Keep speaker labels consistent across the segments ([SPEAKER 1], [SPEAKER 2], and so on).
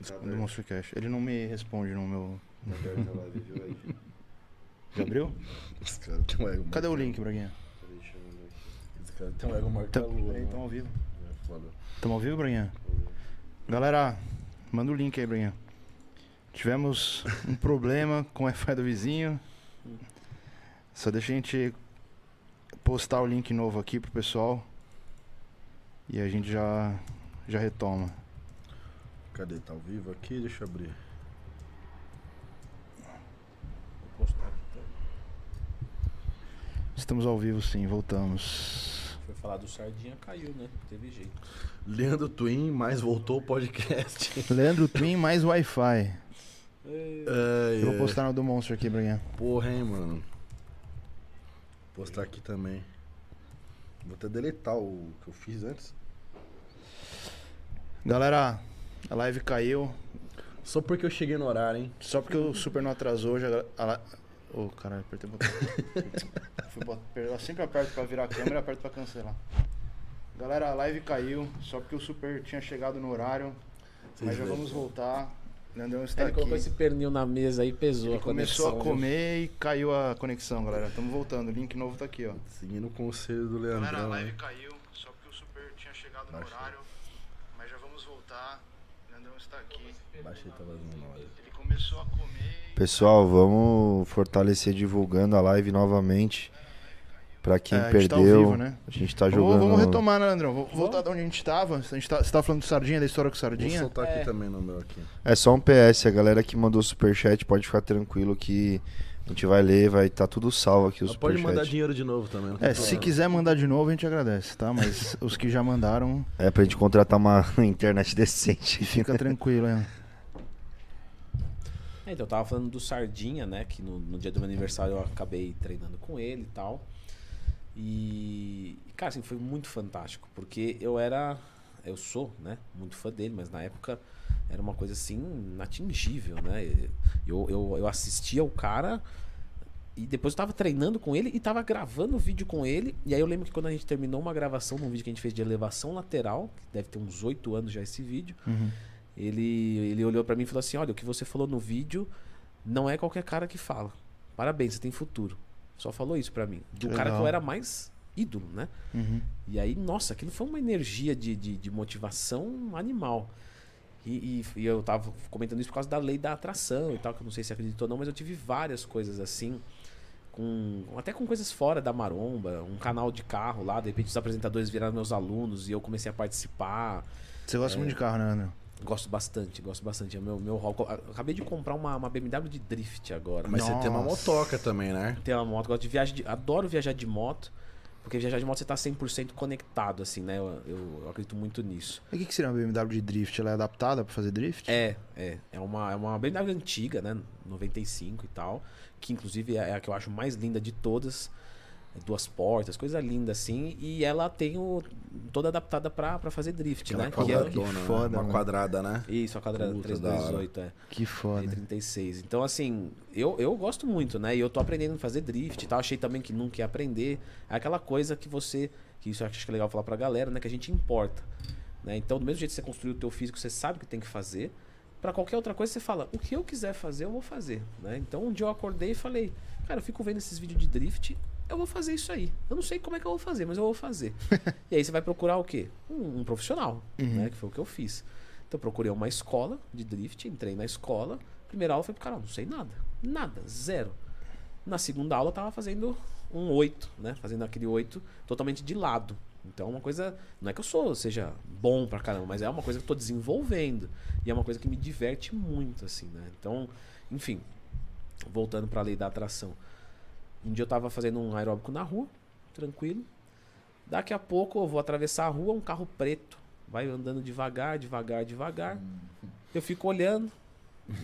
[SPEAKER 1] do Cash. Ele não me responde no meu. Já abriu?
[SPEAKER 2] Esse cara tem um ego
[SPEAKER 1] Cadê o link, Braguinha?
[SPEAKER 2] Esse cara tem um ego marca
[SPEAKER 1] Tá-
[SPEAKER 2] lua.
[SPEAKER 1] Peraí, tamo ao vivo.
[SPEAKER 2] É foda.
[SPEAKER 1] Tamo ao vivo, Braguinha? Galera, manda o link aí, Braguinha. Tivemos um problema com o Wi-Fi do vizinho. Só deixa a gente postar o link novo aqui pro pessoal. E a gente já, já retoma.
[SPEAKER 2] Cadê? Tá ao vivo aqui? Deixa eu abrir.
[SPEAKER 3] Vou postar aqui, então.
[SPEAKER 1] Estamos ao vivo sim, voltamos.
[SPEAKER 3] Foi falar do Sardinha, caiu, né? Não teve jeito.
[SPEAKER 2] Leandro Twin, mais voltou o podcast.
[SPEAKER 1] Leandro Twin mais Wi-Fi.
[SPEAKER 3] É,
[SPEAKER 2] Ai,
[SPEAKER 1] Eu vou
[SPEAKER 2] ai.
[SPEAKER 1] postar no do Monstro aqui, Braguinha.
[SPEAKER 2] Porra, hein, mano. Vou postar aqui também. Vou até deletar o que eu fiz antes.
[SPEAKER 1] Galera, a live caiu.
[SPEAKER 2] Só porque eu cheguei no horário, hein?
[SPEAKER 1] Só porque o Super não atrasou, já. A. Ô, caralho, apertei o botão. Fui bot- Eu sempre aperto pra virar a câmera e aperto pra cancelar. Galera, a live caiu, só porque o Super tinha chegado no horário.
[SPEAKER 2] Vocês
[SPEAKER 1] mas já vamos voltar. Leandrão está
[SPEAKER 3] Ele
[SPEAKER 1] aqui.
[SPEAKER 3] colocou esse pernil na mesa aí, pesou
[SPEAKER 1] Ele
[SPEAKER 3] a
[SPEAKER 1] começou a
[SPEAKER 3] conexão, viu?
[SPEAKER 1] comer e caiu a conexão, galera. Estamos voltando. O link novo tá aqui, ó.
[SPEAKER 2] Seguindo o conselho do
[SPEAKER 1] Galera, a
[SPEAKER 2] Leandrão.
[SPEAKER 1] live
[SPEAKER 2] né?
[SPEAKER 1] caiu, só porque o Super tinha chegado no horário. Mas já vamos voltar. Aqui.
[SPEAKER 2] Baixei, tá vazando.
[SPEAKER 1] Ele começou a comer.
[SPEAKER 4] Pessoal, vamos fortalecer divulgando a live novamente. Pra quem
[SPEAKER 1] É, tá
[SPEAKER 4] perdeu,
[SPEAKER 1] vivo, né?
[SPEAKER 4] a gente tá jogando.
[SPEAKER 1] vamos retomar, né, Leandrão? Vamos voltar de onde a gente tava. A gente tá, você tá falando do Sardinha, da história com o
[SPEAKER 2] Vou
[SPEAKER 1] Sardinha?
[SPEAKER 2] soltar aqui
[SPEAKER 3] É.
[SPEAKER 2] também no meu aqui.
[SPEAKER 4] É só um PS, a galera que mandou superchat pode ficar tranquilo que a gente vai ler, vai estar tudo salvo aqui o
[SPEAKER 2] Mas pode mandar dinheiro de novo também.
[SPEAKER 1] É, se quiser mandar de novo, a gente agradece, tá? Mas os que já mandaram,
[SPEAKER 4] É pra gente contratar uma internet decente.
[SPEAKER 1] fica tranquilo, hein?
[SPEAKER 3] É, então, eu tava falando do Sardinha, né? Que no, no dia do meu aniversário eu acabei treinando com ele e tal. E, cara, assim, foi muito fantástico, porque eu era. Eu sou, né? Muito fã dele, mas na época era uma coisa assim, inatingível, né? Eu, eu, eu assistia o cara e depois eu tava treinando com ele e tava gravando vídeo com ele. E aí eu lembro que quando a gente terminou uma gravação num vídeo que a gente fez de elevação lateral, que deve ter uns oito anos já esse vídeo,
[SPEAKER 1] Uhum.
[SPEAKER 3] ele, ele olhou pra mim e falou assim: Olha, o que você falou no vídeo não é qualquer cara que fala. Parabéns, você tem futuro. Só falou isso pra mim. Do
[SPEAKER 1] Que
[SPEAKER 3] cara que
[SPEAKER 1] legal.
[SPEAKER 3] eu era mais ídolo, né?
[SPEAKER 1] Uhum.
[SPEAKER 3] E aí, nossa, aquilo foi uma energia de, de, de motivação animal. E, e- e eu tava comentando isso por causa da lei da atração e tal, que eu não sei se acreditou ou não, mas eu tive várias coisas assim. Com, até com coisas fora da maromba, um canal de carro lá, de repente os apresentadores viraram meus alunos e eu comecei a participar.
[SPEAKER 1] Você gosta muito de carro, né, Leandrão?
[SPEAKER 3] Gosto bastante, gosto bastante. É meu, meu hobby. Acabei de comprar uma, uma BMW de drift agora.
[SPEAKER 2] Mas você tem uma
[SPEAKER 1] Nossa.
[SPEAKER 2] motoca também, né?
[SPEAKER 3] Tem uma moto, gosto de viagem de, adoro viajar de moto, porque viajar de moto você tá 100% conectado assim, né? Eu, eu, eu acredito muito nisso.
[SPEAKER 1] E o que, que seria uma BMW de drift? Ela é adaptada pra fazer drift?
[SPEAKER 3] É, é, é uma é uma BMW antiga, né? 95 e tal, que inclusive é a que eu acho mais linda de todas. Duas portas, coisa linda assim, e ela tem o toda adaptada pra pra fazer drift,
[SPEAKER 2] Aquela
[SPEAKER 3] né? Que é,
[SPEAKER 2] quadradona, né?
[SPEAKER 1] foda,
[SPEAKER 2] Uma
[SPEAKER 1] mano.
[SPEAKER 2] quadrada, né?
[SPEAKER 3] isso, a quadrada
[SPEAKER 2] Puta, da hora.
[SPEAKER 3] 328, é.
[SPEAKER 1] Que foda.
[SPEAKER 3] 36. Então, assim, eu, eu gosto muito, né? E eu tô aprendendo a fazer drift e tal. Achei também que nunca ia aprender. É aquela coisa que você. Que isso eu acho que é legal falar pra galera, né? Que a gente importa. Né? Então, do mesmo jeito que você construiu o teu físico, você sabe o que tem que fazer. Pra qualquer outra coisa, você fala, o que eu quiser fazer, eu vou fazer. Né? Então, um dia eu acordei e falei, cara, eu fico vendo esses vídeos de drift, eu vou fazer isso aí. Eu não sei como é que eu vou fazer, mas eu vou fazer. e aí você vai procurar o quê? Um, um profissional, né? Que foi o que eu fiz. Então eu procurei uma escola de drift, entrei na escola. Primeira aula foi pro cara, não sei nada. Nada, zero. Na segunda aula eu tava fazendo um 8, né? Fazendo aquele 8 totalmente de lado. Então é uma coisa. Não é que eu sou, seja bom pra caramba, mas é uma coisa que eu tô desenvolvendo. E é uma coisa que me diverte muito, assim, né? Então, enfim, voltando pra lei da atração. Um dia eu tava fazendo um aeróbico na rua, tranquilo. Daqui a pouco eu vou atravessar a rua, um carro preto. Vai andando devagar, devagar, devagar. Eu fico olhando.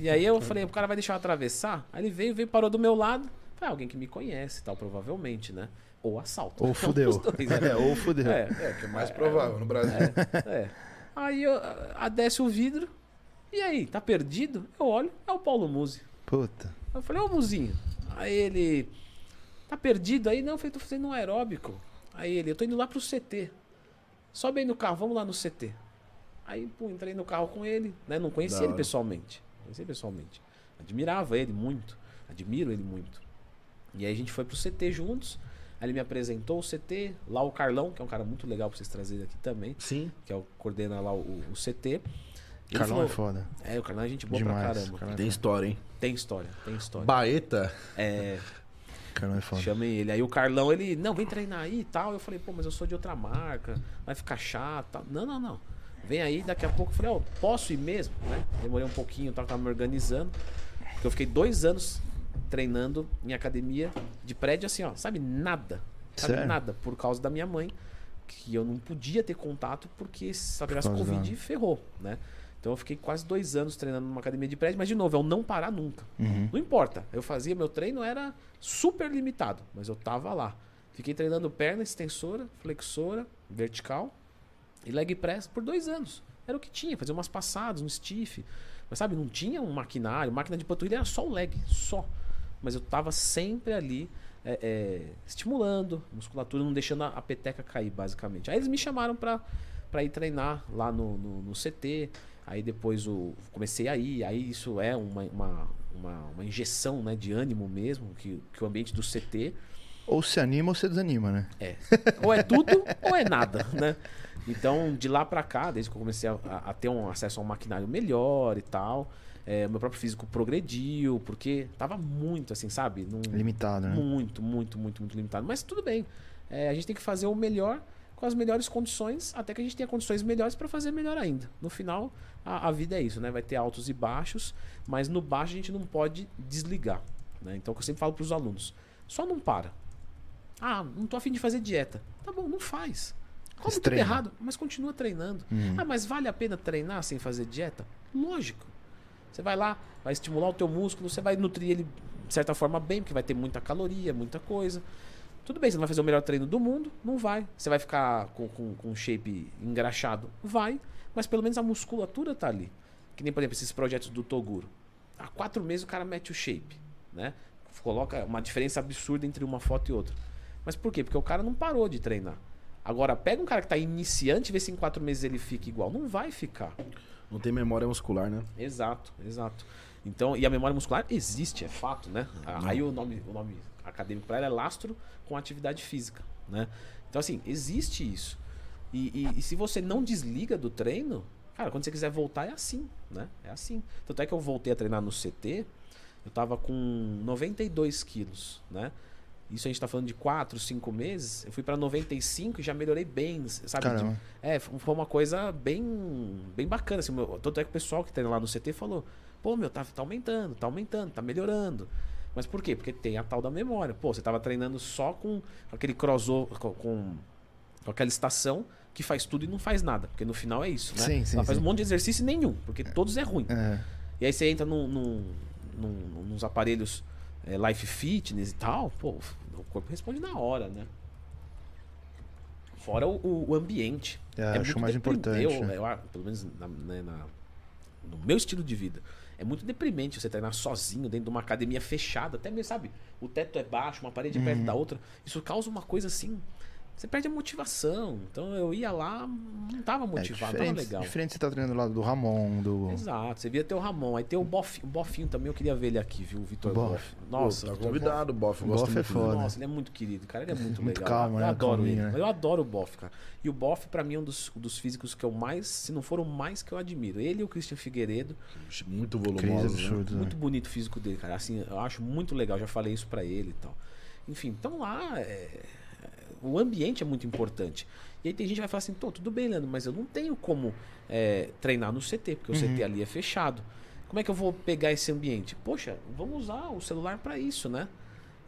[SPEAKER 3] E aí eu falei, o cara vai deixar eu atravessar? Aí ele veio, veio, parou do meu lado. Falei, ah, alguém que me conhece e tal, provavelmente, né? Ou assalto.
[SPEAKER 1] Ou fudeu.
[SPEAKER 3] Dois, né?
[SPEAKER 1] É, ou fudeu.
[SPEAKER 3] É,
[SPEAKER 2] É, que é mais provável no Brasil.
[SPEAKER 3] é. Aí eu, a, desce o vidro. E aí, tá perdido? Eu olho, é o Paulo Musi.
[SPEAKER 1] Puta.
[SPEAKER 3] Eu falei, ô Muzinho. Aí ele. Tá perdido aí? Não, eu falei, tô fazendo um aeróbico. Aí ele, eu tô indo lá pro CT. Sobe aí no carro, vamos lá no CT. Aí, pô, entrei no carro com ele, né? Não conhecia ele pessoalmente. Conhecia ele pessoalmente. Admirava ele muito. Admiro ele muito. E aí a gente foi pro CT juntos. Aí ele me apresentou o CT, lá o Carlão, que é um cara muito legal pra vocês trazerem aqui também,
[SPEAKER 2] Sim.
[SPEAKER 3] que é o coordena lá o, o CT. Ele
[SPEAKER 1] Carlão é
[SPEAKER 3] falou-
[SPEAKER 1] foda.
[SPEAKER 3] é, o Carlão é gente boa
[SPEAKER 1] Demais.
[SPEAKER 3] pra caramba.
[SPEAKER 1] Carlão é
[SPEAKER 2] Tem história, hein?
[SPEAKER 3] Tem história, tem história.
[SPEAKER 2] Baeta.
[SPEAKER 3] É,
[SPEAKER 1] Carlão é foda.
[SPEAKER 3] chamei ele. Aí o Carlão, ele, não, vem treinar aí e tal. Eu falei, pô, mas eu sou de outra marca, vai ficar chato. tal. Não, não, não. Vem aí, daqui a pouco eu falei, ó, posso ir mesmo, né? Demorei um pouquinho, tava, tava me organizando. Porque eu fiquei dois anos treinando em academia de prédio assim, ó, sabe, nada. Sabe,
[SPEAKER 1] Sério?
[SPEAKER 3] nada. Por causa da minha mãe, que eu não podia ter contato porque se ela pegasse
[SPEAKER 1] causa
[SPEAKER 3] Covid, ferrou, né? Então eu fiquei quase dois anos treinando numa academia de prédio, mas de novo, é o não parar nunca.
[SPEAKER 1] Uhum.
[SPEAKER 3] Não importa. Eu fazia, meu treino era super limitado, mas eu tava lá. Fiquei treinando perna, extensora, flexora, vertical e leg press por dois anos. Era o que tinha, fazia umas passadas, um stiff. Mas sabe, não tinha um maquinário, máquina de panturrilha era só o leg, só. Mas eu tava sempre ali é, é, estimulando musculatura, não deixando a, a peteca cair, basicamente. Aí eles me chamaram pra, pra ir treinar lá no, no, no CT. Aí depois o, comecei a ir. Aí isso é uma, uma, uma, uma injeção né, de ânimo mesmo, que, que o ambiente do CT
[SPEAKER 1] Ou se anima ou se desanima, né?
[SPEAKER 3] é. Ou é tudo ou é nada, né? Então, de lá pra cá, desde que eu comecei a, a- a ter um acesso a um maquinário melhor e tal, é, meu próprio físico progrediu, porque tava muito assim, sabe? Num-
[SPEAKER 1] Limitado, né?
[SPEAKER 3] muito, muito, muito, muito limitado. Mas tudo bem. É, a gente tem que fazer o melhor com as melhores condições, até que a gente tenha condições melhores para fazer melhor ainda. No final, a, a vida é isso, né? Vai ter altos e baixos, mas no baixo a gente não pode desligar. Né? Então, o que eu sempre falo para os alunos: só não para. Ah, não tô afim de fazer dieta. Tá bom, não faz. Come
[SPEAKER 1] Mas
[SPEAKER 3] tudo errado, mas continua treinando.
[SPEAKER 1] Hum.
[SPEAKER 3] Ah, mas vale a pena treinar sem fazer dieta? Lógico. Você vai lá, vai estimular o teu músculo, você vai nutrir ele de certa forma bem, porque vai ter muita caloria, muita coisa. Tudo bem, você não vai fazer o melhor treino do mundo? Não vai. Você vai ficar com, com, com shape engraxado? Vai. Mas pelo menos a musculatura tá ali. Que nem, por exemplo, esses projetos do Toguro. Há quatro meses o cara mete o shape, né? Coloca uma diferença absurda entre uma foto e outra. Mas por quê? Porque o cara não parou de treinar. Agora, pega um cara que tá iniciante e vê se em quatro meses ele fica igual. Não vai ficar.
[SPEAKER 2] Não tem memória muscular, né?
[SPEAKER 3] Exato, exato. Então, e a memória muscular existe, é fato, né? Aí o nome, o nome acadêmico para ela é lastro com atividade física, né? Então, assim, existe isso. E, e- e se você não desliga do treino, cara, quando você quiser voltar é assim, né? É assim. Tanto é que eu voltei a treinar no CT, eu tava com 92 quilos, né? Isso a gente tá falando de 4, 5 meses. Eu fui para 95 e já melhorei bem, sabe?
[SPEAKER 1] Caramba.
[SPEAKER 3] é, foi uma coisa bem, bem bacana. Assim, meu, tanto é que o pessoal que treina lá no CT falou: pô, meu, tá, tá aumentando, tá aumentando, tá melhorando. Mas por quê? Porque tem a tal da memória. Pô, você tava treinando só com aquele crossover, com, com, aquela estação que faz tudo e não faz nada. Porque no final é isso, né?
[SPEAKER 1] Sim, sim,
[SPEAKER 3] Ela faz
[SPEAKER 1] sim.
[SPEAKER 3] um monte de exercício e nenhum, porque todos é ruim.
[SPEAKER 1] É.
[SPEAKER 3] E aí você entra num, num, num- nos aparelhos é, Life Fitness e tal, pô, o corpo responde na hora, né? Fora o, o- ambiente.
[SPEAKER 1] É, acho
[SPEAKER 3] muito
[SPEAKER 1] mais importante,
[SPEAKER 3] Eu,
[SPEAKER 1] né?
[SPEAKER 3] eu acho, pelo menos na- né, na- no meu estilo de vida. É muito deprimente você treinar sozinho dentro de uma academia fechada, até mesmo, sabe? O teto é baixo, uma parede é perto
[SPEAKER 1] Uhum.
[SPEAKER 3] da outra. Isso causa uma coisa assim. Você perde a motivação. Então eu ia lá, não tava
[SPEAKER 1] É
[SPEAKER 3] motivado, não tava
[SPEAKER 1] diferente,
[SPEAKER 3] legal.
[SPEAKER 1] diferente você tá treinando do lado do Ramon, do.
[SPEAKER 3] Exato, você via ter o Ramon, aí tem o Bofinho, o Bofinho também, eu queria ver ele aqui, viu? O Vitor
[SPEAKER 1] Boff.
[SPEAKER 3] Boff. Nossa,
[SPEAKER 2] Pô,
[SPEAKER 3] o
[SPEAKER 2] tá convidado, Boff. Eu
[SPEAKER 1] Boff
[SPEAKER 2] gosto
[SPEAKER 1] é foda.
[SPEAKER 3] Nossa, ele é muito querido, cara. Ele é muito,
[SPEAKER 1] Muito
[SPEAKER 3] legal.
[SPEAKER 1] calmo,
[SPEAKER 3] eu
[SPEAKER 1] né?
[SPEAKER 3] adoro ele.
[SPEAKER 1] né?
[SPEAKER 3] Eu adoro o Boff, cara. E o Boff, pra mim, é um dos, dos físicos que eu mais, se não for o mais que eu admiro. Ele e o Christian Figueiredo.
[SPEAKER 2] Muito volumoso. né?
[SPEAKER 1] absurdo. né?
[SPEAKER 3] Muito bonito o físico dele, cara. Assim, eu acho muito legal. Já falei isso pra ele e tal. Enfim, então lá. é, O ambiente é muito importante. E aí tem gente que vai falar assim, Tô, tudo bem, Leandro, mas eu não tenho como é, treinar no CT, porque o
[SPEAKER 1] Uhum.
[SPEAKER 3] CT ali é fechado. Como é que eu vou pegar esse ambiente? Poxa, vamos usar o celular pra isso, né?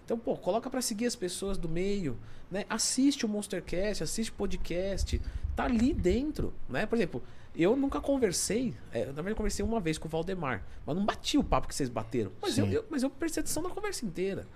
[SPEAKER 3] Então, pô, coloca pra seguir as pessoas do meio, né? Assiste o Monstercast, assiste o podcast, tá ali dentro, né? Por exemplo, eu nunca conversei, é, na verdade eu conversei uma vez com o Valdemar, mas não bati o papo que vocês bateram. Mas, eu,
[SPEAKER 1] Sim.
[SPEAKER 3] eu- mas eu prestei atenção na conversa inteira.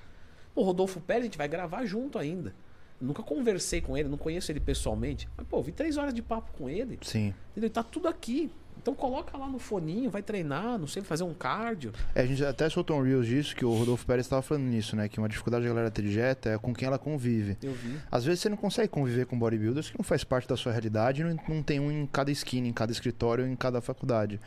[SPEAKER 3] O Rodolfo Pérez, a gente vai gravar junto ainda. Nunca conversei com ele, não conheço ele pessoalmente. Mas, pô, vi três horas de papo com ele.
[SPEAKER 1] Sim.
[SPEAKER 3] Entendeu? Tá tudo aqui. Então coloca lá no foninho, vai treinar, não sei, fazer um cardio.
[SPEAKER 1] É, a gente até soltou um Reels disso, que o Rodolfo Pérez estava falando nisso, né? Que uma dificuldade da galera ter dieta é com quem ela convive.
[SPEAKER 3] Eu vi.
[SPEAKER 1] Às vezes você não consegue conviver com bodybuilders que não faz parte da sua realidade, não, não tem um em cada esquina, em cada escritório, em cada faculdade.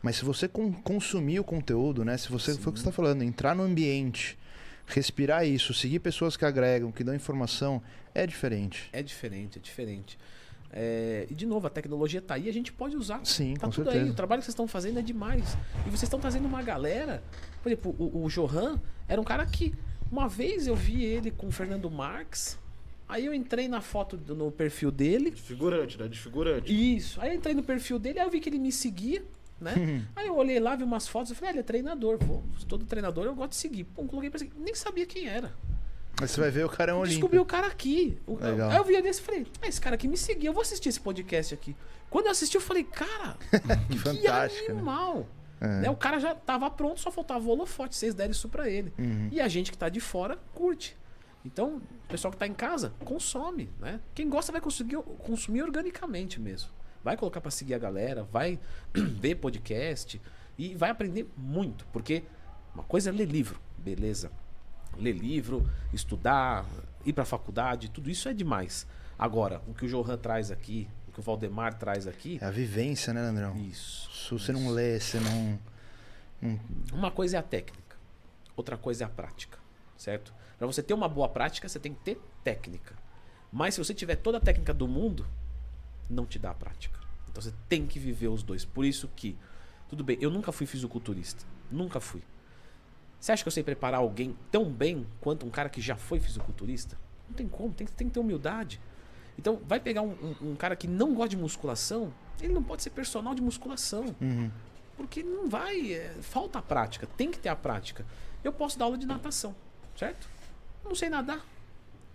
[SPEAKER 1] Mas se você con- consumir o conteúdo, né? Se você, foi o que você está falando, entrar no ambiente, respirar isso, seguir pessoas que agregam, que dão informação, é diferente.
[SPEAKER 3] É diferente, é diferente. É, e de novo, a tecnologia tá aí, a gente pode usar.
[SPEAKER 1] Sim,
[SPEAKER 3] Tá
[SPEAKER 1] com
[SPEAKER 3] tudo
[SPEAKER 1] certeza.
[SPEAKER 3] aí, o trabalho que vocês estão fazendo é demais. E vocês estão trazendo uma galera. Por exemplo, o, o Johan era um cara que. Uma vez eu vi ele com o Fernando Marques. Aí eu entrei na foto, do- no perfil dele.
[SPEAKER 2] Desfigurante, né? Desfigurante.
[SPEAKER 3] Isso. Aí eu entrei no perfil dele, aí eu vi que ele me seguia, né? aí eu olhei lá, vi umas fotos, eu falei, ah, ele é treinador. Vou, todo treinador eu gosto de seguir. Pum, coloquei pra seguir. Nem sabia quem era.
[SPEAKER 1] Mas você vai ver o cara é um
[SPEAKER 3] Descobri o cara aqui. O-
[SPEAKER 1] Legal.
[SPEAKER 3] Aí eu vi desse e falei, ah, esse cara aqui me seguia, eu vou assistir esse podcast aqui. Quando eu assisti, eu falei, cara,
[SPEAKER 1] Que
[SPEAKER 3] que
[SPEAKER 1] fantástico, né?
[SPEAKER 3] animal.
[SPEAKER 1] É.
[SPEAKER 3] Né, O cara já tava pronto, só faltava o holofote, vocês deram isso pra ele.
[SPEAKER 1] Uhum.
[SPEAKER 3] E a gente que tá de fora, curte. Então, o pessoal que tá em casa, consome, né? Quem gosta vai conseguir consumir organicamente mesmo. Vai colocar pra seguir a galera, vai ver podcast e vai aprender muito, porque uma coisa é ler livro, beleza? Ler livro, estudar, ir pra faculdade, tudo isso é demais. Agora, o que o Johan traz aqui, o que o Valdemar traz aqui,
[SPEAKER 1] É a vivência, né, Andrão?
[SPEAKER 3] isso.
[SPEAKER 1] Se você não lê, você não. não-
[SPEAKER 3] Uma coisa é a técnica, outra coisa é a prática, certo? Para você ter uma boa prática, você tem que ter técnica. Mas se você tiver toda a técnica do mundo, não te dá a prática. Então você tem que viver os dois. Por isso que, tudo bem, eu nunca fui fisiculturista, nunca fui. Você acha que eu sei preparar alguém tão bem quanto um cara que já foi fisiculturista? Não tem como, tem, que- tem que ter humildade. Então, vai pegar um, um- um cara que não gosta de musculação, ele não pode ser personal de musculação.
[SPEAKER 1] Uhum.
[SPEAKER 3] Porque não vai. é, falta a prática. Tem que ter a prática. Eu posso dar aula de natação, certo? Não sei nadar.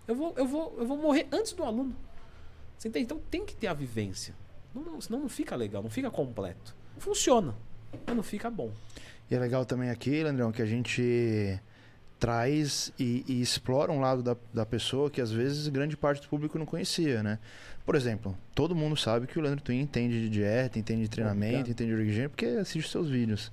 [SPEAKER 3] Eu vou, eu vou, eu vou morrer antes do aluno. Você entende? Então tem que ter a vivência. Não- não- senão não fica legal, não fica completo. Funciona, mas não fica bom.
[SPEAKER 1] E é legal também aqui, Leandrão, que a gente traz e, e explora um lado da, da pessoa que às vezes grande parte do público não conhecia, né? Por exemplo, todo mundo sabe que o Leandro Twin entende de dieta, entende de treinamento,
[SPEAKER 3] Obrigado.
[SPEAKER 1] entende de origem, porque assiste seus vídeos.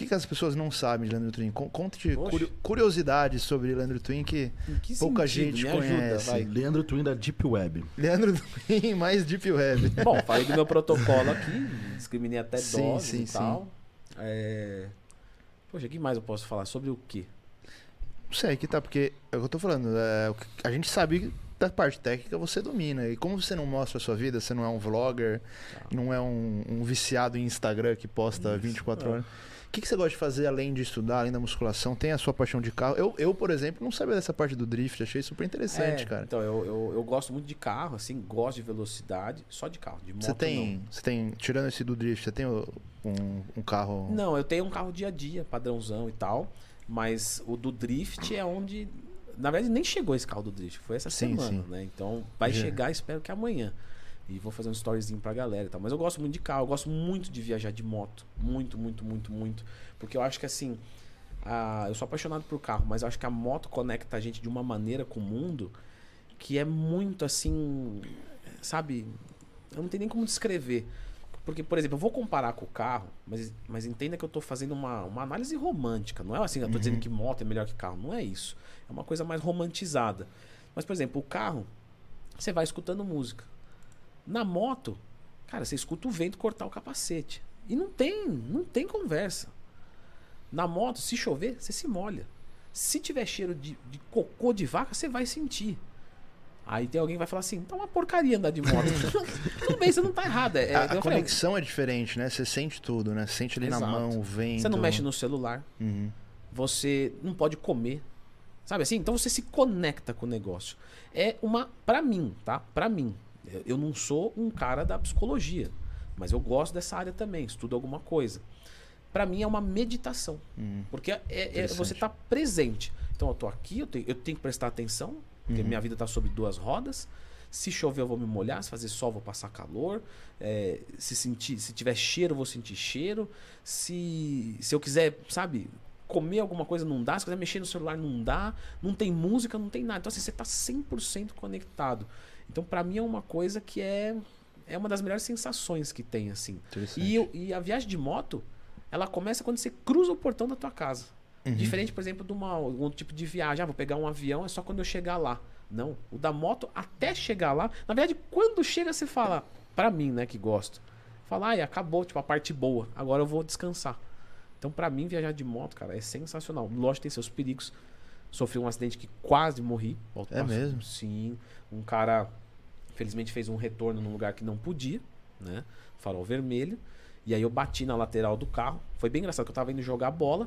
[SPEAKER 1] O que, que as pessoas não sabem de Leandro Twin? Con- Conte
[SPEAKER 3] Oxe.
[SPEAKER 1] curiosidades sobre Leandro Twin que
[SPEAKER 3] que
[SPEAKER 1] Pouca
[SPEAKER 3] sentido?
[SPEAKER 1] gente
[SPEAKER 3] Me ajuda,
[SPEAKER 1] conhece.
[SPEAKER 3] vai.
[SPEAKER 2] Leandro Twin da Deep Web.
[SPEAKER 1] Leandro Twin mais Deep Web.
[SPEAKER 3] Bom, falei do meu protocolo aqui, discriminei até
[SPEAKER 1] Sim,
[SPEAKER 3] doses
[SPEAKER 1] sim,
[SPEAKER 3] e tal. É... Poxa, o que mais eu posso falar? Sobre o quê?
[SPEAKER 1] Não sei, que tá, porque é o que eu tô falando. é, a gente sabe que da parte técnica você domina. E como você não mostra a sua vida, você não é um vlogger, não é um, um viciado em Instagram que posta 24
[SPEAKER 3] é.
[SPEAKER 1] horas. Que, que você gosta de fazer além de estudar, além da musculação? Tem a sua paixão de carro? Eu, eu por exemplo, não sabia dessa parte do drift, achei super interessante,
[SPEAKER 3] É,
[SPEAKER 1] cara.
[SPEAKER 3] Então, eu, eu, eu gosto muito de carro, assim, gosto de velocidade, só de carro, de moto
[SPEAKER 1] Você tem, você tem, tirando esse do drift, você tem um, um carro.
[SPEAKER 3] não. Não, eu tenho um carro dia a dia, padrãozão e tal, mas o do drift é onde... Na verdade, nem chegou esse carro do drift, foi essa
[SPEAKER 1] Sim,
[SPEAKER 3] semana,
[SPEAKER 1] sim.
[SPEAKER 3] né? Então, vai
[SPEAKER 1] Já.
[SPEAKER 3] chegar, espero que amanhã. E vou fazer um storyzinho pra galera e tal. Mas eu gosto muito de carro, eu gosto muito de viajar de moto. Muito, muito, muito, muito. Porque eu acho que assim. a- eu sou apaixonado por carro, mas eu acho que a moto conecta a gente de uma maneira com o mundo que é muito assim. Sabe? Eu não tenho nem como descrever. Porque, por exemplo, eu vou comparar com o carro, mas, mas entenda que eu tô fazendo uma, uma análise romântica. Não é assim, eu tô dizendo que moto é melhor que carro. Não é isso. É uma coisa mais romantizada. Mas, por exemplo, o carro, você vai escutando música. Na moto, cara, você escuta o vento cortar o capacete. E não tem, não tem conversa. Na moto, se chover, você se molha. Se tiver cheiro de, de cocô de vaca, você vai sentir. Aí tem alguém que vai falar assim, tá uma porcaria andar de moto. Tudo bem, você não tá errado. É,
[SPEAKER 1] a,
[SPEAKER 3] é,
[SPEAKER 1] a
[SPEAKER 3] falei,
[SPEAKER 1] conexão é diferente, né? Você sente tudo, né? Você sente ali na
[SPEAKER 3] Exato.
[SPEAKER 1] mão o vento.
[SPEAKER 3] você não mexe no celular,
[SPEAKER 1] Uhum.
[SPEAKER 3] você não pode comer. Sabe assim? Então você se conecta com o negócio. É uma. Pra mim, tá? Pra mim. Eu- não sou um cara da psicologia. Mas eu gosto dessa área também, estudo alguma coisa. Pra mim é uma meditação.
[SPEAKER 1] Uhum.
[SPEAKER 3] Porque é, é-
[SPEAKER 1] Interessante.
[SPEAKER 3] você tá presente. Então eu tô aqui, eu tenho, eu tenho que prestar atenção, porque
[SPEAKER 1] Uhum.
[SPEAKER 3] minha vida tá sobre duas rodas. Se chover, eu vou me molhar. Se fazer sol, vou passar calor. É, se sentir, se tiver cheiro, eu vou sentir cheiro. Se, se eu quiser, sabe, comer alguma coisa, não dá. Se quiser mexer no celular, não dá. Não tem música, não tem nada. Então, assim, você tá 100% conectado. Então, pra mim, é uma coisa que é, é uma das melhores sensações que tem, assim. E, eu- e a viagem de moto, ela começa quando você cruza o portão da tua casa.
[SPEAKER 1] Uhum.
[SPEAKER 3] Diferente, por exemplo, de uma, algum outro tipo de viagem. Ah, vou pegar um avião, é só quando eu chegar lá. Não. O da moto, até chegar lá. Na verdade, quando chega, você fala, pra mim, né, que gosto. Fala, ai, acabou, tipo, a parte boa. Agora eu vou descansar. Então, pra mim, viajar de moto, cara, é sensacional. Lógico, tem seus perigos. Sofri um acidente que quase morri.
[SPEAKER 1] É mesmo?
[SPEAKER 3] Sim. Um cara, felizmente, fez um retorno num lugar que não podia, né? Farol vermelho. E aí eu bati na lateral do carro. Foi bem engraçado que eu tava indo jogar bola.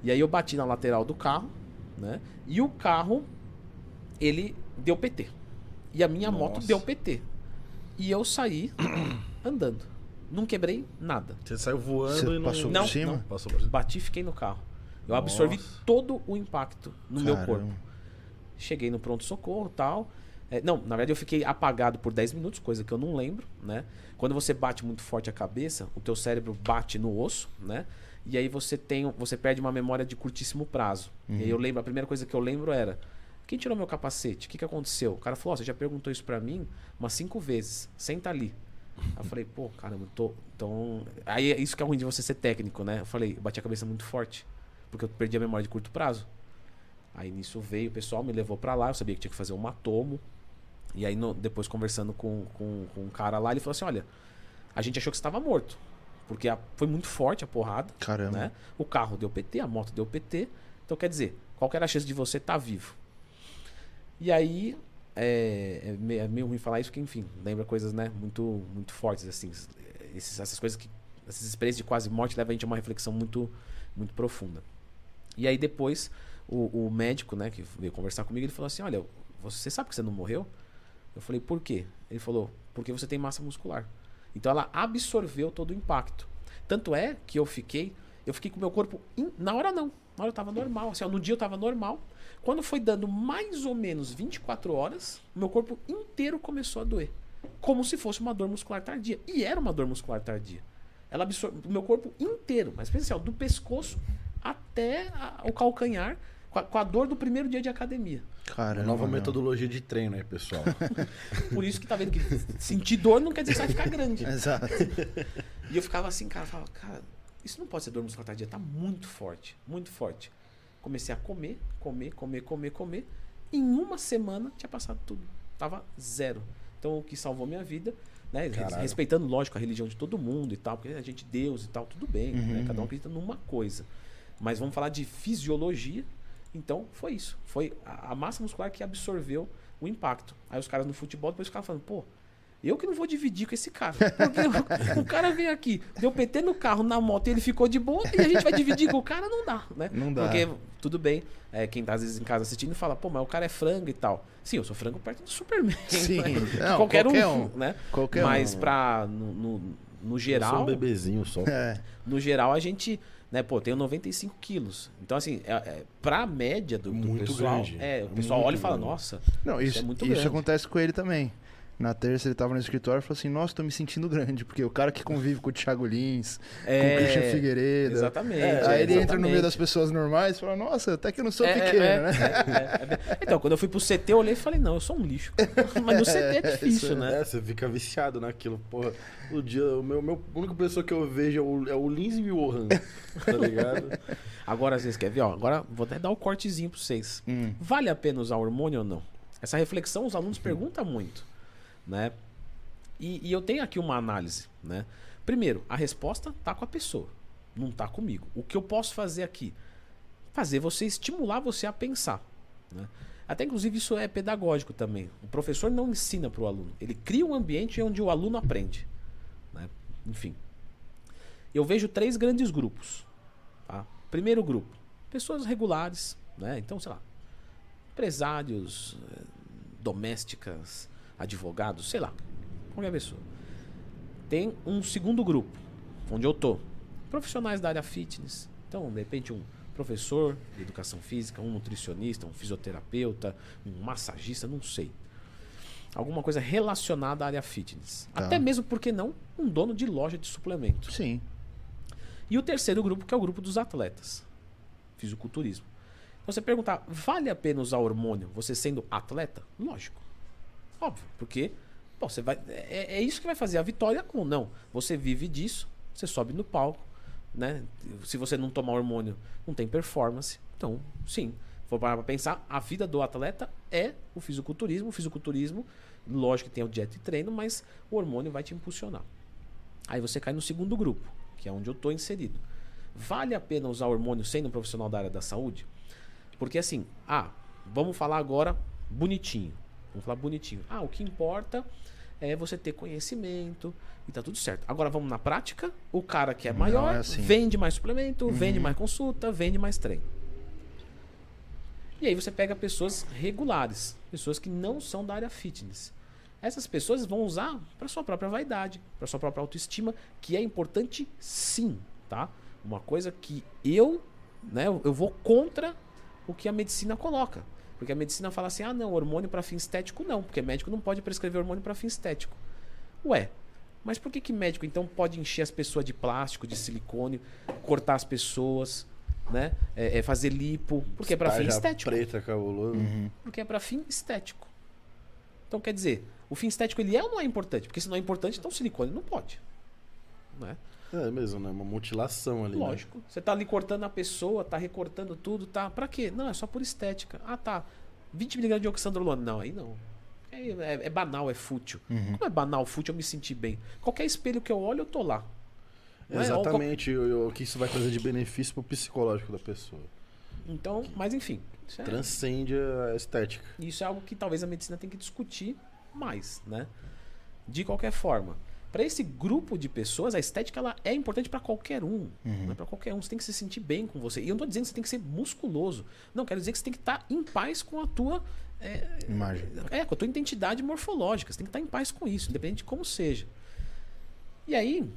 [SPEAKER 3] E aí eu bati na lateral do carro, né? E o carro, ele deu PT. E a minha moto
[SPEAKER 2] Nossa.
[SPEAKER 3] deu PT. E eu saí andando. Não quebrei nada.
[SPEAKER 2] Você saiu voando
[SPEAKER 1] Você
[SPEAKER 2] e não...
[SPEAKER 1] passou por
[SPEAKER 3] Não,
[SPEAKER 1] cima?
[SPEAKER 3] não.
[SPEAKER 2] Passou por cima.
[SPEAKER 3] Bati e fiquei no carro. Eu absorvi
[SPEAKER 2] Nossa.
[SPEAKER 3] todo o impacto no meu
[SPEAKER 1] Caramba.
[SPEAKER 3] corpo. Cheguei no pronto-socorro e tal. É, não, na verdade eu fiquei apagado por 10 minutos, coisa que eu não lembro, né? Quando você bate muito forte a cabeça, o teu cérebro bate no osso, né? E aí você tem, você perde uma memória de curtíssimo prazo. E aí eu lembro, a primeira coisa que eu lembro era quem tirou meu capacete? O que, que aconteceu? O cara falou, ó, você já perguntou isso pra mim umas cinco vezes. Senta ali. Aí eu falei, pô, caramba, tô. Então. Aí é isso que é ruim de você ser técnico, né? Eu falei, eu bati a cabeça muito forte. Porque eu perdi a memória de curto prazo. Aí nisso veio, o pessoal me levou pra lá, eu sabia que tinha que fazer um matomo. E aí no- depois conversando com, com, com um cara lá, ele falou assim: olha, a gente achou que você estava morto. Porque a- foi muito forte a porrada.
[SPEAKER 1] Caramba.
[SPEAKER 3] Né? O carro deu PT, a moto deu PT. Então quer dizer, qual que era a chance de você estar vivo? E aí, é, é me- é meio ruim falar isso, porque enfim, lembra coisas né, muito, muito fortes, assim. Esses- essas coisas que. Essas experiências de quase morte levam a gente a uma reflexão muito, muito profunda. E aí depois, o, o médico, né, que veio conversar comigo, ele falou assim: Olha, você sabe que você não morreu? Eu falei, por quê? Ele falou, porque você tem massa muscular. Então ela absorveu todo o impacto. Tanto é que eu fiquei, eu fiquei com o meu corpo. in- Na hora não. Na hora eu tava normal. Assim, ó, no dia eu tava normal. Quando foi dando mais ou menos 24 horas, meu corpo inteiro começou a doer. Como se fosse uma dor muscular tardia. E era uma dor muscular tardia. Ela absorveu o meu corpo inteiro, mas pensa assim, do pescoço até a- o calcanhar, com a, com a dor do primeiro dia de academia.
[SPEAKER 1] Caramba.
[SPEAKER 2] Nova
[SPEAKER 1] meu.
[SPEAKER 2] metodologia de treino aí, pessoal.
[SPEAKER 3] Por isso que tá vendo que sentir dor não quer dizer que você vai ficar grande.
[SPEAKER 1] Exato.
[SPEAKER 3] E eu ficava assim, cara, eu falava, cara, isso não pode ser dor muscular tardia, tá muito forte, muito forte. Comecei a comer, comer, comer, comer, comer. Em uma semana tinha passado tudo. Tava zero. Então o que salvou minha vida, né?
[SPEAKER 2] Caralho.
[SPEAKER 3] Respeitando, lógico, a religião de todo mundo e tal, porque a gente Deus e tal, tudo bem, né?
[SPEAKER 1] Uhum.
[SPEAKER 3] Cada um acredita numa coisa. Mas vamos falar de fisiologia. Então foi isso. Foi a, a massa muscular que absorveu o impacto. Aí os caras no futebol depois ficavam falando, pô, eu que não vou dividir com esse cara. Porque o, o cara veio aqui, deu PT no carro, na moto, e ele ficou de boa, e a gente vai dividir com o cara, não dá, né?
[SPEAKER 1] Não dá.
[SPEAKER 3] Porque, tudo bem, é, quem tá às vezes em casa assistindo fala, pô, mas o cara é frango e tal. Sim, eu sou frango perto do Superman.
[SPEAKER 1] Sim.
[SPEAKER 3] né?
[SPEAKER 1] Não,
[SPEAKER 3] qualquer,
[SPEAKER 1] qualquer
[SPEAKER 3] um,
[SPEAKER 1] um.
[SPEAKER 3] né?
[SPEAKER 1] Qualquer
[SPEAKER 3] mas
[SPEAKER 1] um.
[SPEAKER 3] pra, no, no, no
[SPEAKER 2] Eu sou
[SPEAKER 3] geral,
[SPEAKER 2] um bebezinho só.
[SPEAKER 1] É.
[SPEAKER 3] no geral a gente, né, pô, tenho 95 quilos. Então, assim, é, é, pra média do, do
[SPEAKER 2] Muito
[SPEAKER 3] pessoal,
[SPEAKER 2] grande.
[SPEAKER 3] é, o pessoal
[SPEAKER 2] Muito
[SPEAKER 3] olha e fala,
[SPEAKER 2] grande.
[SPEAKER 3] nossa,
[SPEAKER 1] Não,
[SPEAKER 3] Isso
[SPEAKER 1] isso,
[SPEAKER 3] é muito
[SPEAKER 1] isso
[SPEAKER 3] grande.
[SPEAKER 1] acontece com ele também. Na terça ele tava no escritório e falou assim: Nossa, tô me sentindo grande, porque o cara que convive com o Thiago Lins, com o Christian Figueiredo.
[SPEAKER 3] Exatamente.
[SPEAKER 2] É,
[SPEAKER 1] Aí ele entra no meio das pessoas normais e fala: Nossa, até que eu não sou
[SPEAKER 3] É,
[SPEAKER 1] pequeno,
[SPEAKER 3] é,
[SPEAKER 1] né?
[SPEAKER 3] é, é, é. Então, quando eu fui pro CT, eu olhei e falei, não, eu sou um lixo. Mas no CT é difícil,
[SPEAKER 1] isso,
[SPEAKER 3] né?
[SPEAKER 2] É, você fica viciado naquilo, porra. O dia, o meu, meu, a única pessoa que eu vejo é o, é o Lindsay Johan, tá ligado?
[SPEAKER 3] Agora vocês querem ver? Ó, agora vou até dar um cortezinho pra vocês.
[SPEAKER 1] Hum.
[SPEAKER 3] Vale a pena usar hormônio ou não? Essa reflexão os alunos perguntam muito, né? E, e eu tenho aqui uma análise, né? Primeiro, a resposta tá com a pessoa, não tá comigo. O que eu posso fazer aqui? Fazer você estimular você a pensar, né? Até inclusive isso é pedagógico também. O professor não ensina para o aluno, ele cria um ambiente onde o aluno aprende, né? Enfim. Eu vejo três grandes grupos. Tá? Primeiro grupo, pessoas regulares, né? Então, sei lá, empresários, eh, domésticas, advogados, sei lá, qualquer pessoa. Tem um segundo grupo, onde eu tô, profissionais da área fitness. Então, de repente, um professor de educação física, um nutricionista, um fisioterapeuta, um massagista, não sei. Alguma coisa relacionada à área fitness.
[SPEAKER 1] Tá.
[SPEAKER 3] Até mesmo, porque não, um dono de loja de suplementos.
[SPEAKER 1] Sim.
[SPEAKER 3] E o terceiro grupo, que é o grupo dos atletas. Fisiculturismo. Então você perguntar, vale a pena usar hormônio você sendo atleta? Lógico. Óbvio, porque você vai, é, é isso que vai fazer a vitória ou não. Você vive disso, você sobe no palco, né? Se você não tomar hormônio, não tem performance. Então, sim. For parar pra pensar, a vida do atleta é o fisiculturismo. O fisiculturismo, lógico que tem o dieta e treino, mas o hormônio vai te impulsionar. Aí você cai no segundo grupo, que é onde eu estou inserido. Vale a pena usar hormônio sendo um profissional da área da saúde? Porque assim, ah, vamos falar agora bonitinho. Vamos falar bonitinho. Ah, o que importa é você ter conhecimento e tá tudo certo. Agora vamos na prática. O cara que é maior
[SPEAKER 1] é assim.
[SPEAKER 3] vende mais suplemento, vende
[SPEAKER 1] Uhum.
[SPEAKER 3] mais consulta, vende mais treino. E aí você pega pessoas regulares, pessoas que não são da área fitness. Essas pessoas vão usar para sua própria vaidade, para sua própria autoestima, que é importante sim, tá? Uma coisa que eu, né, eu vou contra o que a medicina coloca. Porque a medicina fala assim: "Ah, não, hormônio para fim estético não, porque médico não pode prescrever hormônio para fim estético". Ué, mas por que que médico então pode encher as pessoas de plástico, de silicone, cortar as pessoas, né? É, é fazer lipo, porque é para fim estético.
[SPEAKER 2] preta, cabuloso.
[SPEAKER 1] Uhum.
[SPEAKER 3] Porque é para fim estético. Então quer dizer, o fim estético ele é ou não é importante? Porque se não é importante, então silicone não pode. Né?
[SPEAKER 2] É mesmo, né? Uma mutilação ali. né?
[SPEAKER 3] Lógico. Você tá ali cortando a pessoa, tá recortando tudo, tá? Pra quê? Não, é só por estética. Ah, tá. 20mg de oxandrolona. Não, aí não. É, é- é banal, é fútil.
[SPEAKER 1] Uhum.
[SPEAKER 3] Como é banal, fútil, eu me sentir bem. Qualquer espelho que eu olho, eu tô lá. Não é?
[SPEAKER 2] Exatamente o, o que isso vai trazer de benefício pro psicológico da pessoa.
[SPEAKER 3] Então, mas enfim. É,
[SPEAKER 2] Transcende a estética.
[SPEAKER 3] Isso é algo que talvez a medicina tenha que discutir mais, né? De qualquer forma, para esse grupo de pessoas, a estética ela é importante para qualquer um,
[SPEAKER 1] Uhum.
[SPEAKER 3] né? Para qualquer um, você tem que se sentir bem com você. E eu não tô dizendo que você tem que ser musculoso. Não, quero dizer que você tem que estar em paz com a tua é,
[SPEAKER 1] Imagem.
[SPEAKER 3] é, com a tua identidade morfológica. Você tem que estar em paz com isso, independente de como seja. E aí,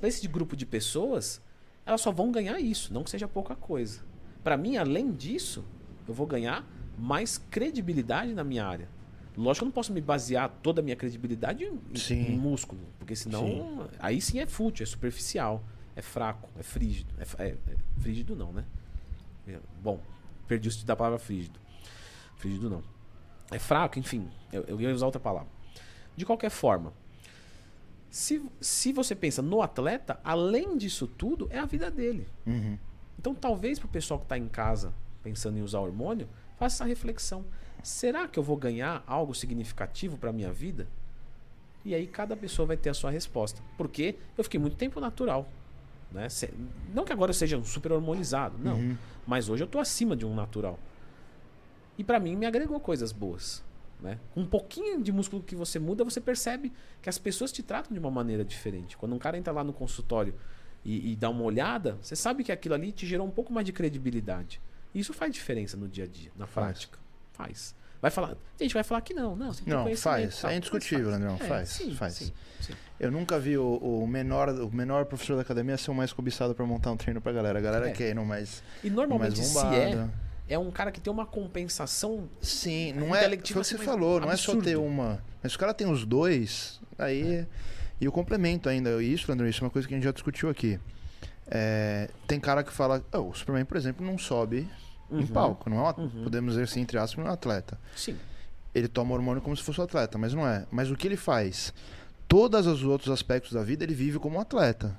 [SPEAKER 3] para esse grupo de pessoas, elas só vão ganhar isso, não que seja pouca coisa. Para mim, além disso, eu vou ganhar mais credibilidade na minha área. Lógico que eu não posso me basear toda a minha credibilidade em,
[SPEAKER 1] Sim.
[SPEAKER 3] em músculo, porque senão aí sim é fútil, é superficial, é fraco, é frígido. É, é- é frígido não, né? É, Bom, perdi o sentido da palavra frígido. Frígido não. É fraco, enfim. Eu, eu ia usar outra palavra. De qualquer forma, se, se você pensa no atleta, além disso tudo, é a vida dele.
[SPEAKER 1] Uhum.
[SPEAKER 3] Então, talvez para o pessoal que está em casa pensando em usar hormônio, faça essa reflexão. Será que eu vou ganhar algo significativo para minha vida? E aí cada pessoa vai ter a sua resposta. Porque eu fiquei muito tempo natural. Né? Não que agora eu seja um super hormonizado, não.
[SPEAKER 1] Uhum.
[SPEAKER 3] Mas hoje eu tô acima de um natural. E para mim me agregou coisas boas. Né? Um pouquinho de músculo que você muda, você percebe que as pessoas te tratam de uma maneira diferente. Quando um cara entra lá no consultório e, e dá uma olhada, você sabe que aquilo ali te gerou um pouco mais de credibilidade. E isso faz diferença no dia a dia, na prática. Faz. Vai falar. Gente, vai falar que não. Não,
[SPEAKER 1] Não, faz.
[SPEAKER 3] tal.
[SPEAKER 1] É indiscutível,
[SPEAKER 3] faz.
[SPEAKER 1] Andrão,
[SPEAKER 3] É,
[SPEAKER 1] faz,
[SPEAKER 3] sim,
[SPEAKER 1] faz.
[SPEAKER 3] sim, sim.
[SPEAKER 1] Eu nunca vi o, o menor, o menor professor da academia ser o mais cobiçado pra montar um treino pra galera. A galera
[SPEAKER 3] É.
[SPEAKER 1] quer ir no mais,
[SPEAKER 3] E
[SPEAKER 1] no
[SPEAKER 3] normalmente,
[SPEAKER 1] mais
[SPEAKER 3] se
[SPEAKER 1] bombado.
[SPEAKER 3] é, é um cara que tem uma compensação
[SPEAKER 1] Sim, não é. Foi o que você falou, não é só
[SPEAKER 3] absurdo.
[SPEAKER 1] ter uma. Mas se o cara tem os dois, aí. E o complemento ainda. Isso, Leandro, isso é uma coisa que a gente já discutiu aqui. É, tem cara que fala. "Ah, o Superman, por exemplo, não sobe em
[SPEAKER 3] Uhum.
[SPEAKER 1] palco. Não é um,
[SPEAKER 3] Uhum.
[SPEAKER 1] Podemos dizer assim, entre aspas, não é um atleta.
[SPEAKER 3] Sim.
[SPEAKER 1] Ele toma hormônio como se fosse um atleta, mas não é. Mas o que ele faz? Todos os outros aspectos da vida ele vive como um atleta.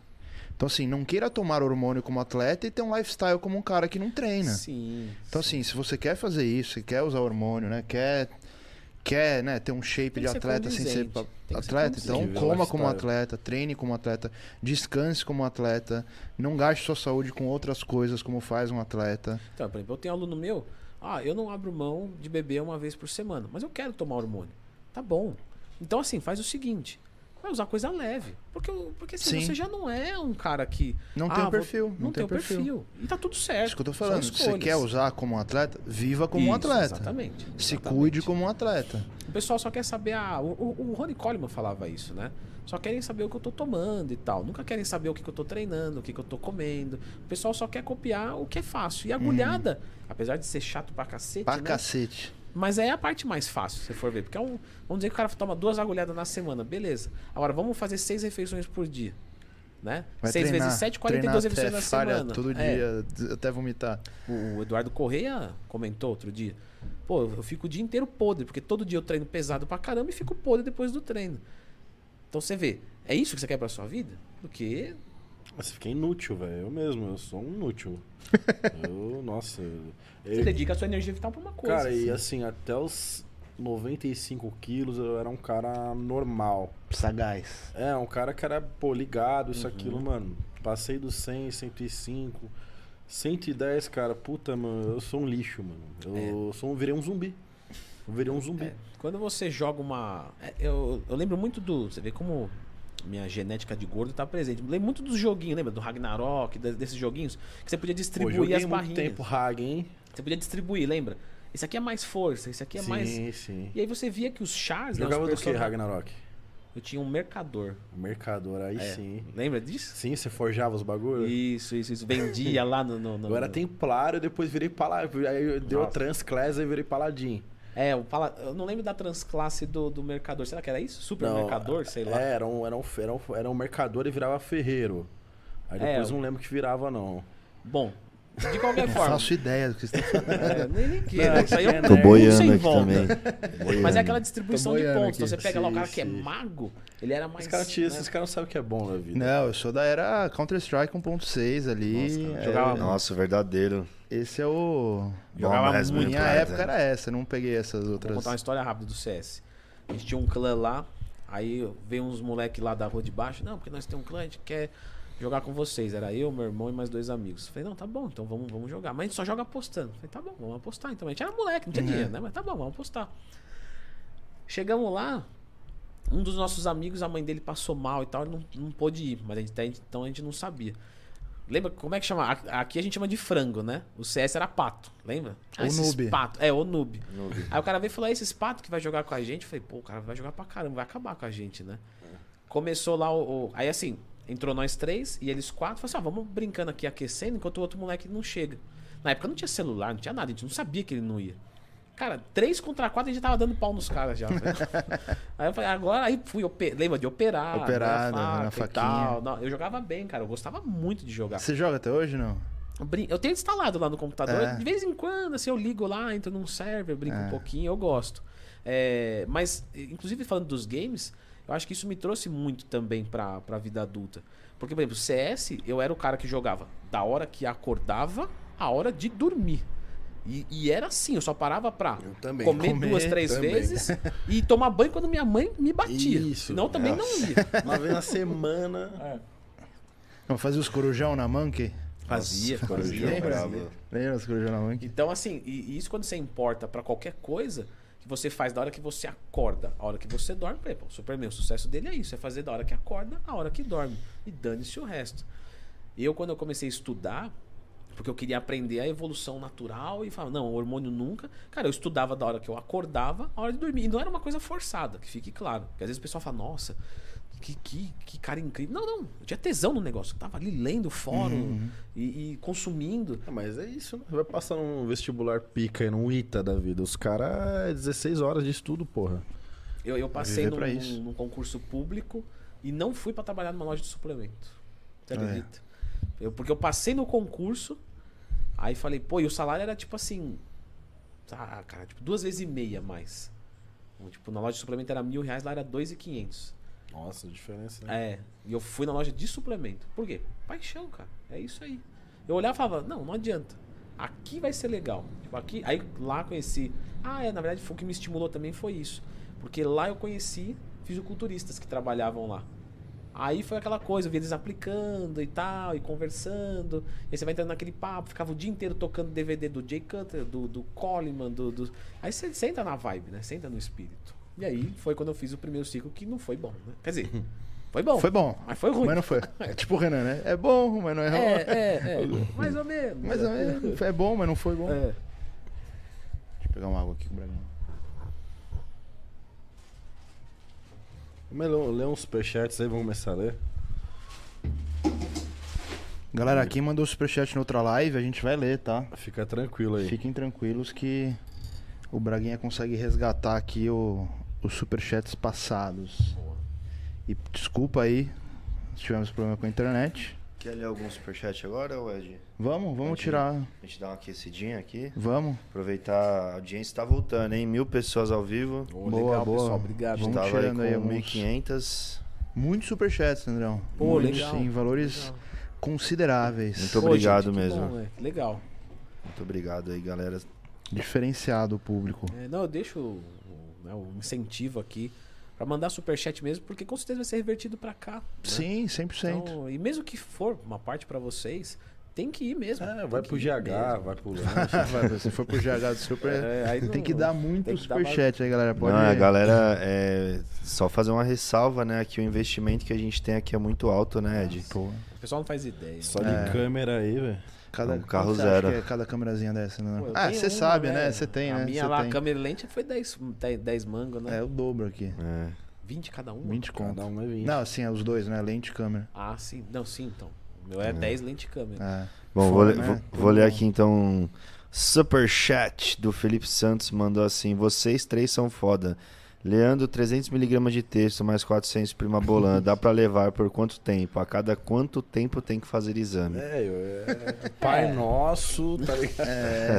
[SPEAKER 1] Então, assim, não queira tomar hormônio como atleta e ter um lifestyle como um cara que não treina.
[SPEAKER 3] Sim.
[SPEAKER 1] Então,
[SPEAKER 3] sim.
[SPEAKER 1] assim, se você quer fazer isso, você quer usar hormônio, né? Quer, quer né, ter um shape
[SPEAKER 3] Tem
[SPEAKER 1] de atleta sem ser
[SPEAKER 3] Tem que ser
[SPEAKER 1] atleta, então coma como atleta, treine como atleta, descanse como atleta, não gaste sua saúde com outras coisas como faz um atleta.
[SPEAKER 3] Então, por exemplo, eu tenho um aluno meu, ah, eu não abro mão de beber uma vez por semana, mas eu quero tomar hormônio. Tá bom. Então, assim, faz o seguinte. Vai usar coisa leve. Porque, porque assim,
[SPEAKER 1] Sim.
[SPEAKER 3] você já não é um cara que.
[SPEAKER 1] Não
[SPEAKER 3] ah,
[SPEAKER 1] tem o
[SPEAKER 3] vou-
[SPEAKER 1] perfil,
[SPEAKER 3] Não,
[SPEAKER 1] não
[SPEAKER 3] tem o
[SPEAKER 1] o
[SPEAKER 3] perfil. E tá tudo certo.
[SPEAKER 1] Isso que eu tô falando. Se você quer usar como um atleta, viva como um
[SPEAKER 3] Isso,
[SPEAKER 1] atleta.
[SPEAKER 3] Exatamente.
[SPEAKER 1] Se
[SPEAKER 3] exatamente.
[SPEAKER 1] cuide como um atleta.
[SPEAKER 3] O pessoal só quer saber. Ah, o, o, o Ronnie Coleman falava isso, né? Só querem saber o que eu tô tomando e tal. Nunca querem saber o que, que eu tô treinando, o que, que eu tô comendo. O pessoal só quer copiar o que é fácil. E agulhada, apesar de ser chato pra cacete,
[SPEAKER 1] Uhum. Pra
[SPEAKER 3] né?
[SPEAKER 1] cacete.
[SPEAKER 3] Mas é a parte mais fácil, se for ver. Porque é um. Vamos dizer que o cara toma duas agulhadas na semana, beleza. Agora vamos fazer seis refeições por dia. Né?
[SPEAKER 1] Vai
[SPEAKER 3] 6
[SPEAKER 1] treinar,
[SPEAKER 3] vezes 7,
[SPEAKER 1] treinar
[SPEAKER 3] 42
[SPEAKER 1] até
[SPEAKER 3] refeições na semana.
[SPEAKER 1] Todo
[SPEAKER 3] É.
[SPEAKER 1] dia, até vomitar.
[SPEAKER 3] O o Eduardo Correia comentou outro dia. Pô, eu fico o dia inteiro podre, porque todo dia eu treino pesado pra caramba e fico podre depois do treino. Então você vê, é isso que você quer pra sua vida? Porque.
[SPEAKER 2] Você fica inútil, velho. Eu mesmo, eu sou um inútil. eu, nossa.
[SPEAKER 3] Você
[SPEAKER 2] Eu,
[SPEAKER 3] dedica a sua energia vital pra uma coisa.
[SPEAKER 2] cara, e
[SPEAKER 3] assim.
[SPEAKER 2] assim, até os 95 quilos eu era um cara normal.
[SPEAKER 1] Sagaz.
[SPEAKER 2] É, um cara que era, pô, ligado,
[SPEAKER 3] Uhum.
[SPEAKER 2] isso, aquilo, mano. Passei dos 100, 105, 110, cara. Puta, mano, eu sou um lixo, mano. Eu sou um, virei um zumbi. Eu virei um zumbi.
[SPEAKER 3] É, quando você joga uma. é, Eu, eu lembro muito do. Você vê como minha genética de gordo tá presente. Lembro muito dos joguinhos, lembra? Do Ragnarok, de- desses joguinhos, que você podia
[SPEAKER 2] Pô,
[SPEAKER 3] distribuir
[SPEAKER 2] joguei
[SPEAKER 3] as
[SPEAKER 2] muito
[SPEAKER 3] barrinhas.
[SPEAKER 2] tempo Hag, hein?
[SPEAKER 3] Você podia distribuir, lembra? Esse aqui é mais força, esse aqui é
[SPEAKER 2] sim,
[SPEAKER 3] mais.
[SPEAKER 2] sim.
[SPEAKER 3] E aí você via que os chars. né,
[SPEAKER 2] Jogava
[SPEAKER 3] os
[SPEAKER 2] do que, Ragnarok?
[SPEAKER 3] Eu tinha um mercador.
[SPEAKER 2] Mercador, aí
[SPEAKER 3] É.
[SPEAKER 2] sim.
[SPEAKER 3] Lembra disso?
[SPEAKER 2] Sim, você forjava os bagulhos?
[SPEAKER 3] Isso, isso, isso. Vendia lá no. no, no-
[SPEAKER 2] Eu era templário, depois virei paladino. Aí eu deu a
[SPEAKER 3] Nossa.
[SPEAKER 2] transclasse e virei paladin.
[SPEAKER 3] É, o pala... eu não lembro da transclasse do, do mercador. Será que era isso? Super mercador, sei lá.
[SPEAKER 2] É, era um, era, um, era, um, era um mercador e virava ferreiro. Aí depois
[SPEAKER 3] É,
[SPEAKER 2] não lembro que virava, não.
[SPEAKER 3] Bom, de qualquer
[SPEAKER 1] Não
[SPEAKER 3] forma.
[SPEAKER 1] faço ideia do que você está falando.
[SPEAKER 3] É, nem, nem queira. Isso aí é um
[SPEAKER 2] Tô
[SPEAKER 4] boiando
[SPEAKER 3] sem
[SPEAKER 4] aqui
[SPEAKER 3] volta.
[SPEAKER 4] também.
[SPEAKER 3] Mas é aquela distribuição de pontos. Então
[SPEAKER 1] aqui.
[SPEAKER 3] você pega lá o
[SPEAKER 2] Sim,
[SPEAKER 3] cara que é
[SPEAKER 2] sim.
[SPEAKER 3] mago, ele era mais.
[SPEAKER 2] Esse cara, tinha,
[SPEAKER 3] né?
[SPEAKER 2] esses caras não sabem o que é bom na vida.
[SPEAKER 1] Não, eu sou da era Counter-Strike 1.6 ali.
[SPEAKER 3] Nossa, cara,
[SPEAKER 1] é,
[SPEAKER 3] jogava
[SPEAKER 4] Nossa, verdadeiro.
[SPEAKER 1] Esse é o.
[SPEAKER 3] Jogava
[SPEAKER 4] Bom,
[SPEAKER 3] muito,
[SPEAKER 1] Minha época era essa, não peguei essas
[SPEAKER 3] Vou
[SPEAKER 1] outras.
[SPEAKER 3] contar uma história rápida do CS. A gente tinha um clã lá, aí veio uns moleques lá da rua de baixo. Não, porque nós temos um clã, a gente quer jogar com vocês. Era eu, meu irmão e mais dois amigos. Falei, não, tá bom, então vamos, vamos jogar. Mas a gente só joga apostando. Falei, tá bom, vamos apostar então. A gente era moleque, não tinha
[SPEAKER 1] Uhum.
[SPEAKER 3] dinheiro, né? Mas tá bom, vamos apostar. Chegamos lá, um dos nossos amigos, a mãe dele passou mal e tal, ele não, não pôde ir, mas a gente, até então a gente não sabia. Lembra como é que chama? Aqui a gente chama de frango, né? O CS era pato, lembra?
[SPEAKER 1] O
[SPEAKER 3] esses
[SPEAKER 1] noob.
[SPEAKER 3] Pato. É, o noob. Aí o cara veio e falou: "Ah, esses patos que vai jogar com a gente. Eu falei, pô, o cara vai jogar pra caramba, vai acabar com a gente, né? Começou lá o, o- Aí assim, entrou nós três e eles quatro. Falou assim: ah, vamos brincando aqui, aquecendo, enquanto o outro moleque não chega. Na época não tinha celular, não tinha nada, a gente não sabia que ele não ia. Cara, três contra quatro a gente tava dando pau nos caras já. aí eu falei, agora aí fui, lembra de operar,
[SPEAKER 1] Operar,
[SPEAKER 3] né,
[SPEAKER 1] na
[SPEAKER 3] faca e
[SPEAKER 1] faquinha.
[SPEAKER 3] tal. Não, eu jogava bem, cara, eu gostava muito de jogar.
[SPEAKER 1] Você joga até hoje não?
[SPEAKER 3] Eu tenho instalado lá no computador.
[SPEAKER 1] É.
[SPEAKER 3] De vez em quando, assim, eu ligo lá, entro num server, brinco
[SPEAKER 1] É.
[SPEAKER 3] um pouquinho, eu gosto. É, mas, inclusive falando dos games, eu acho que isso me trouxe muito também pra, pra vida adulta. Porque, por exemplo, CS, eu era o cara que jogava da hora que acordava à hora de dormir. E, e era assim, eu só parava pra
[SPEAKER 2] Eu também.
[SPEAKER 3] comer,
[SPEAKER 1] Comer
[SPEAKER 3] duas, três
[SPEAKER 2] também.
[SPEAKER 3] vezes e tomar banho quando minha mãe me batia.
[SPEAKER 2] Isso.
[SPEAKER 3] Senão eu também não
[SPEAKER 2] Nossa.
[SPEAKER 3] ia.
[SPEAKER 2] Uma vez na semana.
[SPEAKER 1] Não, fazia os corujão na Monkey?
[SPEAKER 3] Fazia,
[SPEAKER 4] Nossa,
[SPEAKER 3] fazia.
[SPEAKER 4] corujão
[SPEAKER 1] Lembra? os corujão na Monkey?
[SPEAKER 3] Então, assim, e, e isso quando você importa pra qualquer coisa que você faz da hora que você acorda, a hora que você dorme, por exemplo, o Superman, o sucesso dele é isso, é fazer da hora que acorda, a hora que dorme. E dane-se o resto. Eu, quando eu comecei a estudar, porque eu queria aprender a evolução natural e falava, não, hormônio nunca. Cara, eu estudava da hora que eu acordava, a hora de dormir. E não era uma coisa forçada, que fique claro. Porque às vezes o pessoal fala, nossa, que, que, que cara incrível. Não, não, eu tinha tesão no negócio. Eu tava ali lendo fórum e, e consumindo.
[SPEAKER 2] Ah, Mas é isso, né? Vai passar num vestibular pica aí, num ITA da vida. Os caras é 16 horas de estudo, porra.
[SPEAKER 3] Eu, eu passei num, num- num concurso público e não fui pra trabalhar numa loja de suplemento. Você
[SPEAKER 1] é.
[SPEAKER 3] acredita? Eu, porque eu passei no concurso, aí falei, pô, e o salário era tipo assim. Ah, cara, tipo, duas vezes e meia mais. Então, Tipo, na loja de suplemento era mil reais, lá era dois e quinhentos.
[SPEAKER 2] Nossa, diferença. né?
[SPEAKER 3] É, e eu fui na loja de suplemento. Por quê? Paixão, cara. É isso aí. Eu olhava e falava, não, não adianta. Aqui vai ser legal. Tipo, aqui, aí lá conheci. Ah, é, na verdade, foi o que me estimulou também foi isso. Porque lá eu conheci fisiculturistas que trabalhavam lá. Aí foi aquela coisa, eu vi eles aplicando e tal, e conversando. E aí você vai entrando naquele papo, ficava o dia inteiro tocando DVD do Jay Cutler, do, do Coleman, do, do... Aí você senta na vibe, né? Senta no espírito. E aí foi quando eu fiz o primeiro ciclo que não foi bom, né? Quer dizer, foi bom.
[SPEAKER 1] Foi bom.
[SPEAKER 3] Mas foi ruim.
[SPEAKER 1] Mas não foi. É tipo o Renan, né? É bom, mas não é ruim.
[SPEAKER 3] É, é, é. Mais ou menos.
[SPEAKER 1] Mais ou menos. É bom, mas não foi bom.
[SPEAKER 3] É.
[SPEAKER 1] Deixa eu pegar uma água aqui com o Braguinho.
[SPEAKER 2] Vamos ler- ler uns superchats aí, vamos começar a ler.
[SPEAKER 1] Galera, quem mandou superchat na outra live, a gente vai ler, tá?
[SPEAKER 2] Fica tranquilo aí.
[SPEAKER 1] Fiquem tranquilos que o Braguinha consegue resgatar aqui o, os superchats passados. E desculpa aí tivemos problema com a internet.
[SPEAKER 4] Quer ler algum superchat agora, ou Ed?
[SPEAKER 1] Vamos, vamos tirar.
[SPEAKER 4] A gente dá uma aquecidinha aqui.
[SPEAKER 1] Vamos.
[SPEAKER 4] Aproveitar, a audiência tá voltando, hein? Mil pessoas ao vivo.
[SPEAKER 3] Ô,
[SPEAKER 1] Boa,
[SPEAKER 3] legal,
[SPEAKER 1] boa.
[SPEAKER 3] pessoal. Obrigado.
[SPEAKER 1] Vamos
[SPEAKER 4] Tava aí
[SPEAKER 1] tirando aí
[SPEAKER 4] com
[SPEAKER 1] alguns.
[SPEAKER 4] 1.500.
[SPEAKER 1] Muitos superchats, Andrão.
[SPEAKER 3] Pô,
[SPEAKER 1] Muitos,
[SPEAKER 3] legal.
[SPEAKER 1] sim. Valores
[SPEAKER 3] Legal.
[SPEAKER 1] consideráveis.
[SPEAKER 4] Muito
[SPEAKER 3] Pô,
[SPEAKER 4] obrigado
[SPEAKER 3] gente, que
[SPEAKER 4] mesmo.
[SPEAKER 3] bom? Legal.
[SPEAKER 4] Muito obrigado aí, galera.
[SPEAKER 1] Diferenciado o público.
[SPEAKER 3] É, não, eu deixo o, o- né, o incentivo aqui pra mandar superchat mesmo, porque com certeza vai ser revertido pra cá. né?
[SPEAKER 1] Sim, 100%.
[SPEAKER 3] Então, e mesmo que for uma parte pra vocês, tem que ir mesmo.
[SPEAKER 2] É, vai pro
[SPEAKER 3] ir
[SPEAKER 2] GH,
[SPEAKER 3] mesmo.
[SPEAKER 2] vai pro lanche.
[SPEAKER 1] Você for pro GH do Super.
[SPEAKER 3] É, aí
[SPEAKER 1] tem
[SPEAKER 3] não-
[SPEAKER 1] que dar muito superchat aí, galera. Pode
[SPEAKER 4] Não, a galera, é, só fazer uma ressalva, né? Que o investimento que a gente tem aqui é muito alto, né, Ed?
[SPEAKER 1] Pô,
[SPEAKER 3] O pessoal não faz ideia.
[SPEAKER 2] Só
[SPEAKER 1] É.
[SPEAKER 2] de câmera aí, velho.
[SPEAKER 1] Cada
[SPEAKER 4] Um carro zero.
[SPEAKER 1] que é cada câmerazinha dessa, né?
[SPEAKER 3] Pô,
[SPEAKER 1] Ah, você sabe, né? Você tem,
[SPEAKER 3] a
[SPEAKER 1] né?
[SPEAKER 3] minha
[SPEAKER 1] Você
[SPEAKER 3] lá,
[SPEAKER 1] tem.
[SPEAKER 3] a câmera lente foi 10, 10, 10 mangos, né?
[SPEAKER 1] É o dobro aqui.
[SPEAKER 4] É.
[SPEAKER 3] 20 cada um?
[SPEAKER 1] 20 conto.
[SPEAKER 2] Cada um é 20.
[SPEAKER 1] Não, assim, é os dois, né? Lente e câmera.
[SPEAKER 3] Ah, sim. Não, sim, então. O meu é 10 lente e câmera.
[SPEAKER 1] É.
[SPEAKER 4] Bom, vou,
[SPEAKER 1] Foda,
[SPEAKER 4] ler-
[SPEAKER 1] né?
[SPEAKER 4] vou- vou ler aqui então um super chat do Felipe Santos mandou assim: "Vocês três são foda. Leandro 300mg de texto mais 400 prima bolã, dá pra levar por quanto tempo? A cada quanto tempo tem que fazer exame?"
[SPEAKER 2] É, eu, é Pai Nosso, tá ligado?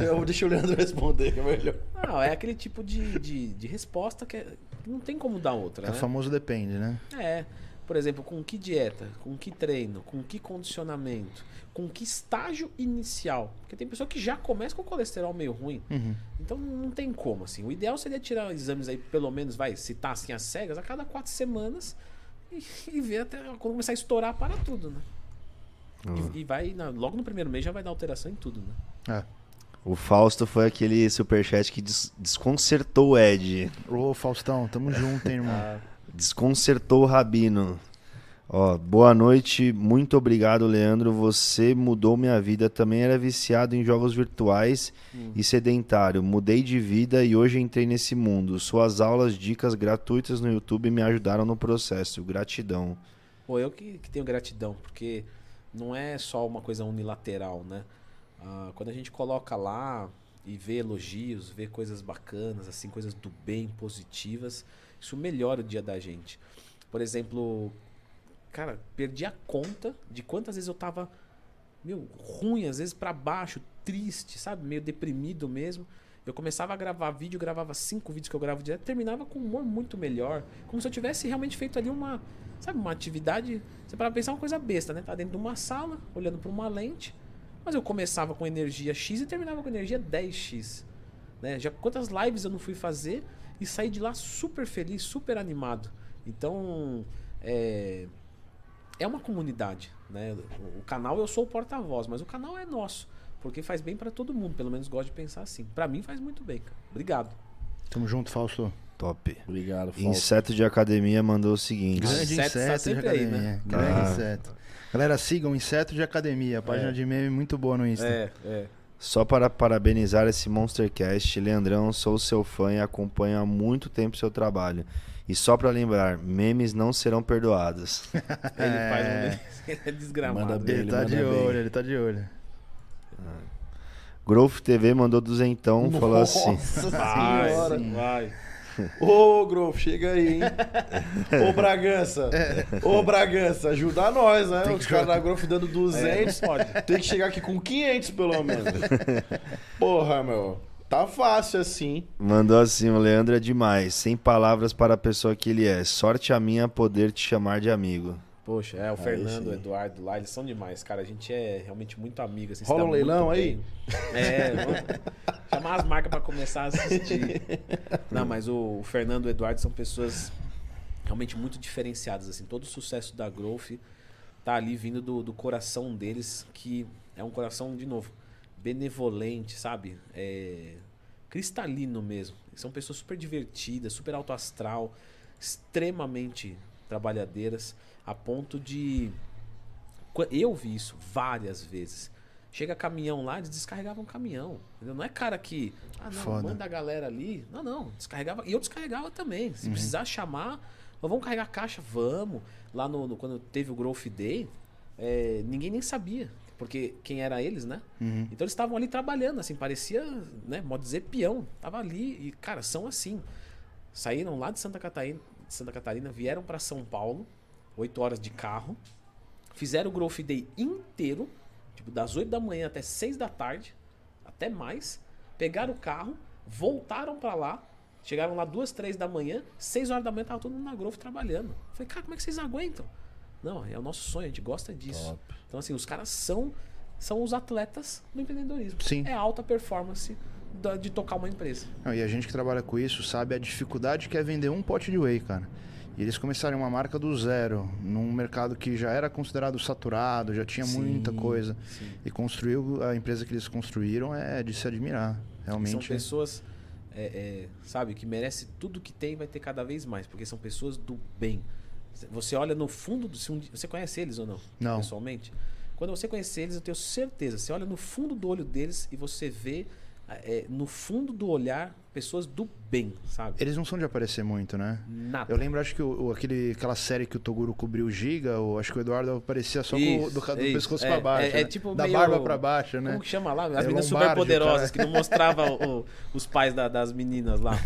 [SPEAKER 2] Eu, deixa o Leandro responder, que é melhor.
[SPEAKER 3] Não, é aquele tipo de, de, de resposta que, é- que não tem como dar outra,
[SPEAKER 1] É o
[SPEAKER 3] né?
[SPEAKER 1] famoso depende, né?
[SPEAKER 3] É. Por exemplo, com que dieta, com que treino, com que condicionamento, com que estágio inicial. Porque tem pessoa que já começa com colesterol meio ruim.
[SPEAKER 1] Uhum.
[SPEAKER 3] Então não tem como, assim. O ideal seria tirar exames aí, pelo menos, vai, se tá assim as cegas, a cada quatro semanas e, e ver até quando começar a estourar para tudo, né?
[SPEAKER 4] Uhum.
[SPEAKER 3] E, e vai, na- logo no primeiro mês já vai dar alteração em tudo, né?
[SPEAKER 1] É.
[SPEAKER 4] O Fausto foi aquele superchat que des- desconcertou o Ed.
[SPEAKER 1] Ô, Faustão, tamo junto, hein, irmão.
[SPEAKER 3] Ah,
[SPEAKER 4] Desconcertou o Rabino. Ó, boa noite, muito obrigado, Leandro. Você mudou minha vida. Também era viciado em jogos virtuais
[SPEAKER 3] Hum.
[SPEAKER 4] e sedentário. Mudei de vida e hoje entrei nesse mundo. Suas aulas, dicas gratuitas no YouTube me ajudaram no processo. Gratidão.
[SPEAKER 3] Pô, eu que, que tenho gratidão, porque não é só uma coisa unilateral, né? Ah, quando a gente coloca lá e vê elogios, vê coisas bacanas, assim, coisas do bem, positivas, isso melhora o dia da gente. Por exemplo, cara, perdi a conta de quantas vezes eu tava, meu, ruim, às vezes pra baixo, triste, sabe? Meio deprimido mesmo. Eu começava a gravar vídeo, gravava cinco vídeos que eu gravo direto, terminava com um humor muito melhor. Como se eu tivesse realmente feito ali uma, sabe, uma atividade. Você para pensar uma coisa besta, né? Tá dentro de uma sala, olhando para uma lente. Mas eu começava com energia X e terminava com energia 10X. Né? Já quantas lives eu não fui fazer e saí de lá super feliz, super animado. Então, é, é uma comunidade, né? O, o canal eu sou o porta-voz, mas o canal é nosso, porque faz bem pra todo mundo, pelo menos gosto de pensar assim. Pra mim faz muito bem, cara. Obrigado.
[SPEAKER 1] Tamo junto, Fausto.
[SPEAKER 4] Top.
[SPEAKER 2] Obrigado, Fausto.
[SPEAKER 4] Inseto de Academia mandou o seguinte.
[SPEAKER 1] Grande
[SPEAKER 3] Inseto
[SPEAKER 1] inseto,
[SPEAKER 3] tá
[SPEAKER 1] de
[SPEAKER 3] sempre aí,
[SPEAKER 1] academia.
[SPEAKER 3] né?
[SPEAKER 1] Grande
[SPEAKER 4] Ah.
[SPEAKER 1] inseto. Galera, sigam Inseto de Academia. A página
[SPEAKER 3] É.
[SPEAKER 1] de meme muito boa no Insta.
[SPEAKER 3] É, é.
[SPEAKER 4] Só para parabenizar esse Monstercast, Leandrão, sou seu fã e acompanho há muito tempo seu trabalho. E só para lembrar, memes não serão perdoados.
[SPEAKER 3] Ele faz um ele é desgramado.
[SPEAKER 2] Manda bem.
[SPEAKER 1] Ele,
[SPEAKER 2] Ele
[SPEAKER 1] tá
[SPEAKER 2] manda
[SPEAKER 1] de
[SPEAKER 2] bem.
[SPEAKER 1] olho, ele tá de olho.
[SPEAKER 4] Growth TV mandou duzentão, falou assim.
[SPEAKER 2] Nossa
[SPEAKER 3] Vai, vai.
[SPEAKER 2] Ô, Grove, chega aí, hein? Ô, Bragança. Ô, Bragança, ajuda nós, né?
[SPEAKER 1] Tem
[SPEAKER 2] Os
[SPEAKER 1] que
[SPEAKER 2] caras da Grove dando
[SPEAKER 3] É,
[SPEAKER 2] 200.
[SPEAKER 3] pode.
[SPEAKER 2] Tem que chegar aqui com 500, pelo menos. Porra, meu. Tá fácil assim.
[SPEAKER 4] Mandou assim, o Leandro é demais, sem palavras para a pessoa que ele é. Sorte a minha poder te chamar de amigo.
[SPEAKER 3] Poxa, é, o Fernando, o Eduardo lá, eles são demais, cara. A gente é realmente muito amigo. Assim,
[SPEAKER 2] Rola um leilão aí?
[SPEAKER 3] É, vamos chamar as marcas pra começar a assistir. Não, mas o, o Fernando e o Eduardo são pessoas realmente muito diferenciadas, assim. Todo o sucesso da Growth tá ali vindo do, do coração deles, que é um coração, de novo, benevolente, sabe? É, cristalino mesmo. São pessoas super divertidas, super alto astral, extremamente trabalhadeiras, a ponto de. Eu vi isso várias vezes. Chega caminhão lá, eles descarregavam caminhão. Entendeu? Não é cara que. Ah, não,
[SPEAKER 1] Foda.
[SPEAKER 3] manda a galera ali. Não, não. Descarregava. E eu descarregava também. Se precisar chamar, "Ó, vamos carregar caixa, vamos. Lá no, no- quando teve o Growth Day, é, ninguém nem sabia. Porque quem era eles, né?
[SPEAKER 1] Uhum.
[SPEAKER 3] Então eles estavam ali trabalhando, assim, parecia, né, modo dizer, peão. Tava ali e, cara, são assim. Saíram lá de Santa Catarina, de Santa Catarina vieram para São Paulo, oito horas de carro, fizeram o Growth Day inteiro, tipo, das 8 da manhã até 6 da tarde, até mais. Pegaram o carro, voltaram pra lá, chegaram lá duas, três da manhã, 6 horas da manhã tava todo mundo na Growth trabalhando. Falei, cara, como é que vocês aguentam? Não, é o nosso sonho, a gente gosta disso.
[SPEAKER 2] Top.
[SPEAKER 3] Então, assim, os caras são, são os atletas do empreendedorismo.
[SPEAKER 1] Sim.
[SPEAKER 3] É alta performance de tocar uma empresa.
[SPEAKER 1] Não, e a gente que trabalha com isso sabe a dificuldade que é vender um pote de whey, cara. E eles começaram uma marca do zero, num mercado que já era considerado saturado, já tinha muita coisa. E construiu a empresa que eles construíram é de se admirar.
[SPEAKER 3] São
[SPEAKER 1] Realmente.
[SPEAKER 3] pessoas, é, é, sabe, que merece tudo que tem e vai ter cada vez mais, porque são pessoas do bem. Você olha no fundo do. você conhece eles ou não?
[SPEAKER 1] Não.
[SPEAKER 3] Pessoalmente? Quando você conhecer eles, eu tenho certeza. Você olha no fundo do olho deles e você vê é, no fundo do olhar pessoas do bem, sabe?
[SPEAKER 1] Eles não são de aparecer muito, né?
[SPEAKER 3] Nada.
[SPEAKER 1] Eu lembro, acho que o, aquele, aquela série que o Toguro cobriu o Giga, ou acho que o Eduardo aparecia só com, o-
[SPEAKER 3] Isso,
[SPEAKER 1] do, do
[SPEAKER 3] isso.
[SPEAKER 1] pescoço
[SPEAKER 3] É,
[SPEAKER 1] pra baixo.
[SPEAKER 3] é- é
[SPEAKER 1] né?
[SPEAKER 3] tipo
[SPEAKER 1] da
[SPEAKER 3] meio-
[SPEAKER 1] barba pra baixo, né?
[SPEAKER 3] Como que chama lá? As
[SPEAKER 1] É
[SPEAKER 3] meninas super poderosas que não mostrava o- os pais da- das meninas lá.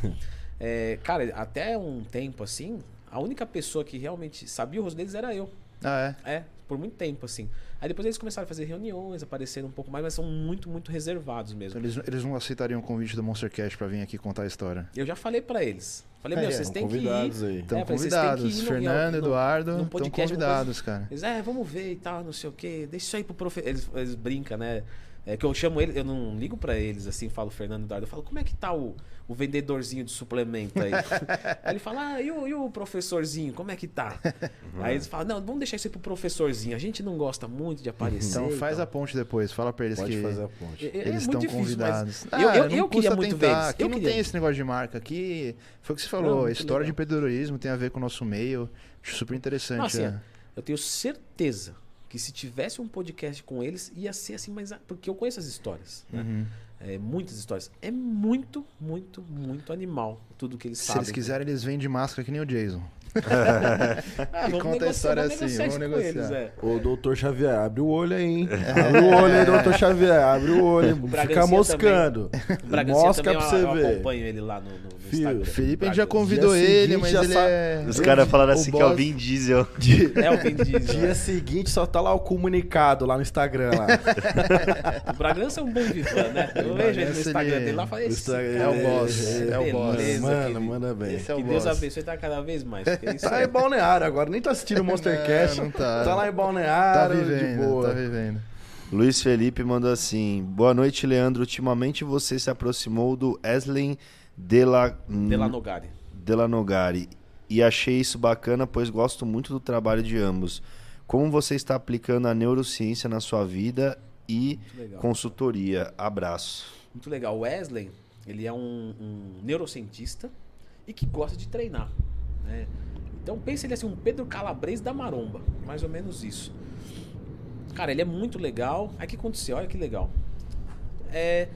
[SPEAKER 3] É, cara, até um tempo assim, a única pessoa que realmente sabia o rosto deles era eu.
[SPEAKER 1] Ah, é?
[SPEAKER 3] É, por muito tempo, assim. Aí depois eles começaram a fazer reuniões, apareceram um pouco mais, mas são muito, muito reservados mesmo.
[SPEAKER 1] Eles, eles não aceitariam o convite do Monster Cash pra vir aqui contar a história.
[SPEAKER 3] Eu já falei pra eles. Falei,
[SPEAKER 1] É,
[SPEAKER 3] meu,
[SPEAKER 1] é,
[SPEAKER 3] vocês
[SPEAKER 2] São
[SPEAKER 3] têm que ir.
[SPEAKER 2] convidados aí.
[SPEAKER 1] Estão
[SPEAKER 3] É, falei, vocês têm que
[SPEAKER 1] convidados.
[SPEAKER 3] ir
[SPEAKER 1] Fernando,
[SPEAKER 3] no-
[SPEAKER 1] Eduardo,
[SPEAKER 3] no
[SPEAKER 1] estão convidados, cara.
[SPEAKER 3] Eles, é, vamos ver e tal, não sei o quê. Deixa isso aí pro professor. Eles, eles brincam, né? É que eu chamo ele, eu não ligo pra eles assim, falo Fernando Eduardo, eu falo, como é que tá o, o vendedorzinho de suplemento aí? aí ele fala, ah, e o, e o professorzinho, como é que tá? aí eles falam, não, vamos deixar isso aí pro professorzinho, a gente não gosta muito de aparecer.
[SPEAKER 1] Então faz
[SPEAKER 3] tal.
[SPEAKER 1] a ponte depois, fala pra eles
[SPEAKER 2] Pode
[SPEAKER 1] que
[SPEAKER 2] fazer a ponte.
[SPEAKER 3] É- é
[SPEAKER 1] eles estão
[SPEAKER 3] difícil,
[SPEAKER 1] convidados.
[SPEAKER 3] mas eu, eu,
[SPEAKER 1] não
[SPEAKER 3] eu queria muito ver eles.
[SPEAKER 1] Aqui
[SPEAKER 3] Eu
[SPEAKER 1] não
[SPEAKER 3] queria.
[SPEAKER 1] tem esse negócio de marca. Aqui foi o que você
[SPEAKER 3] Não,
[SPEAKER 1] falou. a
[SPEAKER 3] muito
[SPEAKER 1] história
[SPEAKER 3] legal.
[SPEAKER 1] de empreendedorismo tem a ver com o nosso meio. Acho super interessante.
[SPEAKER 3] Não, assim,
[SPEAKER 1] é.
[SPEAKER 3] Eu tenho certeza que se tivesse um podcast com eles, ia ser assim, mas porque eu conheço as histórias. né?
[SPEAKER 1] Uhum.
[SPEAKER 3] É, muitas histórias. É muito, muito, muito animal tudo que eles
[SPEAKER 1] Se
[SPEAKER 3] sabem.
[SPEAKER 1] eles quiserem, eles vêm de máscara que nem o Jason.
[SPEAKER 3] Ah,
[SPEAKER 1] E conta a história
[SPEAKER 3] vamos
[SPEAKER 1] assim, vamos negociar.
[SPEAKER 3] eles, é.
[SPEAKER 2] Ô, doutor Xavier, abre o olho aí, hein? Abre o olho aí, doutor Xavier. Abre o olho. Fica moscando.
[SPEAKER 3] O Bragancinha
[SPEAKER 2] Mosca
[SPEAKER 3] também,
[SPEAKER 2] pra
[SPEAKER 3] eu,
[SPEAKER 2] você
[SPEAKER 3] eu
[SPEAKER 2] ver.
[SPEAKER 3] acompanho ele lá no, no, no
[SPEAKER 2] Fio,
[SPEAKER 3] Instagram.
[SPEAKER 1] Felipe, a gente já convidou
[SPEAKER 2] Dia
[SPEAKER 1] ele, mas
[SPEAKER 2] já
[SPEAKER 1] ele
[SPEAKER 2] sa-
[SPEAKER 1] é.
[SPEAKER 4] Os caras falaram
[SPEAKER 1] o
[SPEAKER 4] assim que é o Vin Diesel.
[SPEAKER 3] É o Vin Diesel.
[SPEAKER 2] Dia seguinte só tá lá o comunicado lá no Instagram. Lá.
[SPEAKER 3] O Bragança é um bom vivan, né? Eu vejo ele no Instagram
[SPEAKER 1] ele-
[SPEAKER 3] dele lá e falo, esse
[SPEAKER 1] é o boss, é o boss.
[SPEAKER 2] Mano, manda bem.
[SPEAKER 1] É
[SPEAKER 3] Que Deus abençoe tá cada vez mais. Isso
[SPEAKER 2] Tá
[SPEAKER 3] é-
[SPEAKER 2] em Balneário agora, nem tá assistindo o Monstercast.
[SPEAKER 1] Não, não tá.
[SPEAKER 2] Tá lá em
[SPEAKER 1] Tá
[SPEAKER 2] Balneário, de
[SPEAKER 1] vivendo,
[SPEAKER 2] boa.
[SPEAKER 1] tá vivendo.
[SPEAKER 4] Luiz Felipe mandou assim: Boa noite, Leandro. Ultimamente você se aproximou do Eslen Dela...
[SPEAKER 3] Delanogari.
[SPEAKER 4] Delanogari e achei isso bacana, pois gosto muito do trabalho de ambos. Como você está aplicando a neurociência na sua vida e consultoria? Abraço.
[SPEAKER 3] Muito legal. O Wesley, ele é um, um neurocientista e que gosta de treinar. né? Então pense ele assim, um Pedro Calabres da maromba. Mais ou menos isso. Cara, ele é muito legal. Aí o que aconteceu? Olha que legal. É,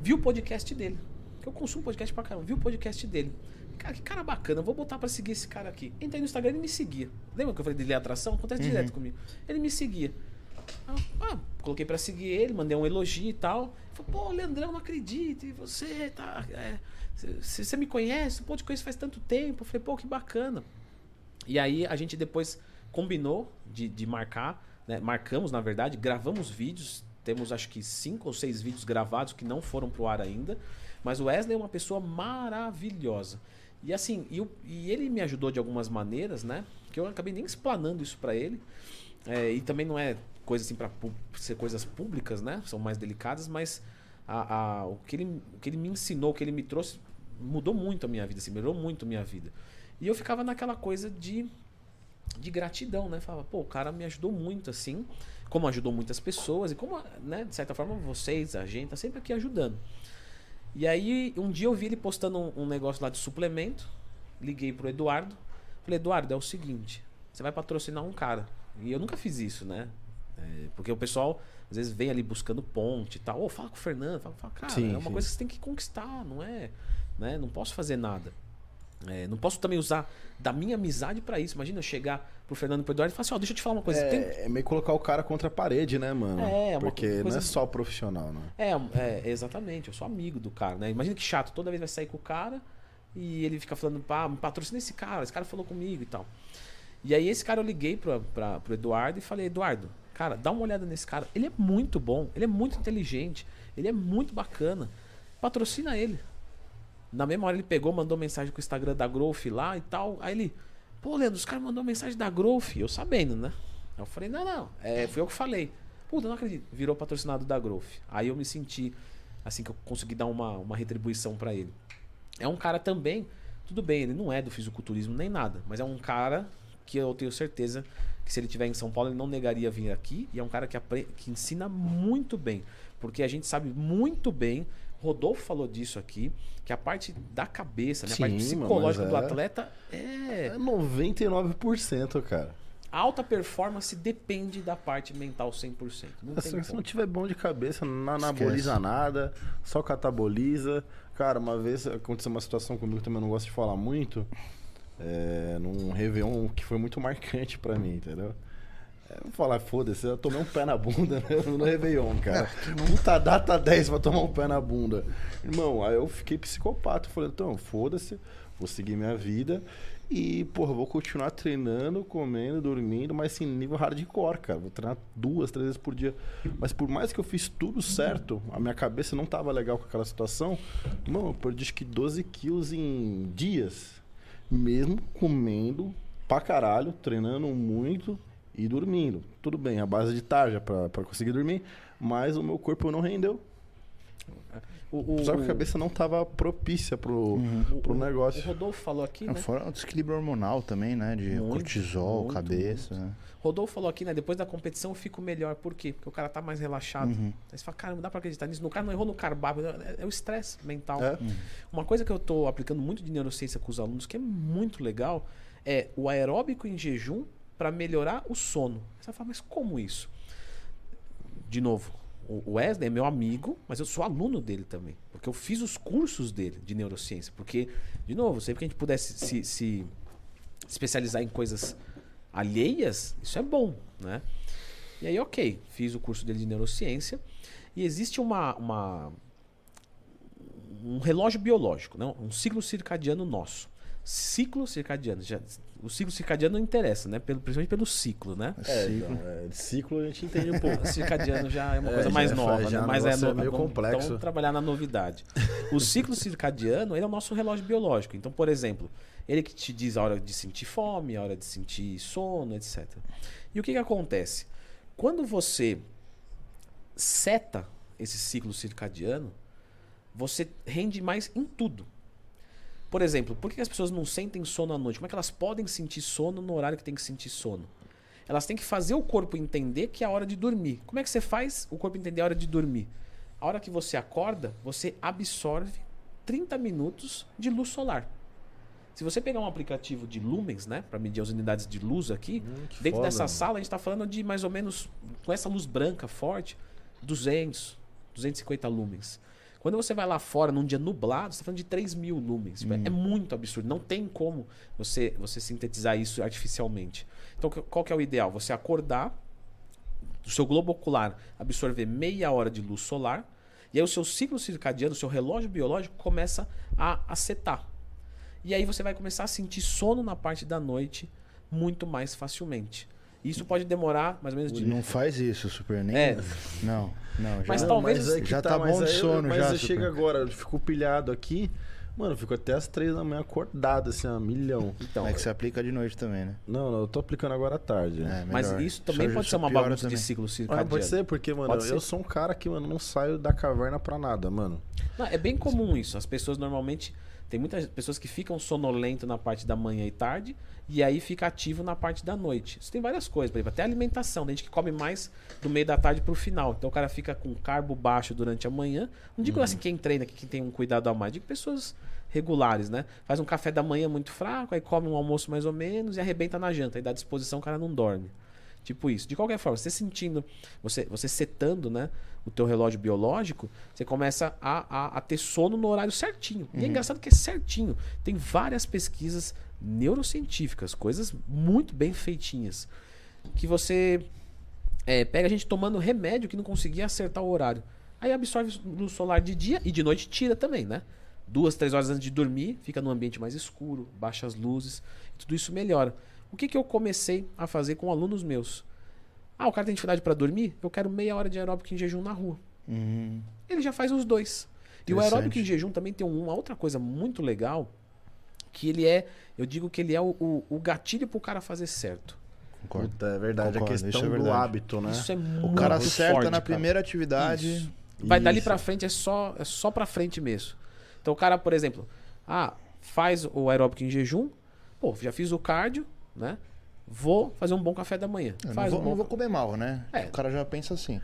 [SPEAKER 3] vi o podcast dele. Que eu consumo podcast pra caramba. Vi o podcast dele. Cara, que cara bacana. Vou botar pra seguir esse cara aqui. Entrei no Instagram e me seguia. Lembra que eu falei dele atração? Acontece
[SPEAKER 1] Uhum.
[SPEAKER 3] direto comigo. Ele me seguia. Ah, ah, coloquei pra seguir ele, mandei um elogio e tal. Falei, pô, Leandrão, não acredito. E você tá. Você me conhece? Pô, te conheço faz tanto tempo. Eu falei, pô, que bacana. E aí a gente depois combinou de, de marcar, né? Marcamos, na verdade, gravamos vídeos. Temos acho que cinco ou seis vídeos gravados que não foram pro ar ainda. Mas o Wesley é uma pessoa maravilhosa. E assim, e, o- e ele me ajudou de algumas maneiras, né? Que eu acabei nem explanando isso pra ele. É, e também não é coisa assim pu- ser coisas públicas, né? São mais delicadas, mas a, a- o, que ele, o que ele me ensinou, o que ele me trouxe, mudou muito a minha vida, assim, melhorou muito a minha vida. E eu ficava naquela coisa de, de gratidão, né? Falava, pô, o cara me ajudou muito, assim, como ajudou muitas pessoas, e como, né, de certa forma, vocês, a gente, tá sempre aqui ajudando. E aí, um dia eu vi ele postando um, um negócio lá de suplemento, liguei pro Eduardo, falei, Eduardo, é o seguinte, você vai patrocinar um cara. E eu nunca fiz isso, né? É, porque o pessoal, às vezes, vem ali buscando ponte e tal. Ô, fala com o Fernando. Fala, fala, cara,
[SPEAKER 2] Sim,
[SPEAKER 3] é uma
[SPEAKER 2] sim.
[SPEAKER 3] coisa que você tem que conquistar, não é? Né? Não posso fazer nada. É, não posso também usar da minha amizade pra isso. Imagina eu chegar pro Fernando pro Eduardo e falar assim, ó, deixa eu te falar uma coisa. Tem...
[SPEAKER 2] É, é meio colocar o cara contra a parede, né, mano?
[SPEAKER 3] É, uma
[SPEAKER 2] Porque não
[SPEAKER 3] coisa-
[SPEAKER 2] é só profissional, né?
[SPEAKER 3] É, é, exatamente, eu sou amigo do cara, né? Imagina que chato, toda vez vai sair com o cara e ele fica falando, pá, me patrocina esse cara, esse cara falou comigo e tal. E aí esse cara eu liguei pra, pra, pro Eduardo e falei, Eduardo, cara, dá uma olhada nesse cara. Ele é muito bom, ele é muito inteligente, ele é muito bacana. Patrocina ele. Na mesma hora ele pegou, mandou mensagem com o Instagram da Growth lá e tal. Aí ele, pô, Leandro, os caras mandou mensagem da Growth, eu sabendo, né? Eu falei, não, não, é, fui eu que falei. Puta, não acredito. Virou patrocinado da Growth. Aí eu me senti, assim, que eu consegui dar uma, uma retribuição pra ele. É um cara também, tudo bem, ele não é do fisiculturismo nem nada, mas é um cara que eu tenho certeza que se ele estiver em São Paulo, ele não negaria vir aqui. E é um cara que, que ensina muito bem. Porque a gente sabe muito bem, Rodolfo falou disso aqui, que a parte da cabeça, né, a parte
[SPEAKER 2] Sim,
[SPEAKER 3] psicológica do
[SPEAKER 2] é-
[SPEAKER 3] atleta é.
[SPEAKER 2] É 99%, cara.
[SPEAKER 3] A alta performance depende da parte mental 100%. Não
[SPEAKER 2] É que se não tiver bom de cabeça, não anaboliza nada, só cataboliza. Cara, uma vez aconteceu uma situação comigo que também eu não gosto de falar muito. É, num Réveillon que foi muito marcante pra mim, entendeu? É, vou falar, foda-se, eu tomei um pé na bunda né, no Réveillon, cara. Puta data 10 pra tomar um pé na bunda. Irmão, aí eu fiquei psicopata. Falei, então, foda-se, vou seguir minha vida. E, porra, vou continuar treinando, comendo, dormindo, mas assim, nível hardcore, cara. Vou treinar duas, três vezes por dia. Mas por mais que eu fiz tudo certo, a minha cabeça não tava legal com aquela situação. Irmão, eu perdi acho que 12 quilos em dias. Mesmo comendo pra caralho, treinando muito e dormindo. Tudo bem, a base de tarja pra, pra conseguir dormir, mas o meu corpo não rendeu.
[SPEAKER 3] O, o,
[SPEAKER 2] Só que a
[SPEAKER 3] o-
[SPEAKER 2] cabeça não tava propícia pro, pro
[SPEAKER 3] o
[SPEAKER 2] negócio.
[SPEAKER 3] Rodolfo falou aqui, né?
[SPEAKER 1] Fora o desequilíbrio hormonal também, né? De
[SPEAKER 3] Muito,
[SPEAKER 1] cortisol,
[SPEAKER 3] muito,
[SPEAKER 1] cabeça. né?
[SPEAKER 3] Rodolfo falou aqui, né? Depois da competição eu fico melhor. Por quê? Porque o cara tá mais relaxado.
[SPEAKER 1] Uhum.
[SPEAKER 3] Aí você fala, cara, não dá pra acreditar nisso. No cara não errou no cardápio. É, é o estresse mental.
[SPEAKER 2] É.
[SPEAKER 3] Uma coisa que eu tô aplicando muito de neurociência com os alunos, que é muito legal, é o aeróbico em jejum para melhorar o sono. Você vai falar, mas como isso? De novo, o Wesley é meu amigo, mas eu sou aluno dele também. Porque eu fiz os cursos dele de neurociência. Porque, de novo, sempre que a gente pudesse se, se especializar em coisas alheias, isso é bom, né? E aí, ok, fiz o curso dele de neurociência. E existe uma, uma um relógio biológico, não? um ciclo circadiano nosso. Ciclo circadiano. Já, o ciclo circadiano não interessa, né? Pelo, principalmente pelo ciclo, né?
[SPEAKER 2] É,
[SPEAKER 1] Ciclo.
[SPEAKER 2] então, é, ciclo a gente entende um pouco.
[SPEAKER 3] O circadiano já é uma
[SPEAKER 2] É,
[SPEAKER 3] coisa mais
[SPEAKER 2] é-
[SPEAKER 3] nova,
[SPEAKER 2] já
[SPEAKER 3] né?
[SPEAKER 2] o
[SPEAKER 3] Mas é,
[SPEAKER 2] é
[SPEAKER 3] no-
[SPEAKER 2] meio complexo.
[SPEAKER 3] Então, trabalhar na novidade. O ciclo circadiano, ele é o nosso relógio biológico. Então, por exemplo, ele que te diz a hora de sentir fome, a hora de sentir sono, etc. E o que, que acontece? Quando você seta esse ciclo circadiano, você rende mais em tudo. Por exemplo, por que as pessoas não sentem sono à noite? Como é que elas podem sentir sono no horário que tem que sentir sono? Elas têm que fazer o corpo entender que é a hora de dormir. Como é que você faz o corpo entender a hora de dormir? A hora que você acorda, você absorve 30 minutos de luz solar. Se você pegar um aplicativo de lumens, né, para medir as unidades de luz aqui,
[SPEAKER 2] Hum,
[SPEAKER 3] dentro
[SPEAKER 2] foda,
[SPEAKER 3] dessa
[SPEAKER 2] mano.
[SPEAKER 3] sala a gente está falando de mais ou menos com essa luz branca forte, 200, 250 lumens. Quando você vai lá fora num dia nublado, você está falando de 3 mil lumens. Tipo, É muito absurdo. Não tem como você, você sintetizar isso artificialmente. Então, qual que é o ideal? Você acordar, o seu globo ocular absorver meia hora de luz solar, e aí o seu ciclo circadiano, o seu relógio biológico começa a acetar. E aí você vai começar a sentir sono na parte da noite muito mais facilmente. Isso pode demorar mais ou menos de
[SPEAKER 1] Não faz isso, Super. Nem...
[SPEAKER 3] É.
[SPEAKER 1] Não, não. Já...
[SPEAKER 3] Mas talvez
[SPEAKER 2] aí que
[SPEAKER 1] já tá
[SPEAKER 2] mas
[SPEAKER 1] bom de
[SPEAKER 2] eu-
[SPEAKER 1] sono
[SPEAKER 2] mas
[SPEAKER 1] já,
[SPEAKER 2] eu
[SPEAKER 1] Super.
[SPEAKER 2] chego agora, eu fico pilhado aqui. Mano, eu fico até as três da manhã acordado, assim, a milhão.
[SPEAKER 3] então,
[SPEAKER 1] É que você aplica de noite também, né?
[SPEAKER 2] Não, não, eu tô aplicando agora à tarde.
[SPEAKER 1] É,
[SPEAKER 3] mas isso também
[SPEAKER 1] Só-
[SPEAKER 3] pode ser uma bagunça
[SPEAKER 1] também.
[SPEAKER 3] de ciclo
[SPEAKER 2] Ah,
[SPEAKER 3] circadiano.
[SPEAKER 2] pode ser, porque, mano,
[SPEAKER 3] Pode
[SPEAKER 2] eu
[SPEAKER 3] ser.
[SPEAKER 2] sou um cara que, mano, não saio da caverna pra nada, mano.
[SPEAKER 3] Não, é bem comum isso. As pessoas normalmente. Tem muitas pessoas que ficam sonolento na parte da manhã e tarde e aí fica ativo na parte da noite. Isso tem várias coisas, por exemplo, até alimentação. Tem gente que come mais do meio da tarde pro final. Então o cara fica com carbo baixo durante a manhã. Não digo assim quem treina, que quem tem um cuidado a mais, digo pessoas regulares, né? Faz um café da manhã muito fraco, aí come um almoço mais ou menos e arrebenta na janta. Aí dá disposição, o cara não dorme. Tipo isso. De qualquer forma, você sentindo, você, você setando, né, o teu relógio biológico, você começa a, a, a ter sono no horário certinho. E é engraçado que é certinho. Tem várias pesquisas neurocientíficas, coisas muito bem feitinhas, que você é, pega a gente tomando remédio que não conseguia acertar o horário. Aí absorve luz solar de dia e de noite tira também, né? Duas, três horas antes de dormir, fica num ambiente mais escuro, baixa as luzes, tudo isso melhora. O que, que eu comecei a fazer com alunos meus? Ah, o cara tem dificuldade para dormir? Eu quero meia hora de aeróbico em jejum na rua.
[SPEAKER 1] Uhum.
[SPEAKER 3] Ele já faz os dois. E o aeróbico em jejum também tem uma outra coisa muito legal, que ele é, eu digo que ele é o, o, o gatilho pro cara fazer certo.
[SPEAKER 1] Concordo.
[SPEAKER 2] Puta, é verdade.
[SPEAKER 1] Concordo,
[SPEAKER 2] a
[SPEAKER 1] isso
[SPEAKER 2] questão
[SPEAKER 1] é
[SPEAKER 2] do
[SPEAKER 1] verdade.
[SPEAKER 2] hábito, né?
[SPEAKER 3] Isso é muito
[SPEAKER 1] O cara
[SPEAKER 3] forte,
[SPEAKER 1] acerta na
[SPEAKER 3] cara.
[SPEAKER 1] primeira atividade.
[SPEAKER 3] Isso. Vai dali
[SPEAKER 2] Isso.
[SPEAKER 3] pra frente é só é só para frente mesmo. Então o cara, por exemplo, ah, faz o aeróbico em jejum, pô, já fiz o cardio, né? Vou fazer um bom café da manhã.
[SPEAKER 1] Eu não
[SPEAKER 3] Faz
[SPEAKER 1] vou,
[SPEAKER 3] um bom
[SPEAKER 1] não vou comer mal, né?
[SPEAKER 3] É.
[SPEAKER 1] O cara já pensa assim.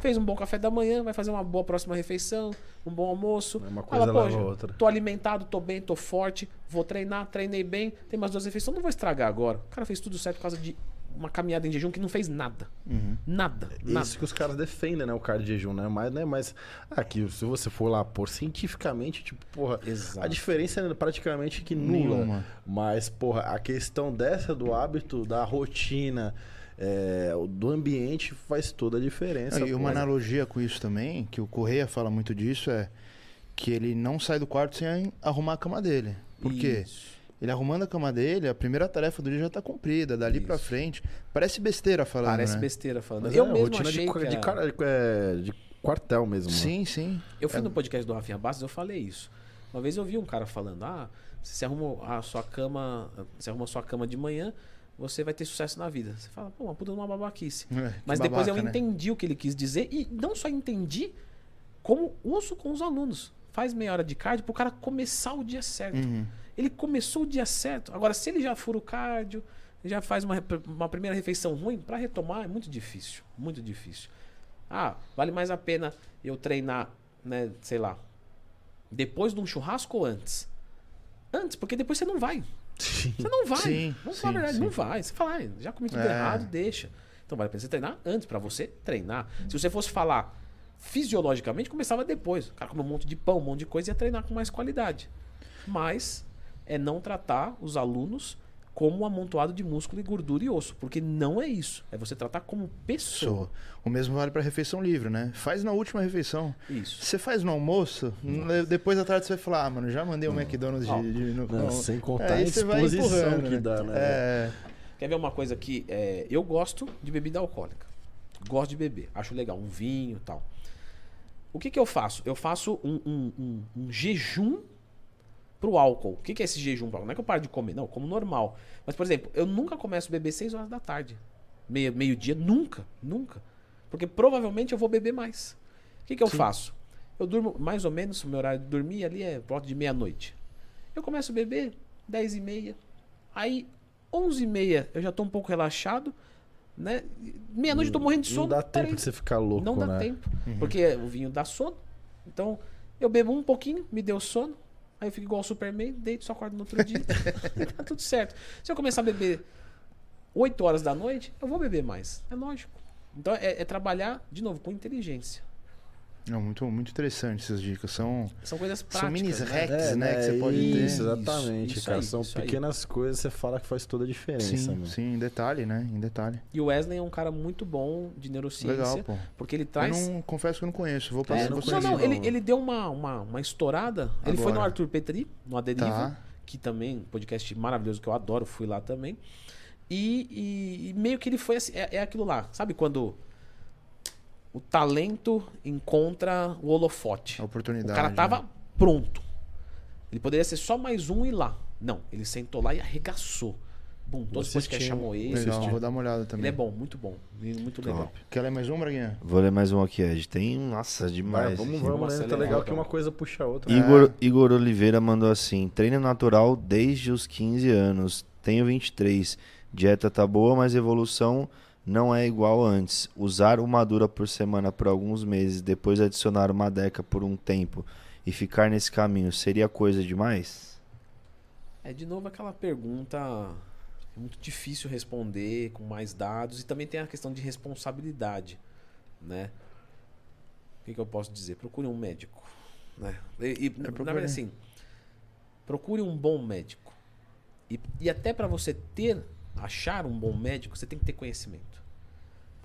[SPEAKER 3] fez um bom café da manhã, vai fazer uma boa próxima refeição, um bom almoço.
[SPEAKER 2] Uma
[SPEAKER 3] Fala,
[SPEAKER 2] coisa
[SPEAKER 3] "Pô,
[SPEAKER 2] leva outra."
[SPEAKER 3] Tô alimentado, tô bem, tô forte, vou treinar, treinei bem, tem mais duas refeições, não vou estragar agora. O cara fez tudo certo por causa de uma caminhada em jejum que não fez nada.
[SPEAKER 1] Uhum.
[SPEAKER 3] Nada, nada.
[SPEAKER 2] Isso que os caras defendem, né? O cardio de jejum, né? Mas, né? Mas aqui, se você for lá por cientificamente, tipo, porra,
[SPEAKER 3] Exato.
[SPEAKER 2] a diferença é praticamente que nula.
[SPEAKER 1] Nenhuma.
[SPEAKER 2] Mas, porra, a questão dessa do hábito, da rotina, é, do ambiente faz toda a diferença.
[SPEAKER 1] E uma
[SPEAKER 2] porra.
[SPEAKER 1] analogia com isso também, que o Correia fala muito disso, é que ele não sai do quarto sem arrumar a cama dele. Por quê? Ele arrumando a cama dele, a primeira tarefa do dia já tá cumprida, dali pra
[SPEAKER 3] Isso.
[SPEAKER 1] frente. Parece besteira falando,
[SPEAKER 3] Parece
[SPEAKER 1] né?
[SPEAKER 3] besteira falando.
[SPEAKER 2] Mas
[SPEAKER 3] eu
[SPEAKER 2] é,
[SPEAKER 3] mesmo
[SPEAKER 2] rotina
[SPEAKER 3] achei
[SPEAKER 2] de,
[SPEAKER 3] que
[SPEAKER 2] de, cara- é, de quartel mesmo. mano.
[SPEAKER 1] Sim, sim.
[SPEAKER 3] Eu fui no podcast do Rafinha Bastos, eu falei isso. Uma vez eu vi um cara falando: "Ah, se você arruma a sua cama, se arruma a sua cama de manhã, você vai ter sucesso na vida". Você fala: "Pô, uma puta de uma babaquice".
[SPEAKER 1] É,
[SPEAKER 3] Mas depois eu
[SPEAKER 1] babaca, né?
[SPEAKER 3] entendi o que ele quis dizer e não só entendi, como uso com os alunos. Faz meia hora de cardio pro cara começar o dia certo.
[SPEAKER 1] Uhum.
[SPEAKER 3] Ele começou o dia certo. Agora, se ele já fura o cardio, já faz uma, uma primeira refeição ruim, pra retomar é muito difícil. Muito difícil. Ah, vale mais a pena eu treinar, né, sei lá, depois de um churrasco ou antes? Antes, porque depois você não vai. Você não vai.
[SPEAKER 1] Sim,
[SPEAKER 3] Vamos
[SPEAKER 1] sim,
[SPEAKER 3] falar a verdade,
[SPEAKER 1] sim.
[SPEAKER 3] não vai. Você fala, ah, já comi tudo
[SPEAKER 1] É.
[SPEAKER 3] errado, deixa. Então vale a pena você treinar antes, pra você treinar. Se você fosse falar fisiologicamente, começava depois. O cara come um monte de pão, um monte de coisa e ia treinar com mais qualidade. Mas é não tratar os alunos como um amontoado de músculo e gordura e osso, porque não é isso. É você tratar como pessoa.
[SPEAKER 1] Sou. O mesmo vale pra refeição livre, né? Faz na última refeição.
[SPEAKER 3] Isso.
[SPEAKER 1] Você faz no almoço, n- depois da tarde você vai falar, ah, mano, já mandei o McDonald's de, de- no,
[SPEAKER 2] Não,
[SPEAKER 1] no-
[SPEAKER 2] sem contar
[SPEAKER 1] Aí
[SPEAKER 2] a
[SPEAKER 1] você vai
[SPEAKER 2] disposição
[SPEAKER 1] empurrando,
[SPEAKER 2] que
[SPEAKER 1] né?
[SPEAKER 2] dá, né?
[SPEAKER 1] É,
[SPEAKER 3] Quer ver uma coisa que é, eu gosto de bebida alcoólica. Gosto de beber. Acho legal. Um vinho e tal. O que, que eu faço? Eu faço um, um- um- um jejum pro álcool. O que, que é esse jejum? Não é que eu paro de comer, não, eu como normal. Mas, por exemplo, eu nunca começo a beber 6 horas da tarde. Meio- Meio-dia, nunca, nunca. Porque provavelmente eu vou beber mais. O que, que eu faço? Eu durmo mais ou menos, o meu horário de dormir ali é volta de meia-noite. Eu começo a beber 10 e meia. Aí, 11 e meia, eu já tô um pouco relaxado. Né? Meia-noite eu tô morrendo de sono.
[SPEAKER 2] Não dá tempo
[SPEAKER 3] parei.
[SPEAKER 2] de você ficar louco,
[SPEAKER 3] Não dá
[SPEAKER 2] né?
[SPEAKER 3] tempo. Porque o vinho dá sono. Então, eu bebo um pouquinho, me deu sono. Aí eu fico igual o Superman, deito, só acordo no outro dia. e tá tudo certo. Se eu começar a beber 8 horas da noite, eu vou beber mais. É lógico. Então é, é trabalhar, de novo, com inteligência.
[SPEAKER 1] É muito, muito interessante essas dicas. São,
[SPEAKER 3] São coisas práticas.
[SPEAKER 1] são mini
[SPEAKER 3] né?
[SPEAKER 1] hacks, né, que você pode ter.
[SPEAKER 2] isso, exatamente,
[SPEAKER 3] Isso
[SPEAKER 2] cara.
[SPEAKER 3] aí,
[SPEAKER 2] São
[SPEAKER 3] isso aí.
[SPEAKER 2] pequenas coisas que você fala que faz toda a diferença,
[SPEAKER 1] Sim,
[SPEAKER 2] mano.
[SPEAKER 1] sim, em detalhe, né? Em detalhe.
[SPEAKER 3] E o Wesley é um cara muito bom de neurociência.
[SPEAKER 1] Legal, pô.
[SPEAKER 3] Porque ele
[SPEAKER 1] Eu
[SPEAKER 3] traz.
[SPEAKER 1] não confesso que eu não conheço. Vou
[SPEAKER 3] É,
[SPEAKER 1] passar
[SPEAKER 2] não
[SPEAKER 1] vou
[SPEAKER 3] não, não,
[SPEAKER 2] conheci,
[SPEAKER 3] ele,
[SPEAKER 2] não.
[SPEAKER 3] ele deu uma, uma, uma estourada. Ele foi no
[SPEAKER 1] Agora.
[SPEAKER 3] Arthur Petri, no Aderiva,
[SPEAKER 1] Tá.
[SPEAKER 3] que também, podcast maravilhoso que eu adoro, fui lá também. E, e- e meio que ele foi assim, é, é aquilo lá, sabe quando o talento encontra o holofote.
[SPEAKER 1] A
[SPEAKER 3] O
[SPEAKER 1] oportunidade.
[SPEAKER 3] cara tava
[SPEAKER 1] né?
[SPEAKER 3] pronto. Ele poderia ser só mais um e lá. Não, ele sentou lá e arregaçou. Bum, todos os podcasts
[SPEAKER 2] assistindo.
[SPEAKER 3] chamou ele.
[SPEAKER 1] Legal, vou dar uma olhada também.
[SPEAKER 3] Ele é bom, muito bom. Menino Muito legal.
[SPEAKER 1] Quer ler mais um, Braguinha?
[SPEAKER 4] Vou ler mais um aqui, Ed. Tem, nossa, demais.
[SPEAKER 2] vamos,
[SPEAKER 4] aqui.
[SPEAKER 2] vamos,
[SPEAKER 3] Vamos
[SPEAKER 2] né? Tá
[SPEAKER 3] acelerar,
[SPEAKER 2] legal que uma coisa puxa a outra.
[SPEAKER 4] Igor, Igor Oliveira mandou assim: treino natural desde os 15 anos. Tenho 23. Dieta tá boa, mas evolução não é igual antes. Usar uma dura por semana por alguns meses, depois adicionar uma deca por um tempo e ficar nesse caminho seria coisa demais?
[SPEAKER 3] É de novo aquela pergunta é muito difícil responder com mais dados e também tem a questão de responsabilidade, né? O que, que eu posso dizer? Procure um médico, né? E, e, na
[SPEAKER 1] procure.
[SPEAKER 3] verdade assim, procure um bom médico e, e até para você ter achar um bom médico você tem que ter conhecimento,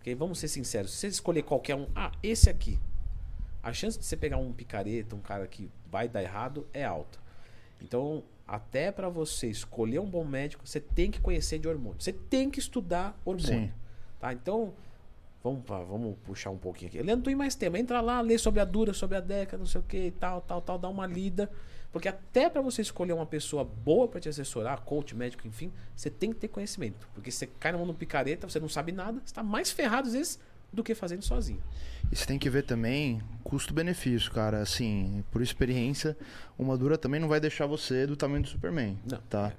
[SPEAKER 3] porque vamos ser sinceros, se você escolher qualquer um, ah esse aqui, a chance de você pegar um picareta, um cara que vai dar errado é alta. Então, até para você escolher um bom médico, você tem que conhecer de hormônio. Você tem que estudar hormônio.
[SPEAKER 1] Sim.
[SPEAKER 3] Tá? Então, vamos, pra- vamos puxar um pouquinho aqui. Leandro, tem mais tempo. Entra lá, lê sobre a Dura, sobre a Deca, não sei o que e tal, tal, tal, dá uma lida. Porque até para você escolher uma pessoa boa para te assessorar, coach, médico, enfim, você tem que ter conhecimento. Porque você cai na mão do picareta, você não sabe nada, você tá mais ferrado às vezes do que fazendo sozinho.
[SPEAKER 1] E você tem que ver também custo-benefício, cara. Assim, por experiência, uma dura também não vai deixar você do tamanho do Superman.
[SPEAKER 3] Não.
[SPEAKER 1] Tá?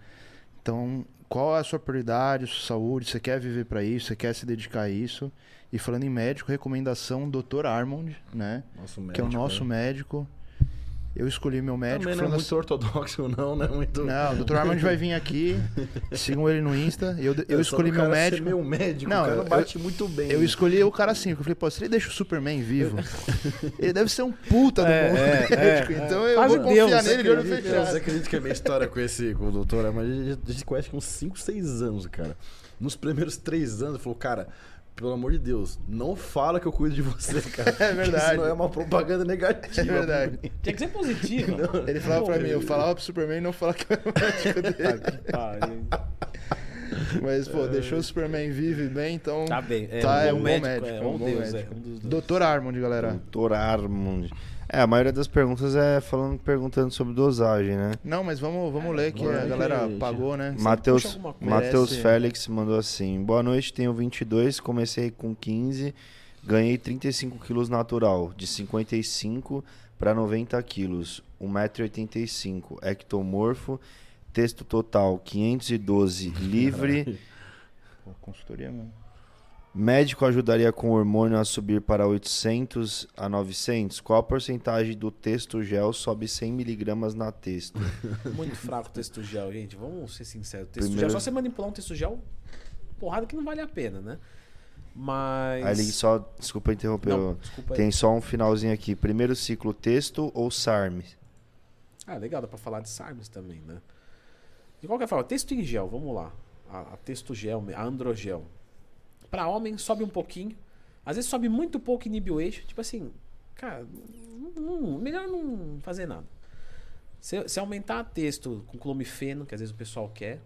[SPEAKER 1] Então, qual é a sua prioridade, sua saúde? Você quer viver para isso? Você quer se dedicar a isso? E falando em médico, recomendação Dr. Armond, né?
[SPEAKER 2] Nosso
[SPEAKER 1] que é o nosso
[SPEAKER 2] né?
[SPEAKER 1] médico. Eu escolhi meu médico.
[SPEAKER 2] Também não é
[SPEAKER 1] falando
[SPEAKER 2] muito ortodoxo, não, né? Muito...
[SPEAKER 1] Não, o Dr. Armand vai vir aqui. Sigam ele no Insta. Eu, eu
[SPEAKER 2] só
[SPEAKER 1] escolhi meu médico.
[SPEAKER 2] meu médico,
[SPEAKER 1] Não,
[SPEAKER 2] o cara
[SPEAKER 1] eu-
[SPEAKER 2] bate muito bem.
[SPEAKER 1] Eu escolhi o cara assim, porque eu falei, pô, se ele deixa o Superman vivo, ele deve ser um puta do
[SPEAKER 3] É,
[SPEAKER 1] bom
[SPEAKER 3] é,
[SPEAKER 1] médico.
[SPEAKER 3] é.
[SPEAKER 1] Então eu
[SPEAKER 3] Quase
[SPEAKER 1] vou confiar
[SPEAKER 3] Deus,
[SPEAKER 1] nele de olho fechado.
[SPEAKER 2] Você acredita que a minha história com esse com o doutor, mas a gente, a gente conhece com uns 5, 6 anos, cara. Nos primeiros 3 anos, ele falou, cara, pelo amor de Deus, não fala que eu cuido de você, cara.
[SPEAKER 1] É verdade.
[SPEAKER 2] Isso não é uma propaganda negativa.
[SPEAKER 1] É verdade.
[SPEAKER 3] Tinha que ser positivo.
[SPEAKER 1] Ele falava pra mim, eu falava pro Superman não falar que eu era médico dele.
[SPEAKER 3] Pariu.
[SPEAKER 1] Mas, pô, deixou o Superman vivo e bem, então.
[SPEAKER 3] Tá bem. É,
[SPEAKER 1] Tá,
[SPEAKER 3] um
[SPEAKER 1] é
[SPEAKER 3] bom
[SPEAKER 1] um bom
[SPEAKER 3] médico,
[SPEAKER 1] médico,
[SPEAKER 3] é,
[SPEAKER 1] é um
[SPEAKER 3] um
[SPEAKER 1] bom
[SPEAKER 3] Deus,
[SPEAKER 1] médico.
[SPEAKER 3] é, um dos dois.
[SPEAKER 1] Dr. Armond, galera.
[SPEAKER 4] Doutor Armond. É, a maioria das perguntas é falando, perguntando sobre dosagem, né?
[SPEAKER 1] Não, mas vamos, vamos ler que
[SPEAKER 2] vamos
[SPEAKER 1] a
[SPEAKER 2] ler
[SPEAKER 1] galera
[SPEAKER 2] que-
[SPEAKER 1] pagou, né?
[SPEAKER 3] Coisa.
[SPEAKER 4] Matheus
[SPEAKER 1] Merece.
[SPEAKER 4] Félix mandou assim: Boa noite, tenho 22, comecei com 15, ganhei 35 quilos natural, de 55 para 90 quilos, 1,85m, ectomorfo, texto total 512, livre.
[SPEAKER 1] Pô, consultoria mesmo.
[SPEAKER 4] Médico ajudaria com hormônio a subir para 800 a 900? Qual a porcentagem do texto gel sobe 100 miligramas na texto?
[SPEAKER 3] Muito fraco o texto gel, gente. Vamos ser sinceros. Texto
[SPEAKER 4] Primeiro-
[SPEAKER 3] gel, só você manipular um texto gel, porrada que não vale a pena, né? Mas.
[SPEAKER 4] Aí ele só, desculpa interromper,
[SPEAKER 3] Não, desculpa
[SPEAKER 4] tem só um finalzinho aqui. Primeiro ciclo texto ou SARM?
[SPEAKER 3] Ah, legal, dá pra falar de SARMs também, né? De qualquer forma, texto em gel, vamos lá. A, a texto gel, a androgel. Pra homem, sobe um pouquinho. Às vezes sobe muito pouco e inibe o eixo. Tipo assim, cara, não- melhor não fazer nada. Se, se aumentar texto com clomifeno, que às vezes o pessoal quer,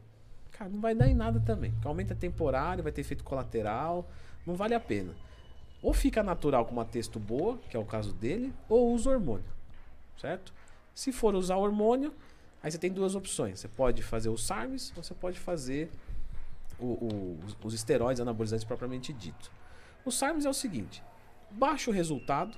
[SPEAKER 3] cara, não vai dar em nada também. Porque aumenta temporário, vai ter efeito colateral, não vale a pena. Ou fica natural com uma texto boa, que é o caso dele, ou usa hormônio, certo? Se for usar hormônio, aí você tem duas opções. Você pode fazer o SARMs ou você pode fazer o- o- os- os esteroides anabolizantes propriamente dito. O SARMs é o seguinte: baixo resultado,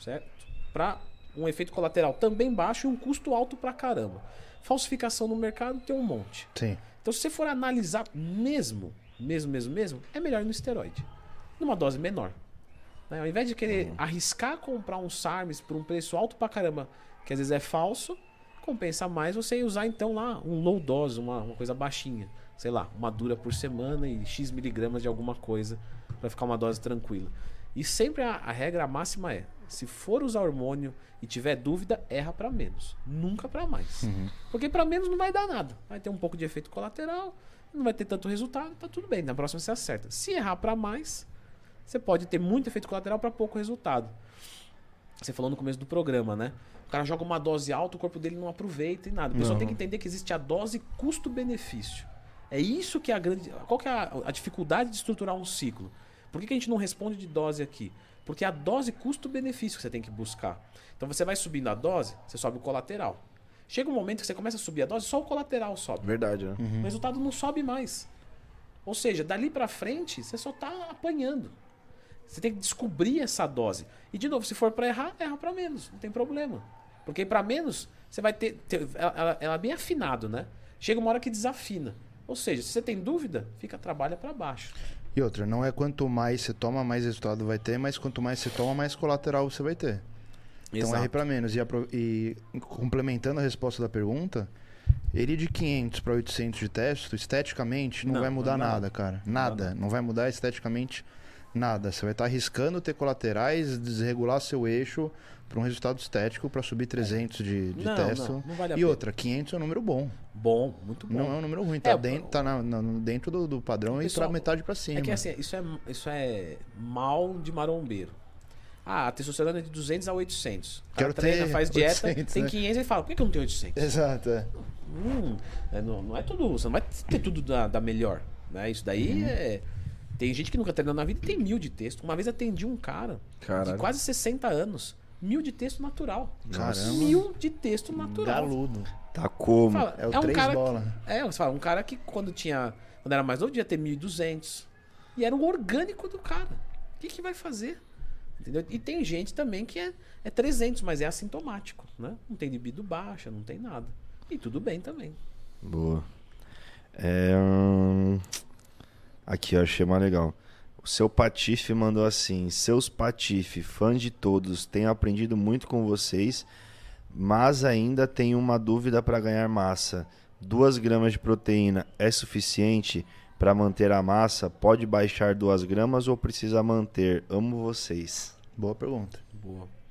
[SPEAKER 3] certo? Para um efeito colateral também baixo e um custo alto pra caramba. Falsificação no mercado tem um monte.
[SPEAKER 1] Sim.
[SPEAKER 3] Então, se você for analisar mesmo, mesmo, mesmo, mesmo, é melhor no esteroide. Numa dose menor. Né? Ao invés de querer arriscar comprar um SARMs por um preço alto pra caramba, que às vezes é falso, compensa mais você usar então lá um low dose, uma, uma coisa baixinha. Sei lá, uma dura por semana e X miligramas de alguma coisa pra ficar uma dose tranquila. E sempre a, a regra máxima é: se for usar hormônio e tiver dúvida, erra pra menos, nunca pra mais. Porque pra menos não vai dar nada. Vai ter um pouco de efeito colateral, não vai ter tanto resultado, tá tudo bem. Na próxima você acerta. Se errar pra mais, você pode ter muito efeito colateral pra pouco resultado. Você falou no começo do programa, né? O cara joga uma dose alta, o corpo dele não aproveita e nada. O pessoal
[SPEAKER 1] Não.
[SPEAKER 3] tem que entender que existe a dose custo-benefício. É isso que é a grande. Qual que é a, a dificuldade de estruturar um ciclo? Por que, que a gente não responde de dose aqui? Porque é a dose custo-benefício que você tem que buscar. Então você vai subindo a dose, você sobe o colateral. Chega um momento que você começa a subir a dose, só o colateral sobe.
[SPEAKER 2] Verdade, né?
[SPEAKER 3] O resultado não sobe mais. Ou seja, dali pra frente, você só tá apanhando. Você tem que descobrir essa dose. E de novo, se for pra errar, erra pra menos, não tem problema. Porque pra menos, você vai ter, ter- ela, ela- é bem afinado, né? Chega uma hora que desafina. Ou seja, se você tem dúvida, fica trabalha pra baixo.
[SPEAKER 1] E outra, não é quanto mais você toma, mais resultado vai ter, mas quanto mais você toma, mais colateral você vai ter. Então
[SPEAKER 3] Exato.
[SPEAKER 1] R para menos. E, e complementando a resposta da pergunta, ele de 500 para 800 de testo, esteticamente, não,
[SPEAKER 3] Não,
[SPEAKER 1] vai
[SPEAKER 3] não
[SPEAKER 1] mudar
[SPEAKER 3] dá
[SPEAKER 1] nada,
[SPEAKER 3] nada.
[SPEAKER 1] cara.
[SPEAKER 3] Não
[SPEAKER 1] Nada.
[SPEAKER 3] nada.
[SPEAKER 1] Não vai mudar esteticamente nada. Você vai estar arriscando ter colaterais, desregular seu eixo para um resultado estético para subir 300 de, de
[SPEAKER 3] Não,
[SPEAKER 1] testo.
[SPEAKER 3] não, não vale
[SPEAKER 1] e outra, 500 é um número bom.
[SPEAKER 3] Bom, muito bom.
[SPEAKER 1] Não é um número ruim. Tá,
[SPEAKER 3] É,
[SPEAKER 1] dentro, tá na- na- dentro do, do padrão e pra metade para cima.
[SPEAKER 3] É que assim, isso é, isso é mal de marombeiro. Ah, a testosterona é de 200 a 800. O
[SPEAKER 1] Quero
[SPEAKER 3] treina,
[SPEAKER 1] ter
[SPEAKER 3] faz dieta,
[SPEAKER 1] 800,
[SPEAKER 3] tem
[SPEAKER 1] né?
[SPEAKER 3] 500 e fala, por que que eu não tenho 800?
[SPEAKER 1] Exato. é.
[SPEAKER 3] hum, é, não, não é tudo. Você não vai ter tudo da, da melhor. Né? Isso daí é. Tem gente que nunca treinou na vida e tem mil de texto. Uma vez atendi um cara
[SPEAKER 2] Caralho.
[SPEAKER 3] de quase 60 anos. Mil de texto natural.
[SPEAKER 1] Caramba.
[SPEAKER 3] Mil de texto natural.
[SPEAKER 1] Galudo.
[SPEAKER 4] Tá como?
[SPEAKER 3] Fala,
[SPEAKER 1] É o
[SPEAKER 3] um
[SPEAKER 1] três
[SPEAKER 3] cara
[SPEAKER 1] bola.
[SPEAKER 3] Que, é, você fala, um cara que quando tinha. Quando era mais novo, devia ter 1.200. E era o orgânico do cara. O que, que vai fazer? Entendeu? E tem gente também que é, é 300, mas é assintomático, né? Não tem libido baixa, não tem nada. E tudo bem também.
[SPEAKER 4] Boa. É, hum, Aqui, eu achei mais legal. O seu Patife mandou assim: Seus Patife, fã de todos, tenho aprendido muito com vocês, mas ainda tenho uma dúvida para ganhar massa. 2 gramas de proteína é suficiente para manter a massa? Pode baixar 2 gramas ou precisa manter? Amo vocês.
[SPEAKER 1] Boa pergunta.
[SPEAKER 3] Boa.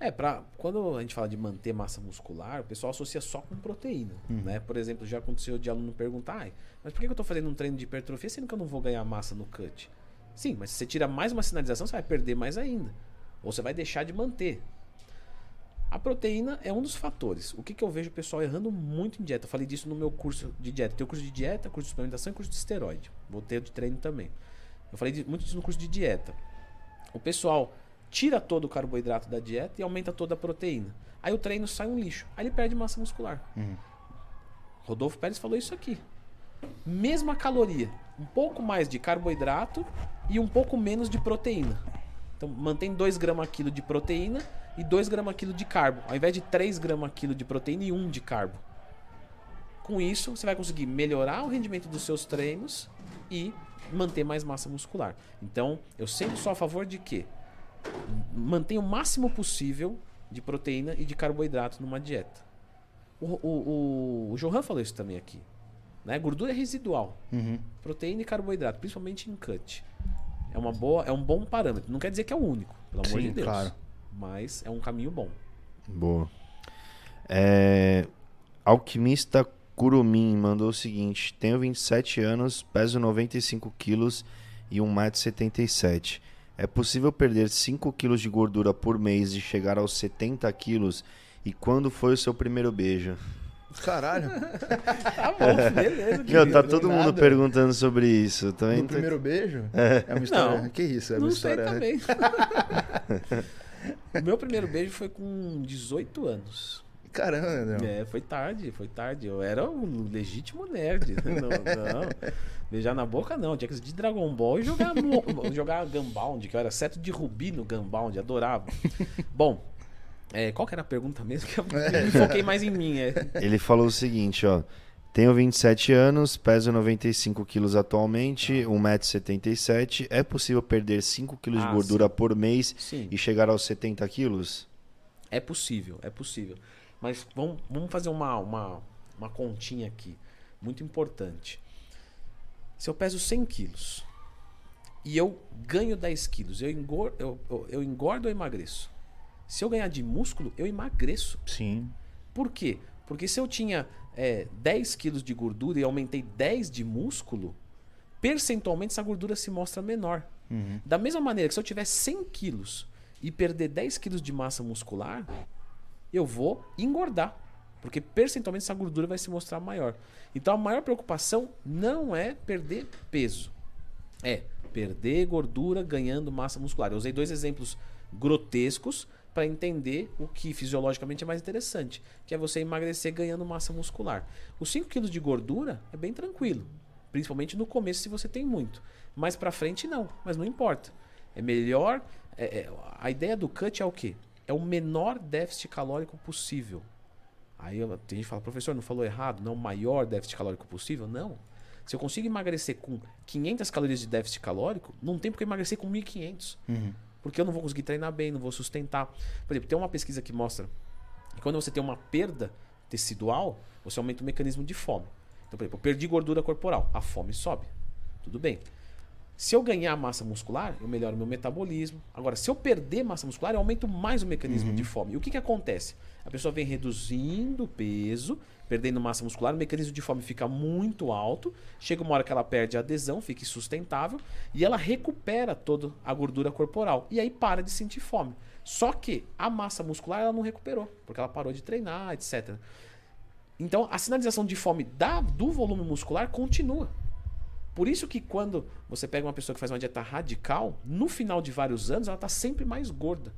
[SPEAKER 3] É, pra, quando a gente fala de manter massa muscular, o pessoal associa só com proteína. Né? Por exemplo, já aconteceu de aluno perguntar, "Ai, mas por que eu estou fazendo um treino de hipertrofia sendo que eu não vou ganhar massa no cut? Sim, mas se você tira mais uma sinalização, você vai perder mais ainda. Ou você vai deixar de manter. A proteína é um dos fatores. O que, que eu vejo o pessoal errando muito em dieta? Eu falei disso no meu curso de dieta. Tem o curso de dieta, curso de suplementação e curso de esteroide. Vou ter o de treino também. Eu falei de- muito disso no curso de dieta. O pessoal tira todo o carboidrato da dieta e aumenta toda a proteína. Aí o treino sai um lixo. Aí ele perde massa muscular. Rodolfo Pérez falou isso aqui. Mesma caloria, um pouco mais de carboidrato e um pouco menos de proteína. Então mantém 2 gramas quilo de proteína e 2 gramas quilo de carbo, ao invés de 3 gramas quilo de proteína e 1 de carbo. Com isso, você vai conseguir melhorar o rendimento dos seus treinos e manter mais massa muscular. Então, eu sempre sou a favor de que mantenha o máximo possível de proteína e de carboidrato numa dieta. O, o, o, o Johan falou isso também aqui. Né? Gordura é residual.
[SPEAKER 1] Uhum.
[SPEAKER 3] Proteína e carboidrato, principalmente em cut. É, uma boa, é um bom parâmetro. Não quer dizer que é o único, pelo amor
[SPEAKER 1] Sim,
[SPEAKER 3] de Deus.
[SPEAKER 1] claro.
[SPEAKER 3] Mas é um caminho bom.
[SPEAKER 4] Boa. É, Alquimista Curumim mandou o seguinte: Tenho 27 anos, peso 95 quilos e 1,77m. É possível perder 5 quilos de gordura por mês e chegar aos 70 quilos? E quando foi o seu primeiro beijo?
[SPEAKER 1] Caralho.
[SPEAKER 3] Tá bom, beleza.
[SPEAKER 4] Meu, tá todo mundo
[SPEAKER 1] nada.
[SPEAKER 4] perguntando sobre isso. Também
[SPEAKER 1] No
[SPEAKER 4] tô-
[SPEAKER 1] primeiro beijo? É uma história.
[SPEAKER 3] Não.
[SPEAKER 1] Que isso? É
[SPEAKER 3] Não
[SPEAKER 1] uma
[SPEAKER 3] sei
[SPEAKER 1] história.
[SPEAKER 3] também. o meu primeiro beijo foi com 18 anos.
[SPEAKER 1] Caramba, André.
[SPEAKER 3] É, foi tarde, foi tarde. Eu era um legítimo nerd. Não, não. Beijar na boca não. Tinha que ser de Dragon Ball e jogar, jogar Gunbound, que eu era seto de rubi no Gunbound, adorava. Bom, é, qual que era a pergunta mesmo? Que eu me foquei mais em mim. É.
[SPEAKER 4] Ele falou o seguinte, ó. Tenho 27 anos, peso 95 quilos atualmente, 1,77m. É possível perder 5 quilos
[SPEAKER 3] Ah,
[SPEAKER 4] de gordura por mês
[SPEAKER 3] Sim.
[SPEAKER 4] e chegar aos 70 quilos?
[SPEAKER 3] É possível, é possível. Mas vamos, vamos fazer uma, uma, uma continha aqui, muito importante. Se eu peso 100 quilos e eu ganho 10 quilos, eu engordo, eu, eu, eu engordo ou emagreço? Se eu ganhar de músculo, eu emagreço.
[SPEAKER 1] Sim.
[SPEAKER 3] Por quê? Porque se eu tinha é, 10 quilos de gordura e aumentei 10 de músculo, percentualmente essa gordura se mostra menor.
[SPEAKER 1] Uhum.
[SPEAKER 3] Da mesma maneira que se eu tiver 100 quilos e perder 10 quilos de massa muscular, eu vou engordar. Porque percentualmente essa gordura vai se mostrar maior. Então a maior preocupação não é perder peso. É perder gordura ganhando massa muscular. Eu usei dois exemplos grotescos para entender o que fisiologicamente é mais interessante, que é você emagrecer ganhando massa muscular. Os 5 quilos de gordura é bem tranquilo, principalmente no começo se você tem muito. Mais para frente não, mas não importa. É melhor. é- é- a ideia do cut é o quê? É o menor déficit calórico possível. Aí tem gente que fala, professor, não falou errado? Não, o maior déficit calórico possível? Não. Se eu consigo emagrecer com 500 calorias de déficit calórico, não tem porque emagrecer com 1.500.
[SPEAKER 1] Uhum.
[SPEAKER 3] Porque eu não vou conseguir treinar bem, não vou sustentar. Por exemplo, tem uma pesquisa que mostra que quando você tem uma perda tecidual, você aumenta o mecanismo de fome. Então, por exemplo, eu perdi gordura corporal, a fome sobe. Tudo bem. Se eu ganhar massa muscular, eu melhoro meu metabolismo. Agora, se eu perder massa muscular, eu aumento mais o mecanismo de fome. E o que, que acontece? A pessoa vem reduzindo o peso, perdendo massa muscular, o mecanismo de fome fica muito alto. Chega uma hora que ela perde a adesão, fica insustentável, e ela recupera toda a gordura corporal. E aí para de sentir fome. Só que a massa muscular ela não recuperou, porque ela parou de treinar, etc. Então, a sinalização de fome da, do volume muscular continua. Por isso que quando você pega uma pessoa que faz uma dieta radical, no final de vários anos, ela está sempre mais gorda.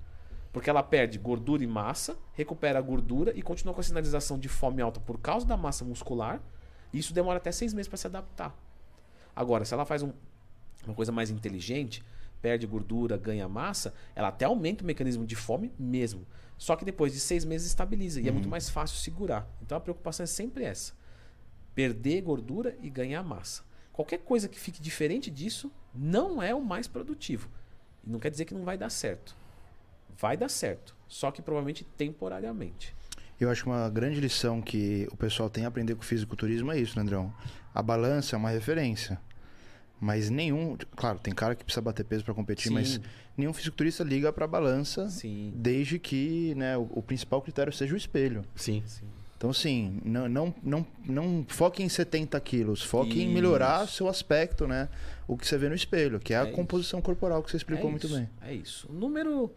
[SPEAKER 3] Porque ela perde gordura e massa, recupera a gordura e continua com a sinalização de fome alta por causa da massa muscular. E isso demora até seis meses para se adaptar. Agora, se ela faz um, uma coisa mais inteligente, perde gordura, ganha massa, ela até aumenta o mecanismo de fome mesmo. Só que depois de seis meses estabiliza e é muito mais fácil segurar. Então a preocupação é sempre essa: perder gordura e ganhar massa. Qualquer coisa que fique diferente disso não é o mais produtivo. E não quer dizer que não vai dar certo. Vai dar certo, só que provavelmente temporariamente.
[SPEAKER 1] Eu acho que uma grande lição que o pessoal tem a aprender com o fisiculturismo é isso, né, Andrão? A balança é uma referência. Mas nenhum. Claro, tem cara que precisa bater peso para competir,
[SPEAKER 3] Sim.
[SPEAKER 1] mas nenhum fisiculturista liga para balança
[SPEAKER 3] Sim.
[SPEAKER 1] desde que né, o, o principal critério seja o espelho.
[SPEAKER 2] Sim.
[SPEAKER 3] Sim.
[SPEAKER 1] Então, assim, não, não, não, não foque em 70 quilos, foque em melhorar
[SPEAKER 3] Isso.
[SPEAKER 1] seu aspecto, né? O que você vê no espelho, que é a
[SPEAKER 3] É
[SPEAKER 1] composição corporal que você explicou
[SPEAKER 3] é
[SPEAKER 1] muito
[SPEAKER 3] isso,
[SPEAKER 1] bem.
[SPEAKER 3] É isso. O número.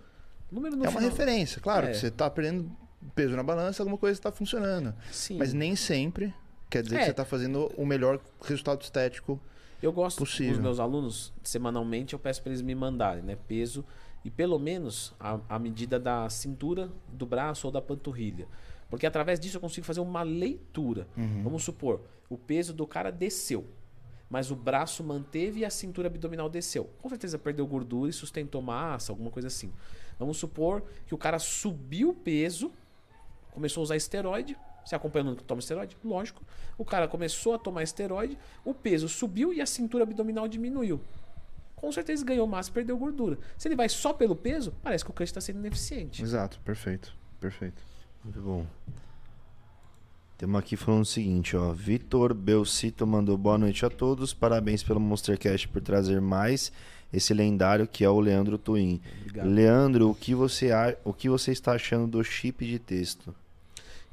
[SPEAKER 3] número no
[SPEAKER 1] é uma
[SPEAKER 3] final-
[SPEAKER 1] referência, claro,
[SPEAKER 3] É.
[SPEAKER 1] que você tá perdendo peso na balança, alguma coisa está funcionando.
[SPEAKER 3] Sim.
[SPEAKER 1] Mas nem sempre quer dizer que
[SPEAKER 3] É.
[SPEAKER 1] você está fazendo o melhor resultado estético.
[SPEAKER 3] Eu gosto
[SPEAKER 1] Possível.
[SPEAKER 3] dos meus alunos, semanalmente, eu peço para eles me mandarem, né? Peso e pelo menos a, a medida da cintura, do braço ou da panturrilha. Porque através disso eu consigo fazer uma leitura. Vamos supor, o peso do cara desceu, mas o braço manteve e a cintura abdominal desceu. Com certeza perdeu gordura e sustentou massa, alguma coisa assim. Vamos supor que o cara subiu o peso, começou a usar esteroide. Você acompanhando que toma esteroide? Lógico. O cara começou a tomar esteroide, o peso subiu e a cintura abdominal diminuiu. Com certeza ganhou massa e perdeu gordura. Se ele vai só pelo peso, parece que o cut está sendo ineficiente.
[SPEAKER 1] Exato, perfeito. Perfeito.
[SPEAKER 4] Muito bom. Temos aqui falando o seguinte, ó. Vitor Belcito mandou boa noite a todos. Parabéns pelo Monstercast por trazer mais esse lendário que é o Leandro Twin.
[SPEAKER 3] Obrigado.
[SPEAKER 4] Leandro, o que você a- o que você está achando do chip de texto?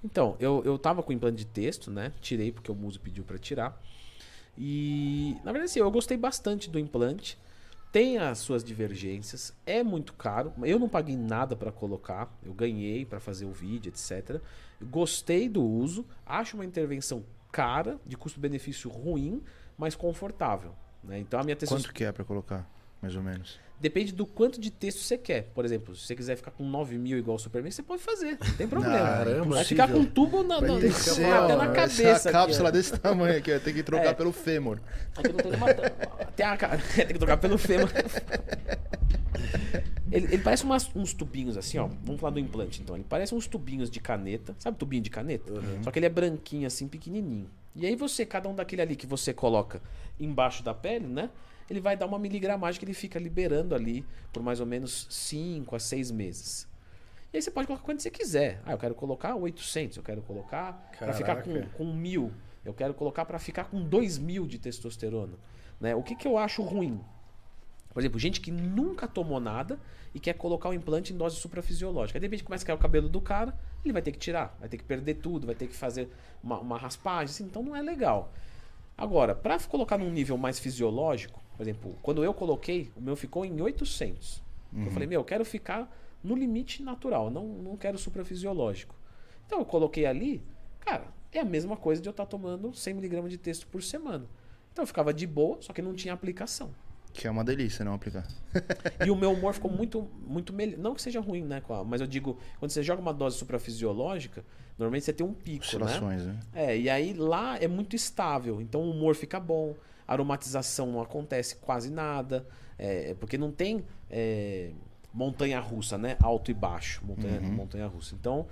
[SPEAKER 3] Então, eu, eu tava com implante de texto, né? Tirei porque o muso pediu para tirar. E, na verdade, assim, eu gostei bastante do implante. Tem as suas divergências, é muito caro. Eu não paguei nada para colocar, eu ganhei para fazer o vídeo, etc. Gostei do uso, acho uma intervenção cara, de custo-benefício ruim, mas confortável. Né? Então a minha testosterona.
[SPEAKER 1] Quanto que é para colocar, mais ou menos?
[SPEAKER 3] Depende do quanto de texto você quer. Por exemplo, se você quiser ficar com 9 mil igual o Superman, você pode fazer. Não tem problema.
[SPEAKER 2] Caramba,
[SPEAKER 3] Vai ficar com um tubo na, na,
[SPEAKER 1] que ser,
[SPEAKER 3] até
[SPEAKER 1] ó,
[SPEAKER 3] na cabeça. aqui,
[SPEAKER 1] cápsula
[SPEAKER 3] ó.
[SPEAKER 1] desse tamanho aqui, ó, tem que trocar
[SPEAKER 3] É.
[SPEAKER 1] pelo fêmur.
[SPEAKER 3] Aqui não tem nenhuma. Tem, a, tem que trocar pelo fêmur. Ele, ele parece umas- uns tubinhos assim, ó. Vamos falar do implante então. Ele parece uns tubinhos de caneta. Sabe tubinho de caneta? Só que ele é branquinho assim, pequenininho. E aí você, cada um daquele ali que você coloca embaixo da pele, né? Ele vai dar uma miligramagem que ele fica liberando ali por mais ou menos 5 a 6 meses. E aí você pode colocar quando você quiser. Ah, eu quero colocar 800, eu quero colocar para ficar com, com 1000, eu quero colocar para ficar com 2000 de testosterona. Né? O que, que eu acho ruim? Por exemplo, gente que nunca tomou nada e quer colocar o implante em dose suprafisiológica. Aí, de repente começa a cair o cabelo do cara, ele vai ter que tirar, vai ter que perder tudo, vai ter que fazer uma, uma raspagem, assim, então não é legal. Agora, para colocar num nível mais fisiológico, por exemplo, quando eu coloquei, o meu ficou em 800. Eu falei, meu, eu quero ficar no limite natural, não, não quero suprafisiológico. Então eu coloquei ali, cara, é a mesma coisa de eu estar tomando 100mg de texto por semana. Então eu ficava de boa, só que não tinha aplicação.
[SPEAKER 1] Que é uma delícia não aplicar.
[SPEAKER 3] E o meu humor ficou muito, muito melhor. Não que seja ruim, né? Mas eu digo, quando você joga uma dose suprafisiológica, normalmente você tem um pico, né?
[SPEAKER 1] Oscilações, né?
[SPEAKER 3] É, e aí lá é muito estável. Então o humor fica bom, aromatização não acontece quase nada. é, porque não tem é, montanha russa, né? Alto e baixo. Montanha, montanha russa. Então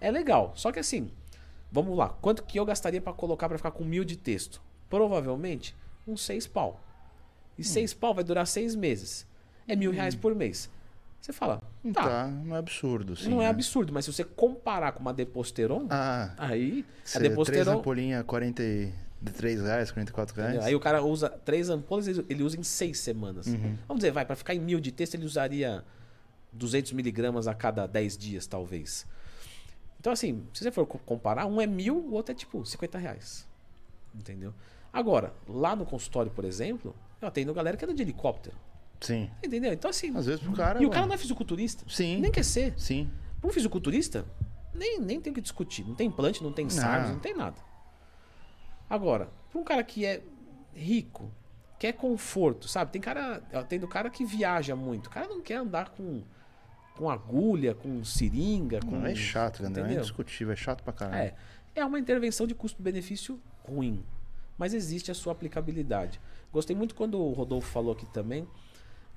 [SPEAKER 3] é legal. Só que assim, vamos lá. Quanto que eu gastaria para colocar para ficar com mil de texto? Provavelmente uns seis pau. E seis pau vai durar seis meses. É mil reais por mês. Você fala, tá,
[SPEAKER 1] Tá, não é absurdo, sim.
[SPEAKER 3] não é
[SPEAKER 1] né?
[SPEAKER 3] absurdo, mas se você comparar com uma Deposteron,
[SPEAKER 1] Ah,
[SPEAKER 3] aí a
[SPEAKER 1] você, três
[SPEAKER 3] Deposteron.
[SPEAKER 1] Ampolinhas, 43 reais, 44 reais.
[SPEAKER 3] Entendeu? Aí o cara usa três ampolas, ele ele usa em seis semanas.
[SPEAKER 1] Uhum.
[SPEAKER 3] Vamos dizer, vai, para ficar em mil de texto, ele usaria 200 miligramas a cada 10 dias, talvez. Então, assim, se você for co- comparar, um é mil, o outro é tipo 50 reais. Entendeu? Agora, lá no consultório, por exemplo, eu atendo galera que anda de helicóptero.
[SPEAKER 1] Sim.
[SPEAKER 3] Entendeu? Então, assim.
[SPEAKER 1] Às vezes pro cara.
[SPEAKER 3] e o cara
[SPEAKER 1] mano,
[SPEAKER 3] não é fisiculturista.
[SPEAKER 1] Sim.
[SPEAKER 3] Nem quer ser.
[SPEAKER 1] Sim.
[SPEAKER 3] Para um fisiculturista, nem, nem tem o que discutir. Não tem implante, não tem SARS,
[SPEAKER 1] Não.
[SPEAKER 3] não tem nada. Agora, pra um cara que é rico, quer conforto, sabe? Tem cara, tem do cara que viaja muito. O cara não quer andar com, com agulha, com seringa, com
[SPEAKER 1] Não, é chato. É
[SPEAKER 3] entendeu?
[SPEAKER 1] indiscutível. É chato pra caralho.
[SPEAKER 3] É, é uma intervenção de custo-benefício ruim, mas existe a sua aplicabilidade. Gostei muito quando o Rodolfo falou aqui também. Ele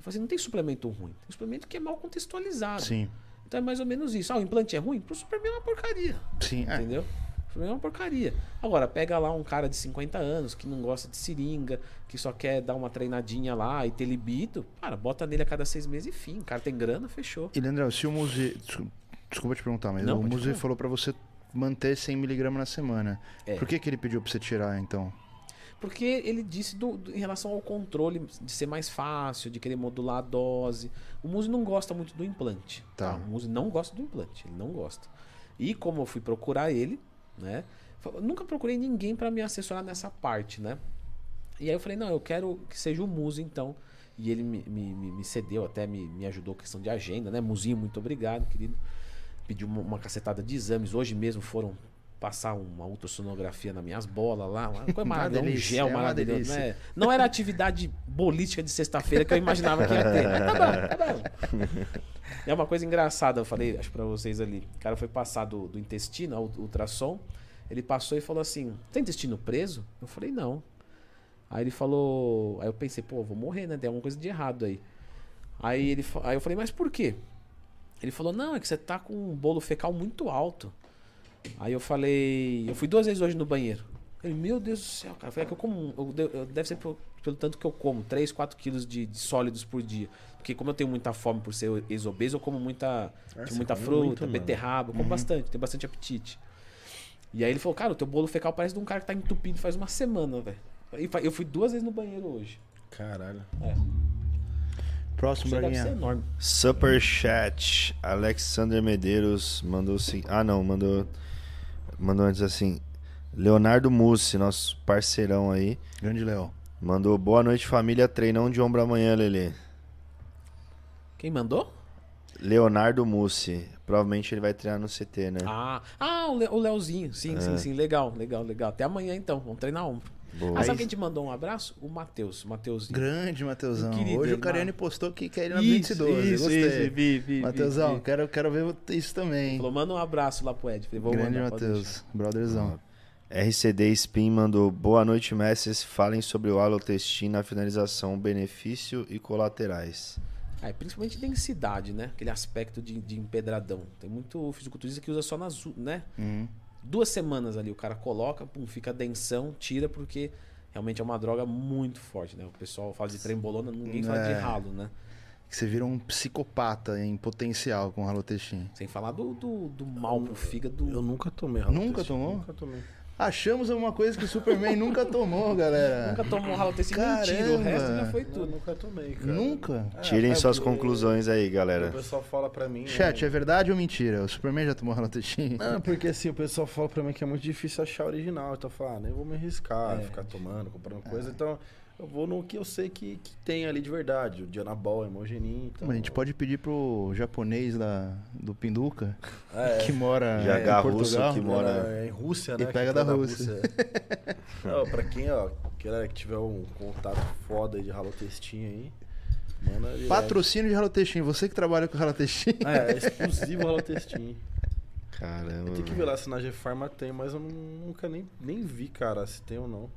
[SPEAKER 3] falou assim, não tem suplemento ruim, tem suplemento que é mal contextualizado.
[SPEAKER 1] Sim.
[SPEAKER 3] Então é mais ou menos isso. Ah, o implante é ruim? Pro Superman é uma porcaria.
[SPEAKER 1] Sim. É.
[SPEAKER 3] Entendeu? O Superman é uma porcaria. Agora, pega lá um cara de 50 anos que não gosta de seringa, que só quer dar uma treinadinha lá e ter libido. Cara, bota nele a cada seis meses e fim. O cara tem grana, fechou.
[SPEAKER 1] E Leandrão, se o Muzi. desculpa- te perguntar, mas
[SPEAKER 3] Não,
[SPEAKER 1] o
[SPEAKER 3] falar.
[SPEAKER 1] falou pra você manter 100mg na semana.
[SPEAKER 3] É.
[SPEAKER 1] Por que, que ele pediu pra você tirar, então?
[SPEAKER 3] Porque ele disse do- do- em relação ao controle de ser mais fácil, de querer modular a dose. O Muzi não gosta muito do implante.
[SPEAKER 1] Tá.
[SPEAKER 3] O Muzi não gosta do implante, ele não gosta. E como eu fui procurar ele, né? Nunca procurei ninguém para me assessorar nessa parte, né? E aí eu falei, não, eu quero que seja o Muzi então. E ele me, me, me- cedeu, até me, me ajudou questão de agenda, né? Muzinho, muito obrigado, querido. Pediu uma, uma cacetada de exames. Hoje mesmo foram passar uma ultrassonografia nas minhas bolas lá. Uma coisa maravilhosa, um gel
[SPEAKER 1] é
[SPEAKER 3] maravilhoso. Né? Não era atividade bolística de sexta-feira que eu imaginava que ia ter. Tá bom, tá bom. É uma coisa engraçada, eu falei, acho pra vocês ali. O cara foi passar do, do intestino, ao ultrassom. Ele passou e falou assim: tem intestino preso? Eu falei, não. Aí ele falou. Aí eu pensei, pô, vou morrer, né? Tem alguma coisa de errado aí. Aí, ele, aí eu falei, mas por quê? Ele falou, não, é que você tá com um bolo fecal muito alto. Aí eu falei, eu fui duas vezes hoje no banheiro. Ele, meu Deus do céu, cara. Falei, é que eu como. eu eu- deve ser pelo, pelo tanto que eu como, 3, 4 quilos de, de sólidos por dia. Porque como eu tenho muita fome por ser ex-obeso, eu como muita,
[SPEAKER 2] você
[SPEAKER 3] muita fruta,
[SPEAKER 2] muito,
[SPEAKER 3] beterraba, eu como bastante, tenho bastante apetite. E aí ele falou, cara, o teu bolo fecal parece de um cara que tá entupido faz uma semana, velho. Eu fui duas vezes no banheiro hoje.
[SPEAKER 2] Caralho.
[SPEAKER 3] É.
[SPEAKER 1] Próximo, Braguinha.
[SPEAKER 3] enorme.
[SPEAKER 4] Super Chat. Alexander Medeiros mandou o seguinte. Ah, não, mandou. Mandou antes assim. Leonardo Mussi, nosso parceirão aí.
[SPEAKER 1] Grande Léo.
[SPEAKER 4] Mandou boa noite, família. Treinão de ombro amanhã, Lele.
[SPEAKER 3] Quem mandou?
[SPEAKER 4] Leonardo Mussi. Provavelmente ele vai treinar no CT, né?
[SPEAKER 3] Ah, ah o Leozinho. Sim,
[SPEAKER 1] É.
[SPEAKER 3] sim, sim. Legal, legal, legal. Até amanhã então. Vamos treinar ombro.
[SPEAKER 4] Boa.
[SPEAKER 3] Sabe quem te mandou um abraço? O Matheus. Mateuzinho.
[SPEAKER 1] Grande, Matheusão. Hoje o Cariani postou que quer ele na
[SPEAKER 3] Isso,
[SPEAKER 1] 212.
[SPEAKER 3] isso,
[SPEAKER 1] Gostei.
[SPEAKER 3] isso, vi, vi,
[SPEAKER 1] Matheusão,
[SPEAKER 3] vi,
[SPEAKER 1] quero, quero ver isso também.
[SPEAKER 3] Falou, manda um abraço lá pro Ed. Falei, vou
[SPEAKER 1] Grande Matheus. Brotherzão.
[SPEAKER 4] RCD Spin mandou boa noite, mestres. Falem sobre o alotestin na finalização, benefício e colaterais.
[SPEAKER 3] Ah, é principalmente densidade, né? Aquele aspecto de, de empedradão. Tem muito fisiculturista que usa só nas, né?
[SPEAKER 1] Uhum.
[SPEAKER 3] Duas semanas ali o cara coloca, pum, fica densão, tira porque realmente é uma droga muito forte, né? O pessoal fala de trembolona, ninguém fala de
[SPEAKER 1] É.
[SPEAKER 3] ralo, né?
[SPEAKER 1] Que você vira um psicopata em potencial com o Halotestin.
[SPEAKER 3] Sem falar do, do, do mal pro fígado.
[SPEAKER 2] Eu nunca tomei
[SPEAKER 1] Nunca
[SPEAKER 2] Halotestin,
[SPEAKER 1] tomou?
[SPEAKER 2] Nunca tomei.
[SPEAKER 1] Achamos uma coisa que o Superman nunca tomou, galera.
[SPEAKER 3] Nunca tomou ralotecina
[SPEAKER 1] Caramba.
[SPEAKER 3] mentira, o resto já foi
[SPEAKER 2] Eu
[SPEAKER 3] tudo.
[SPEAKER 2] nunca tomei, cara.
[SPEAKER 1] Nunca?
[SPEAKER 2] É,
[SPEAKER 4] Tirem
[SPEAKER 2] é
[SPEAKER 4] suas conclusões aí,
[SPEAKER 2] O
[SPEAKER 4] galera.
[SPEAKER 2] pessoal fala pra mim.
[SPEAKER 1] Chat,
[SPEAKER 2] né?
[SPEAKER 1] é verdade ou mentira? O Superman já tomou Halotestin?
[SPEAKER 2] Não, porque assim, o pessoal fala pra mim que é muito difícil achar original. Então eu falo, ah, nem vou me arriscar,
[SPEAKER 3] É.
[SPEAKER 2] ficar tomando, comprando coisa. Então eu vou no que eu sei que, que tem ali de verdade. O Dianabol, Hemogenin. Então...
[SPEAKER 1] A gente pode pedir pro japonês da, do Pinduca,
[SPEAKER 2] É,
[SPEAKER 1] que mora
[SPEAKER 4] GH
[SPEAKER 1] em Portugal.
[SPEAKER 4] Russo que mora-
[SPEAKER 2] É, em Rússia,
[SPEAKER 1] E
[SPEAKER 2] né?
[SPEAKER 1] pega
[SPEAKER 2] que
[SPEAKER 1] da
[SPEAKER 2] tá
[SPEAKER 1] Rússia.
[SPEAKER 2] Não, pra quem, ó, que, que tiver um contato foda aí de halotestin aí, manda.
[SPEAKER 1] Patrocínio de Halotestin. Você que trabalha com Halotestin.
[SPEAKER 2] É, é exclusivo halotestin.
[SPEAKER 4] Caramba.
[SPEAKER 2] Tem que ver lá se na G-Pharma tem, mas eu nu- nunca nem, nem vi, cara, se tem ou não.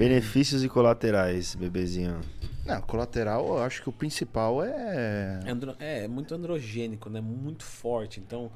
[SPEAKER 4] Benefícios e colaterais, bebezinho.
[SPEAKER 1] Não, colateral, eu acho que o principal é.
[SPEAKER 3] É, andro- é, é muito androgênico, né? Muito forte. Então,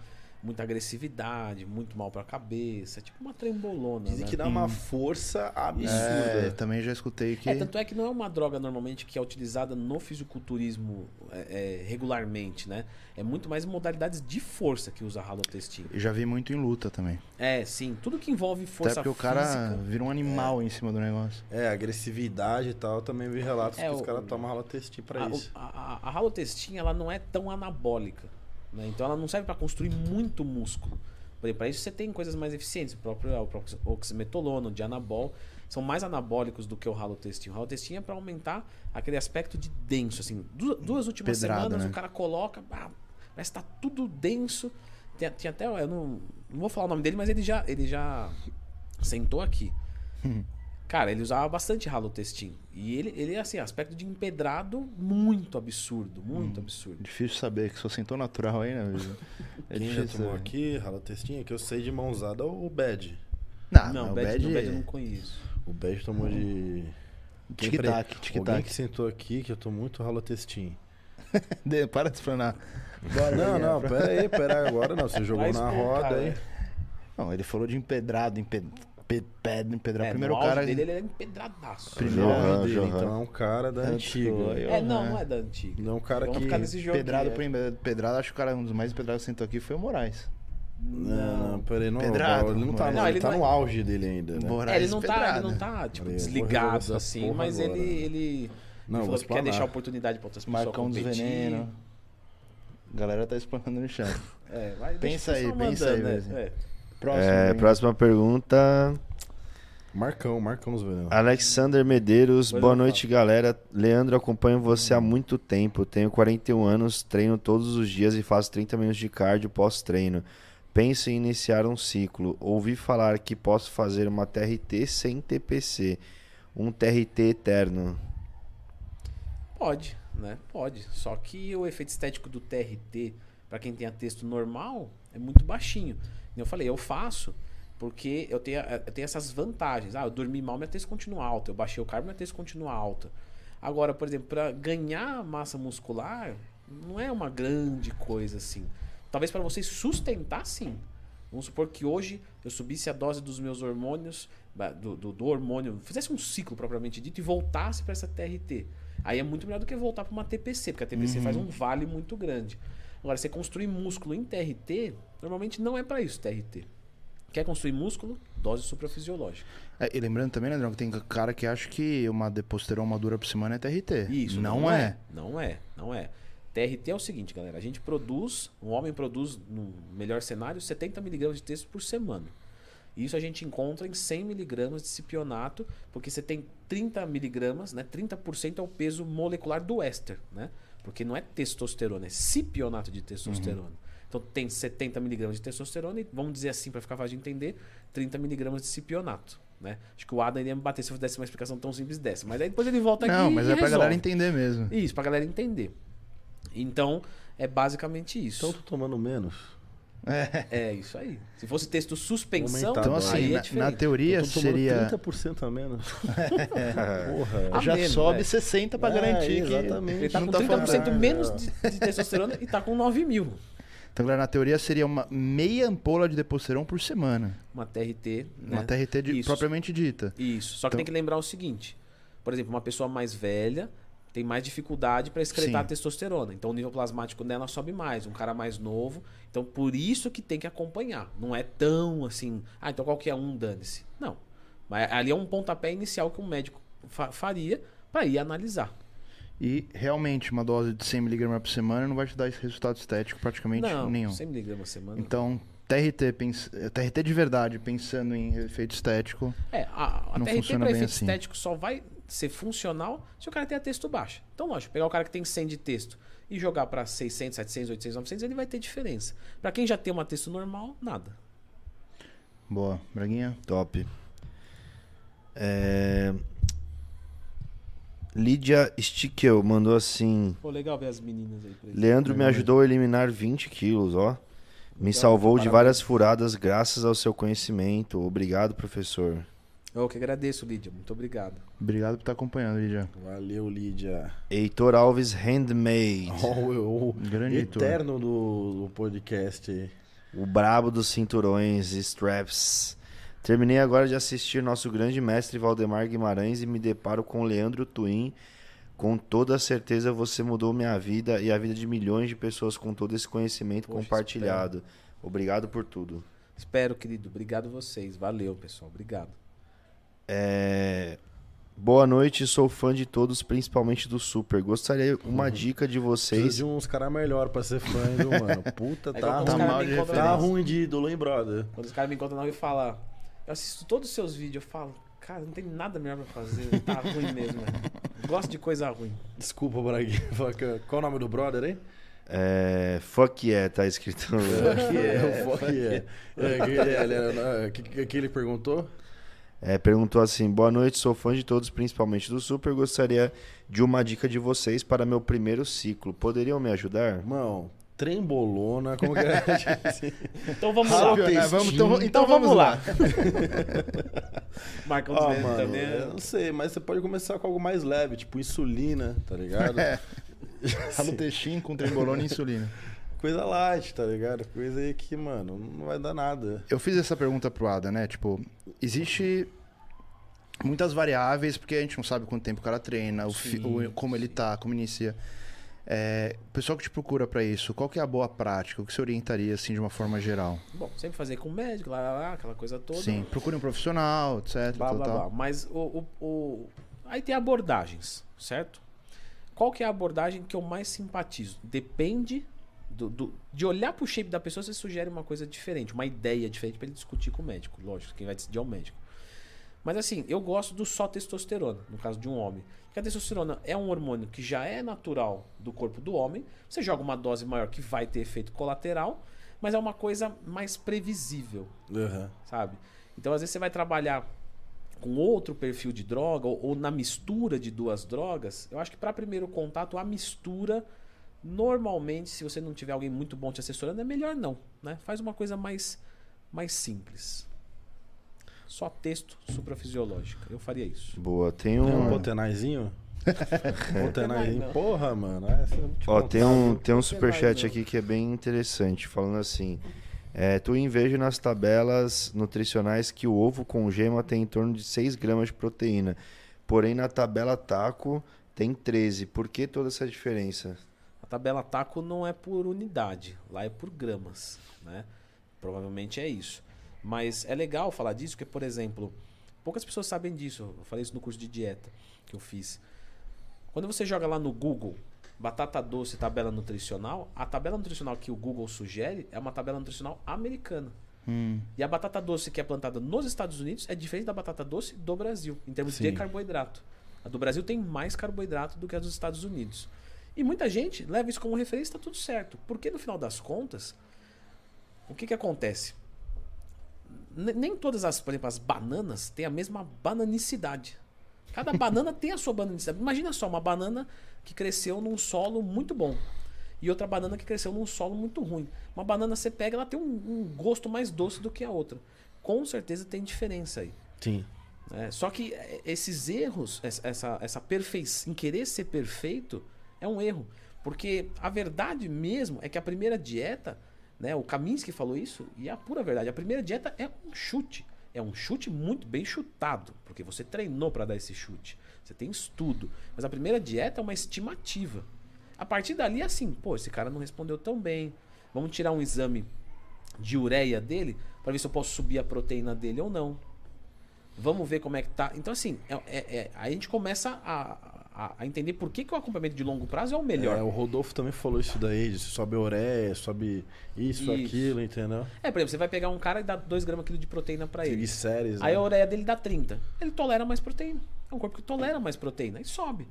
[SPEAKER 3] muita agressividade, muito mal pra cabeça. É tipo uma trembolona.
[SPEAKER 2] Dizem
[SPEAKER 3] né?
[SPEAKER 2] que dá uma força absurda.
[SPEAKER 1] É, também já escutei que.
[SPEAKER 3] É, tanto é que não é uma droga normalmente que é utilizada no fisiculturismo é, é, regularmente, né? É muito mais em modalidades de força que usa halotestina.
[SPEAKER 1] Já vi muito em luta também.
[SPEAKER 3] É, sim. Tudo que envolve força
[SPEAKER 1] Até porque o cara
[SPEAKER 3] física.
[SPEAKER 1] vira um animal em cima do negócio.
[SPEAKER 2] É, agressividade e tal, eu também vi relatos
[SPEAKER 3] É,
[SPEAKER 2] que os
[SPEAKER 3] o-
[SPEAKER 2] caras tomam halotestin pra
[SPEAKER 3] a,
[SPEAKER 2] isso.
[SPEAKER 3] a, a, a halotestina ela não é tão anabólica. Né? Então ela não serve para construir muito músculo. Para isso você tem coisas mais eficientes. O próprio, o próprio oximetolona, o dianabol, são mais anabólicos do que o halotestin. O halotestin é para aumentar aquele aspecto de denso. Assim, duas, duas últimas
[SPEAKER 1] Pedrada,
[SPEAKER 3] semanas
[SPEAKER 1] né?
[SPEAKER 3] o cara coloca, ah, parece que tá tudo denso. Tinha, tinha até. Eu não, não vou falar o nome dele, mas ele já, ele já sentou aqui. Cara, ele usava bastante halotestin. E ele, ele, assim, aspecto de empedrado muito absurdo, muito absurdo.
[SPEAKER 1] Difícil saber, que só sentou natural aí, né? É
[SPEAKER 2] Quem já
[SPEAKER 1] difícil.
[SPEAKER 2] tomou
[SPEAKER 1] saber.
[SPEAKER 2] aqui, rala testinha, que eu sei de mãozada o Bad.
[SPEAKER 1] Não,
[SPEAKER 3] não,
[SPEAKER 1] não,
[SPEAKER 3] o Bad,
[SPEAKER 1] Bad
[SPEAKER 3] eu
[SPEAKER 1] é
[SPEAKER 3] não conheço.
[SPEAKER 2] O Bad tomou de.
[SPEAKER 1] Tic-tac,
[SPEAKER 2] pre- Alguém
[SPEAKER 1] tic-tac.
[SPEAKER 2] que sentou aqui que eu tô muito testinha.
[SPEAKER 1] De- Para de explanar. Bora,
[SPEAKER 2] Não, não, pera aí, pera aí agora não. Você jogou
[SPEAKER 3] Vai
[SPEAKER 2] na roda aí.
[SPEAKER 3] né?
[SPEAKER 1] Não, ele falou de empedrado, emped... pe- pedra, empedrar.
[SPEAKER 3] É,
[SPEAKER 1] Primeiro
[SPEAKER 3] no auge
[SPEAKER 1] cara.
[SPEAKER 3] dele, ele era empedradaço.
[SPEAKER 1] Primeiro
[SPEAKER 2] Johan, dele,
[SPEAKER 4] Johan.
[SPEAKER 2] então é um cara da
[SPEAKER 1] Antes
[SPEAKER 2] antiga.
[SPEAKER 3] É, não,
[SPEAKER 1] né?
[SPEAKER 3] não é da antiga.
[SPEAKER 2] Não é um cara
[SPEAKER 3] Vamos
[SPEAKER 2] que.
[SPEAKER 3] ficar nesse jogo.
[SPEAKER 1] Pedrado
[SPEAKER 3] aqui,
[SPEAKER 1] por
[SPEAKER 3] é.
[SPEAKER 1] pedrado, acho que o cara, um dos mais pedrados que sentou aqui foi o Moraes.
[SPEAKER 2] Não, não, peraí, não.
[SPEAKER 1] Pedrado,
[SPEAKER 2] ele não tá,
[SPEAKER 3] Não,
[SPEAKER 2] ele
[SPEAKER 3] ele
[SPEAKER 2] tá
[SPEAKER 3] não é-
[SPEAKER 2] no auge dele ainda, né?
[SPEAKER 1] Moraes
[SPEAKER 3] É, ele não, tá, ele não tá, tipo, desligado assim, mas
[SPEAKER 2] agora.
[SPEAKER 3] ele, ele,
[SPEAKER 2] Não,
[SPEAKER 3] ele falou que quer deixar oportunidade para outras pessoas
[SPEAKER 1] Marcão dos
[SPEAKER 3] competir.
[SPEAKER 1] Veneno. A galera tá explanando no chat.
[SPEAKER 3] É, vai,
[SPEAKER 1] Pensa aí, pensa aí,
[SPEAKER 3] né? É.
[SPEAKER 1] Próximo.
[SPEAKER 4] É, próxima pergunta.
[SPEAKER 2] Marcão, Marcão nos venenos.
[SPEAKER 4] Alexander Medeiros, boa
[SPEAKER 3] eu
[SPEAKER 4] noite, galera. Leandro, acompanho você há muito tempo. Tenho 41 anos, treino todos os dias e faço 30 minutos de cardio pós-treino. Penso em iniciar um ciclo. Ouvi falar que posso fazer uma TRT sem TPC. Um TRT eterno.
[SPEAKER 3] Pode, né? Pode. Só que o efeito estético do TRT, para quem tem a texto normal, é muito baixinho. Eu falei, eu faço porque eu tenho, eu tenho essas vantagens. Ah, eu dormi mal, minha texto continua alta. Eu baixei o carbo, minha texto continua alta. Agora, por exemplo, para ganhar massa muscular, não é uma grande coisa assim. Talvez para você sustentar, sim. Vamos supor que hoje eu subisse a dose dos meus hormônios, do, do, do hormônio, fizesse um ciclo propriamente dito e voltasse para essa TRT. Aí é muito melhor do que voltar para uma TPC, porque a TPC faz um vale muito grande. Agora, você construir músculo em TRT, normalmente não é para isso TRT. Quer construir músculo? Dose suprafisiológica.
[SPEAKER 1] É, e lembrando também, né, Andrão, que tem cara que acha que uma deposteron uma dura por semana é TRT.
[SPEAKER 3] Isso.
[SPEAKER 1] Não, é.
[SPEAKER 3] Não é, não é. TRT é o seguinte, galera. A gente produz, um homem produz, no melhor cenário, 70 miligramas de texto por semana. Isso a gente encontra em 100 miligramas de cipionato, porque você tem 30 miligramas, né? 30% é o peso molecular do éster, né? Porque não é testosterona, é cipionato de testosterona. Então tem 70 miligramas de testosterona e, vamos dizer assim, para ficar fácil de entender, 30 miligramas de cipionato. Né? Acho que o Adam iria me bater se eu desse uma explicação tão simples dessa. Mas aí depois ele volta aqui
[SPEAKER 1] Não, mas
[SPEAKER 3] e
[SPEAKER 1] é pra galera
[SPEAKER 3] resolve.
[SPEAKER 1] entender mesmo.
[SPEAKER 3] Isso, pra galera entender. Então, é basicamente isso.
[SPEAKER 2] Então eu tô tomando menos.
[SPEAKER 1] É.
[SPEAKER 3] É isso aí. Se fosse texto suspensão,
[SPEAKER 1] Então,
[SPEAKER 2] Tá
[SPEAKER 1] assim,
[SPEAKER 3] aí é
[SPEAKER 1] na, na teoria
[SPEAKER 2] eu tô tomando
[SPEAKER 1] seria.
[SPEAKER 2] 30% a menos. Porra.
[SPEAKER 3] A
[SPEAKER 1] Já
[SPEAKER 3] menos,
[SPEAKER 1] sobe
[SPEAKER 3] né?
[SPEAKER 1] 60 pra
[SPEAKER 2] É,
[SPEAKER 1] garantir que.
[SPEAKER 2] exatamente.
[SPEAKER 3] Ele tá
[SPEAKER 1] não
[SPEAKER 3] com
[SPEAKER 1] tá
[SPEAKER 3] 30%
[SPEAKER 1] falando.
[SPEAKER 3] menos de, de testosterona e tá com 9 mil.
[SPEAKER 1] Então, galera, na teoria seria uma meia ampola de deposteron por semana.
[SPEAKER 3] Uma TRT. Né?
[SPEAKER 1] Uma TRT de- propriamente dita.
[SPEAKER 3] Isso. Só que
[SPEAKER 1] Então-
[SPEAKER 3] tem que lembrar o seguinte: por exemplo, uma pessoa mais velha tem mais dificuldade para excretar
[SPEAKER 1] Sim.
[SPEAKER 3] testosterona. Então o nível plasmático dela sobe mais. Um cara mais novo. Então por isso que tem que acompanhar. Não é tão assim, ah, então qualquer um dane-se. Não. Mas ali é um pontapé inicial que um médico fa- faria para ir analisar.
[SPEAKER 1] E realmente, uma dose de 100mg por semana não vai te dar esse resultado estético praticamente
[SPEAKER 3] não,
[SPEAKER 1] nenhum.
[SPEAKER 3] 100 miligramas por semana.
[SPEAKER 1] Então, TRT, pens... TRT de verdade, pensando em efeito estético.
[SPEAKER 3] É, a, a
[SPEAKER 1] Não
[SPEAKER 3] TRT
[SPEAKER 1] funciona
[SPEAKER 3] para
[SPEAKER 1] bem
[SPEAKER 3] efeito
[SPEAKER 1] assim.
[SPEAKER 3] estético só vai ser funcional se o cara tem a texto baixa. Então, lógico, pegar o cara que tem 100 de texto e jogar para 600, 700, 800, 900, ele vai ter diferença. Para quem já tem uma texto normal, nada.
[SPEAKER 1] Boa, Braguinha.
[SPEAKER 4] Top. É... Lídia Stickel mandou assim:
[SPEAKER 3] Pô, legal ver as meninas aí.
[SPEAKER 4] Leandro me ajudou a eliminar 20 quilos, ó. Me salvou de várias furadas graças ao seu conhecimento. Obrigado, professor.
[SPEAKER 3] Eu que agradeço, Lídia. Muito obrigado.
[SPEAKER 1] Obrigado por estar acompanhando, Lídia.
[SPEAKER 2] Valeu, Lídia.
[SPEAKER 4] Heitor Alves Handmade.
[SPEAKER 2] Ó, o, o
[SPEAKER 1] Grande
[SPEAKER 2] eterno do, do podcast.
[SPEAKER 4] O brabo dos cinturões e straps. Terminei agora de assistir nosso grande mestre Valdemar Guimarães e me deparo com Leandro Twin. Com toda certeza você mudou minha vida e a vida de milhões de pessoas com todo esse conhecimento
[SPEAKER 3] Poxa,
[SPEAKER 4] compartilhado. Obrigado por tudo.
[SPEAKER 3] Espero, querido. Obrigado vocês. Valeu, pessoal. Obrigado.
[SPEAKER 4] É, Boa noite, sou fã de todos, principalmente do Super. Gostaria uma dica de vocês.
[SPEAKER 2] de uns caras melhor pra ser fã, hein, viu, mano? Puta,
[SPEAKER 3] É
[SPEAKER 2] tá
[SPEAKER 1] Tá mal de
[SPEAKER 2] Tá ruim de ídolo, hein, brother?
[SPEAKER 3] Quando os caras me encontram na rua e falam, eu assisto todos os seus vídeos, eu falo, cara, não tem nada melhor pra fazer, tá ruim mesmo. né? Gosto de coisa ruim.
[SPEAKER 2] Desculpa, Braguinha. Qual o nome do brother, hein?
[SPEAKER 4] É, fuck yeah, tá escrito.
[SPEAKER 2] Fuck yeah, fuck yeah. O que, que, que ele perguntou?
[SPEAKER 4] É, perguntou assim: Boa noite, sou fã de todos, principalmente do Super. Gostaria de uma dica de vocês para meu primeiro ciclo. Poderiam me ajudar?
[SPEAKER 2] Irmão, trembolona, como que é?
[SPEAKER 3] então vamos lá.
[SPEAKER 1] Né? Vamos- então, então
[SPEAKER 3] Então
[SPEAKER 1] vamos
[SPEAKER 3] vamos
[SPEAKER 1] lá.
[SPEAKER 3] lá. Marcão Zé
[SPEAKER 2] mano,
[SPEAKER 3] também.
[SPEAKER 2] eu não sei, mas você pode começar com algo mais leve, tipo insulina, tá ligado?
[SPEAKER 1] É. Halotestin com trembolona e insulina.
[SPEAKER 2] Coisa light, tá ligado? Coisa aí que, mano, não vai dar nada.
[SPEAKER 1] Eu fiz essa pergunta pro Ada, né? Tipo, existe muitas variáveis, porque a gente não sabe quanto tempo o cara treina, o fi- o- como ele tá, como inicia. É, o pessoal que te procura pra isso, qual que é a boa prática? O que você orientaria, assim, de uma forma geral?
[SPEAKER 3] Bom, sempre fazer com o médico, lá, lá, lá, aquela coisa toda.
[SPEAKER 1] Sim, procure um profissional, etc.
[SPEAKER 3] Blá,
[SPEAKER 1] tal,
[SPEAKER 3] blá,
[SPEAKER 1] tal.
[SPEAKER 3] blá. Mas o, o, o- Aí tem abordagens, certo? Qual que é a abordagem que eu mais simpatizo? Depende do, do- de olhar pro shape da pessoa, você sugere uma coisa diferente, uma ideia diferente pra ele discutir com o médico. Lógico, quem vai decidir é o médico. Mas assim, eu gosto do só testosterona, no caso de um homem. Porque a testosterona é um hormônio que já é natural do corpo do homem. Você joga uma dose maior que vai ter efeito colateral, mas é uma coisa mais previsível
[SPEAKER 2] Aham.
[SPEAKER 3] sabe? Então, às vezes, você vai trabalhar com outro perfil de droga ou, ou na mistura de duas drogas. Eu acho que para primeiro contato, a mistura, normalmente, se você não tiver alguém muito bom te assessorando, é melhor não, né? Faz uma coisa mais, mais simples. Só texto suprafisiológico. Eu faria isso.
[SPEAKER 4] Boa, tem
[SPEAKER 2] Tem um
[SPEAKER 4] um.
[SPEAKER 2] potenaizinho? potenaizinho.
[SPEAKER 3] não.
[SPEAKER 2] Porra, mano. Essa eu vou te
[SPEAKER 4] Ó,
[SPEAKER 2] contar,
[SPEAKER 4] tem um, tem um superchat aqui que é bem interessante, falando assim. É, tu inveja nas tabelas nutricionais que o ovo com gema tem em torno de 6 gramas de proteína. Porém, na tabela taco tem 13. Por que toda essa diferença?
[SPEAKER 3] A tabela taco não é por unidade, lá é por gramas, né? Provavelmente é isso. Mas é legal falar disso, porque, por exemplo, poucas pessoas sabem disso. Eu falei isso no curso de dieta que eu fiz. Quando você joga lá no Google batata doce tabela nutricional, a tabela nutricional que o Google sugere é uma tabela nutricional americana.
[SPEAKER 1] Hum,
[SPEAKER 3] E a batata doce que é plantada nos Estados Unidos é diferente da batata doce do Brasil, em termos de
[SPEAKER 2] Sim.
[SPEAKER 3] carboidrato. A do Brasil tem mais carboidrato do que a dos Estados Unidos. E muita gente leva isso como referência e está tudo certo. Porque no final das contas, o que, que acontece? Nem todas as, por exemplo, as bananas têm a mesma bananicidade. Cada banana tem a sua bananicidade. Imagina só, uma banana que cresceu num solo muito bom e outra banana que cresceu num solo muito ruim. Uma banana você pega, ela tem um, um gosto mais doce do que a outra. Com certeza tem diferença aí.
[SPEAKER 2] Sim.
[SPEAKER 3] né? Só que eh, esses erros, essa, essa, essa perfeição, em querer ser perfeito, é um erro. Porque a verdade mesmo é que a primeira dieta, né, o Kaminsky falou isso, e é a pura verdade. A primeira dieta é um chute. É um chute muito bem chutado, porque você treinou para dar esse chute. Você tem estudo. Mas a primeira dieta é uma estimativa. A partir dali é assim, pô, esse cara não respondeu tão bem. Vamos tirar um exame de ureia dele para ver se eu posso subir a proteína dele ou não. Vamos ver como é que tá. Então, assim, é, é- é- aí a gente começa a, a, a entender por que, que o acompanhamento de longo prazo é o melhor.
[SPEAKER 2] É, o Rodolfo também falou isso daí, sobe ureia, sobe isso,
[SPEAKER 3] Isso.
[SPEAKER 2] aquilo, entendeu?
[SPEAKER 3] É, por exemplo, você vai pegar um cara e dar 2 gramas quilo de proteína para ele.
[SPEAKER 2] Triglicérides,
[SPEAKER 3] Aí
[SPEAKER 2] né?
[SPEAKER 3] a ureia dele dá 30. Ele tolera mais proteína. É um corpo que tolera mais proteína. E sobe.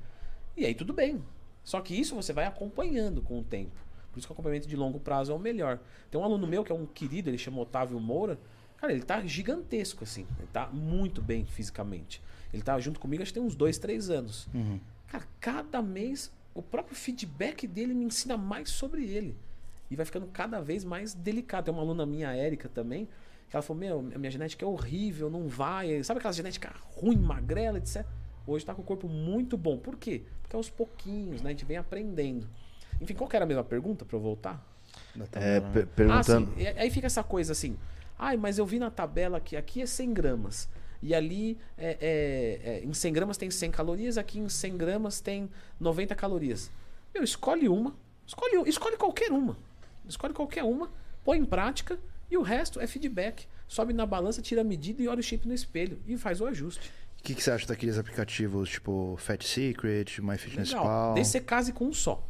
[SPEAKER 3] E aí tudo bem. Só que isso você vai acompanhando com o tempo. Por isso que o acompanhamento de longo prazo é o melhor. Tem um aluno meu que é um querido, ele chama Otávio Moura. Cara, ele tá gigantesco, assim. Ele tá muito bem fisicamente. Ele tá junto comigo, acho que tem uns dois, três anos.
[SPEAKER 1] uhum.
[SPEAKER 3] Cara, cada mês o próprio feedback dele me ensina mais sobre ele. E vai ficando cada vez mais delicado. Tem uma aluna minha, a Érica, também, que ela falou: Meu, a minha genética é horrível, não vai. Sabe aquela genética ruim, magrela, etc. Hoje tá com o corpo muito bom. Por quê? Porque aos pouquinhos, né? A gente vem aprendendo. Enfim, qual que era a mesma pergunta pra eu voltar?
[SPEAKER 4] É, per- perguntando.
[SPEAKER 3] Ah, sim. E aí fica essa coisa assim. Ai, mas eu vi na tabela que aqui é 100 gramas. E ali é, é- é, em 100 gramas tem 100 calorias, aqui em 100 gramas tem 90 calorias. Meu, escolhe uma. Escolhe, escolhe qualquer uma. Escolhe qualquer uma, põe em prática e o resto é feedback. Sobe na balança, tira a medida e olha o chip no espelho e faz o ajuste.
[SPEAKER 1] O que, que você acha daqueles aplicativos tipo Fat Secret, MyFitnessPal?
[SPEAKER 3] Desde você case com um só.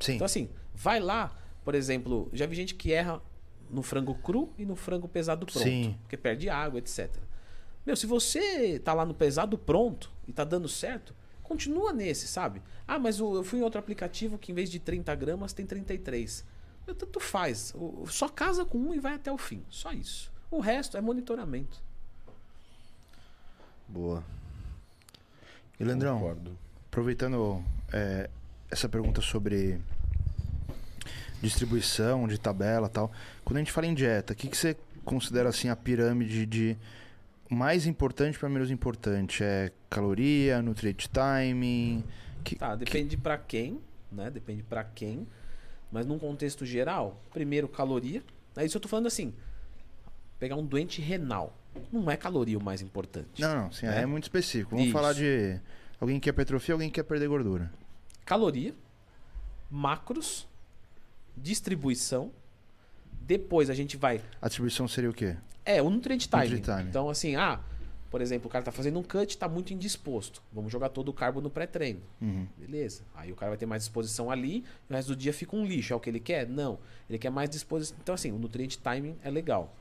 [SPEAKER 1] Sim.
[SPEAKER 3] Então, assim, vai lá, por exemplo, já vi gente que erra no frango cru e no frango pesado pronto.
[SPEAKER 1] Sim.
[SPEAKER 3] Porque perde água, etc. Meu, se você tá lá no pesado pronto e tá dando certo, Continua nesse, sabe? Ah, mas eu fui em outro aplicativo que em vez de 30 gramas tem 33. Tanto faz. Só casa com um e vai até o fim. Só isso. O resto é monitoramento.
[SPEAKER 2] Boa.
[SPEAKER 1] E Leandrão, Concordo. aproveitando é, essa pergunta sobre distribuição de tabela tal, quando a gente fala em dieta, o que, que você considera assim a pirâmide de mais importante para menos importante? É caloria, nutrient timing?
[SPEAKER 3] Que, tá, depende que... para quem, né? Depende para quem. Mas num contexto geral, primeiro caloria. Aí isso eu tô falando assim, pegar um doente renal. Não é caloria o mais importante.
[SPEAKER 1] Não, não, sim, né? é muito específico. Vamos isso. falar de alguém que quer hipertrofia, alguém que quer perder gordura.
[SPEAKER 3] Caloria, macros, distribuição. Depois a gente vai.
[SPEAKER 1] A distribuição seria o quê?
[SPEAKER 3] É, o nutrient time. Nutrient time. Então, assim, ah, por exemplo, o cara tá fazendo um cut, tá muito indisposto. Vamos jogar todo o carbo no pré-treino. Uhum. Beleza. Aí o cara vai ter mais disposição ali, e o resto do dia fica um lixo. É o que ele quer? Não. Ele quer mais disposição. Então, assim, o nutrient timing é legal.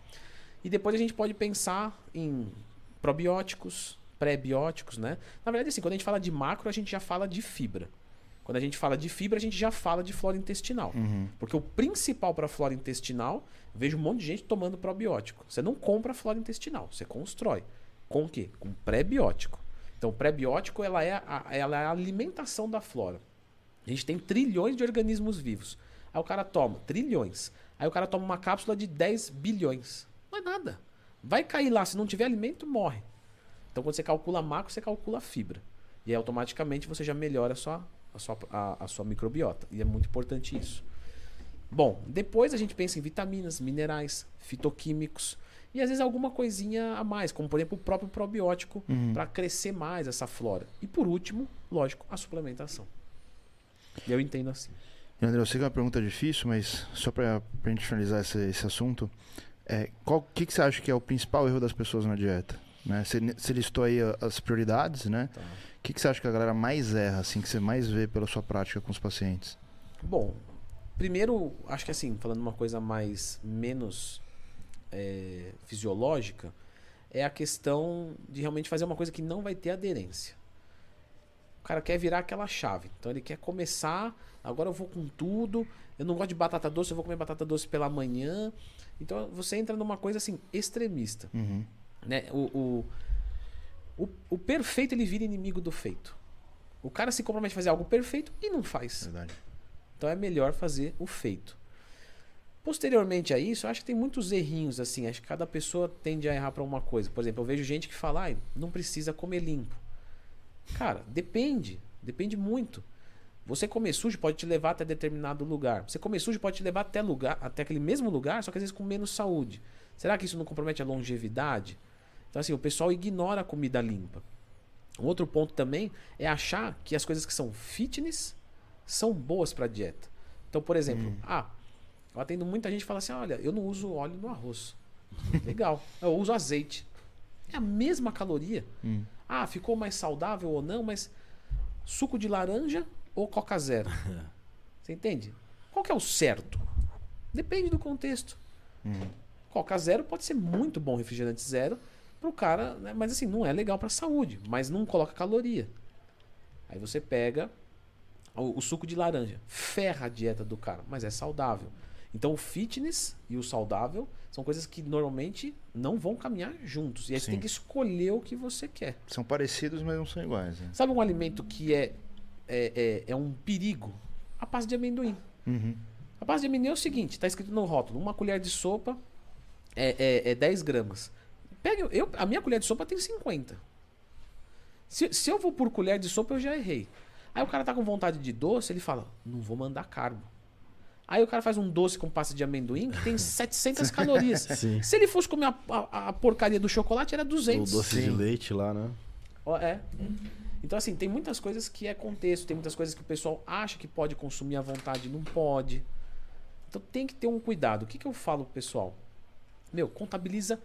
[SPEAKER 3] E depois a gente pode pensar em probióticos, pré-bióticos, né? Na verdade, assim, quando a gente fala de macro, a gente já fala de fibra. Quando a gente fala de fibra, a gente já fala de flora intestinal. Uhum. Porque o principal para a flora intestinal, vejo um monte de gente tomando probiótico. Você não compra flora intestinal, você constrói. Com o quê? Com pré-biótico. Então, o pré-biótico ela é, a, ela é a alimentação da flora. A gente tem trilhões de organismos vivos. Aí o cara toma trilhões. Aí o cara toma uma cápsula de 10 bilhões. Não é nada. Vai cair lá, se não tiver alimento, morre. Então, quando você calcula macro, você calcula fibra. E aí, automaticamente você já melhora a sua a sua, a, a sua microbiota. E é muito importante isso. Bom, depois a gente pensa em vitaminas, minerais, fitoquímicos e às vezes alguma coisinha a mais, como por exemplo o próprio probiótico uhum. para crescer mais essa flora. E por último, lógico, a suplementação. E eu entendo assim.
[SPEAKER 1] André, eu sei que é uma pergunta difícil, mas só para a gente finalizar esse, esse assunto, é, o que, que você acha que é o principal erro das pessoas na dieta? Né? Você, você listou aí as prioridades, né? Tá que, que você acha que a galera mais erra, assim, que você mais vê pela sua prática com os pacientes?
[SPEAKER 3] Bom, primeiro, acho que assim, falando uma coisa mais menos é, fisiológica, é a questão de realmente fazer uma coisa que não vai ter aderência. O cara quer virar aquela chave. Então ele quer começar, agora eu vou com tudo. Eu não gosto de batata doce, eu vou comer batata doce pela manhã. Então você entra numa coisa assim, extremista. Uhum. Né? O, o, o, o perfeito ele vira inimigo do feito. O cara se compromete a fazer algo perfeito e não faz. Verdade. Então é melhor fazer o feito. Posteriormente a isso, eu acho que tem muitos errinhos assim. Acho que cada pessoa tende a errar para uma coisa. Por exemplo, eu vejo gente que fala, ah, não precisa comer limpo. Cara, depende. Depende muito. Você comer sujo pode te levar até determinado lugar. Você comer sujo pode te levar até lugar, até aquele mesmo lugar, só que às vezes com menos saúde. Será que isso não compromete a longevidade? Então, assim, o pessoal ignora a comida limpa. Um outro ponto também é achar que as coisas que são fitness são boas para dieta. Então, por exemplo, hum. ah, eu atendo muita gente que fala assim: olha, eu não uso óleo no arroz. Legal. Eu uso azeite. É a mesma caloria. Hum. Ah, ficou mais saudável ou não, mas suco de laranja ou Coca Zero? Você entende? Qual que é o certo? Depende do contexto. Hum. Coca Zero pode ser muito bom, refrigerante zero pro cara, né? mas assim, não é legal pra saúde, mas não coloca caloria. Aí você pega o, o, suco de laranja, ferra a dieta do cara, mas é saudável. Então o fitness e o saudável são coisas que normalmente não vão caminhar juntos. E aí Sim. você tem que escolher o que você quer.
[SPEAKER 1] São parecidos, mas não são iguais. Né?
[SPEAKER 3] Sabe um alimento que é, é, é, é um perigo? A pasta de amendoim. Uhum. A pasta de amendoim é o seguinte: está escrito no rótulo, uma colher de sopa é, é, é 10 gramas. Pega, eu, a minha colher de sopa tem 50. Se, se eu vou por colher de sopa, eu já errei. Aí o cara tá com vontade de doce, ele fala, não vou mandar carbo. Aí o cara faz um doce com pasta de amendoim que tem 700 calorias. Sim. Se ele fosse comer a, a, a, porcaria do chocolate, era 200.
[SPEAKER 2] O doce Sim. de leite lá, né?
[SPEAKER 3] É. Então, assim, tem muitas coisas que é contexto, tem muitas coisas que o pessoal acha que pode consumir à vontade, não pode. Então tem que ter um cuidado. O que, que eu falo pro pessoal? Meu, contabiliza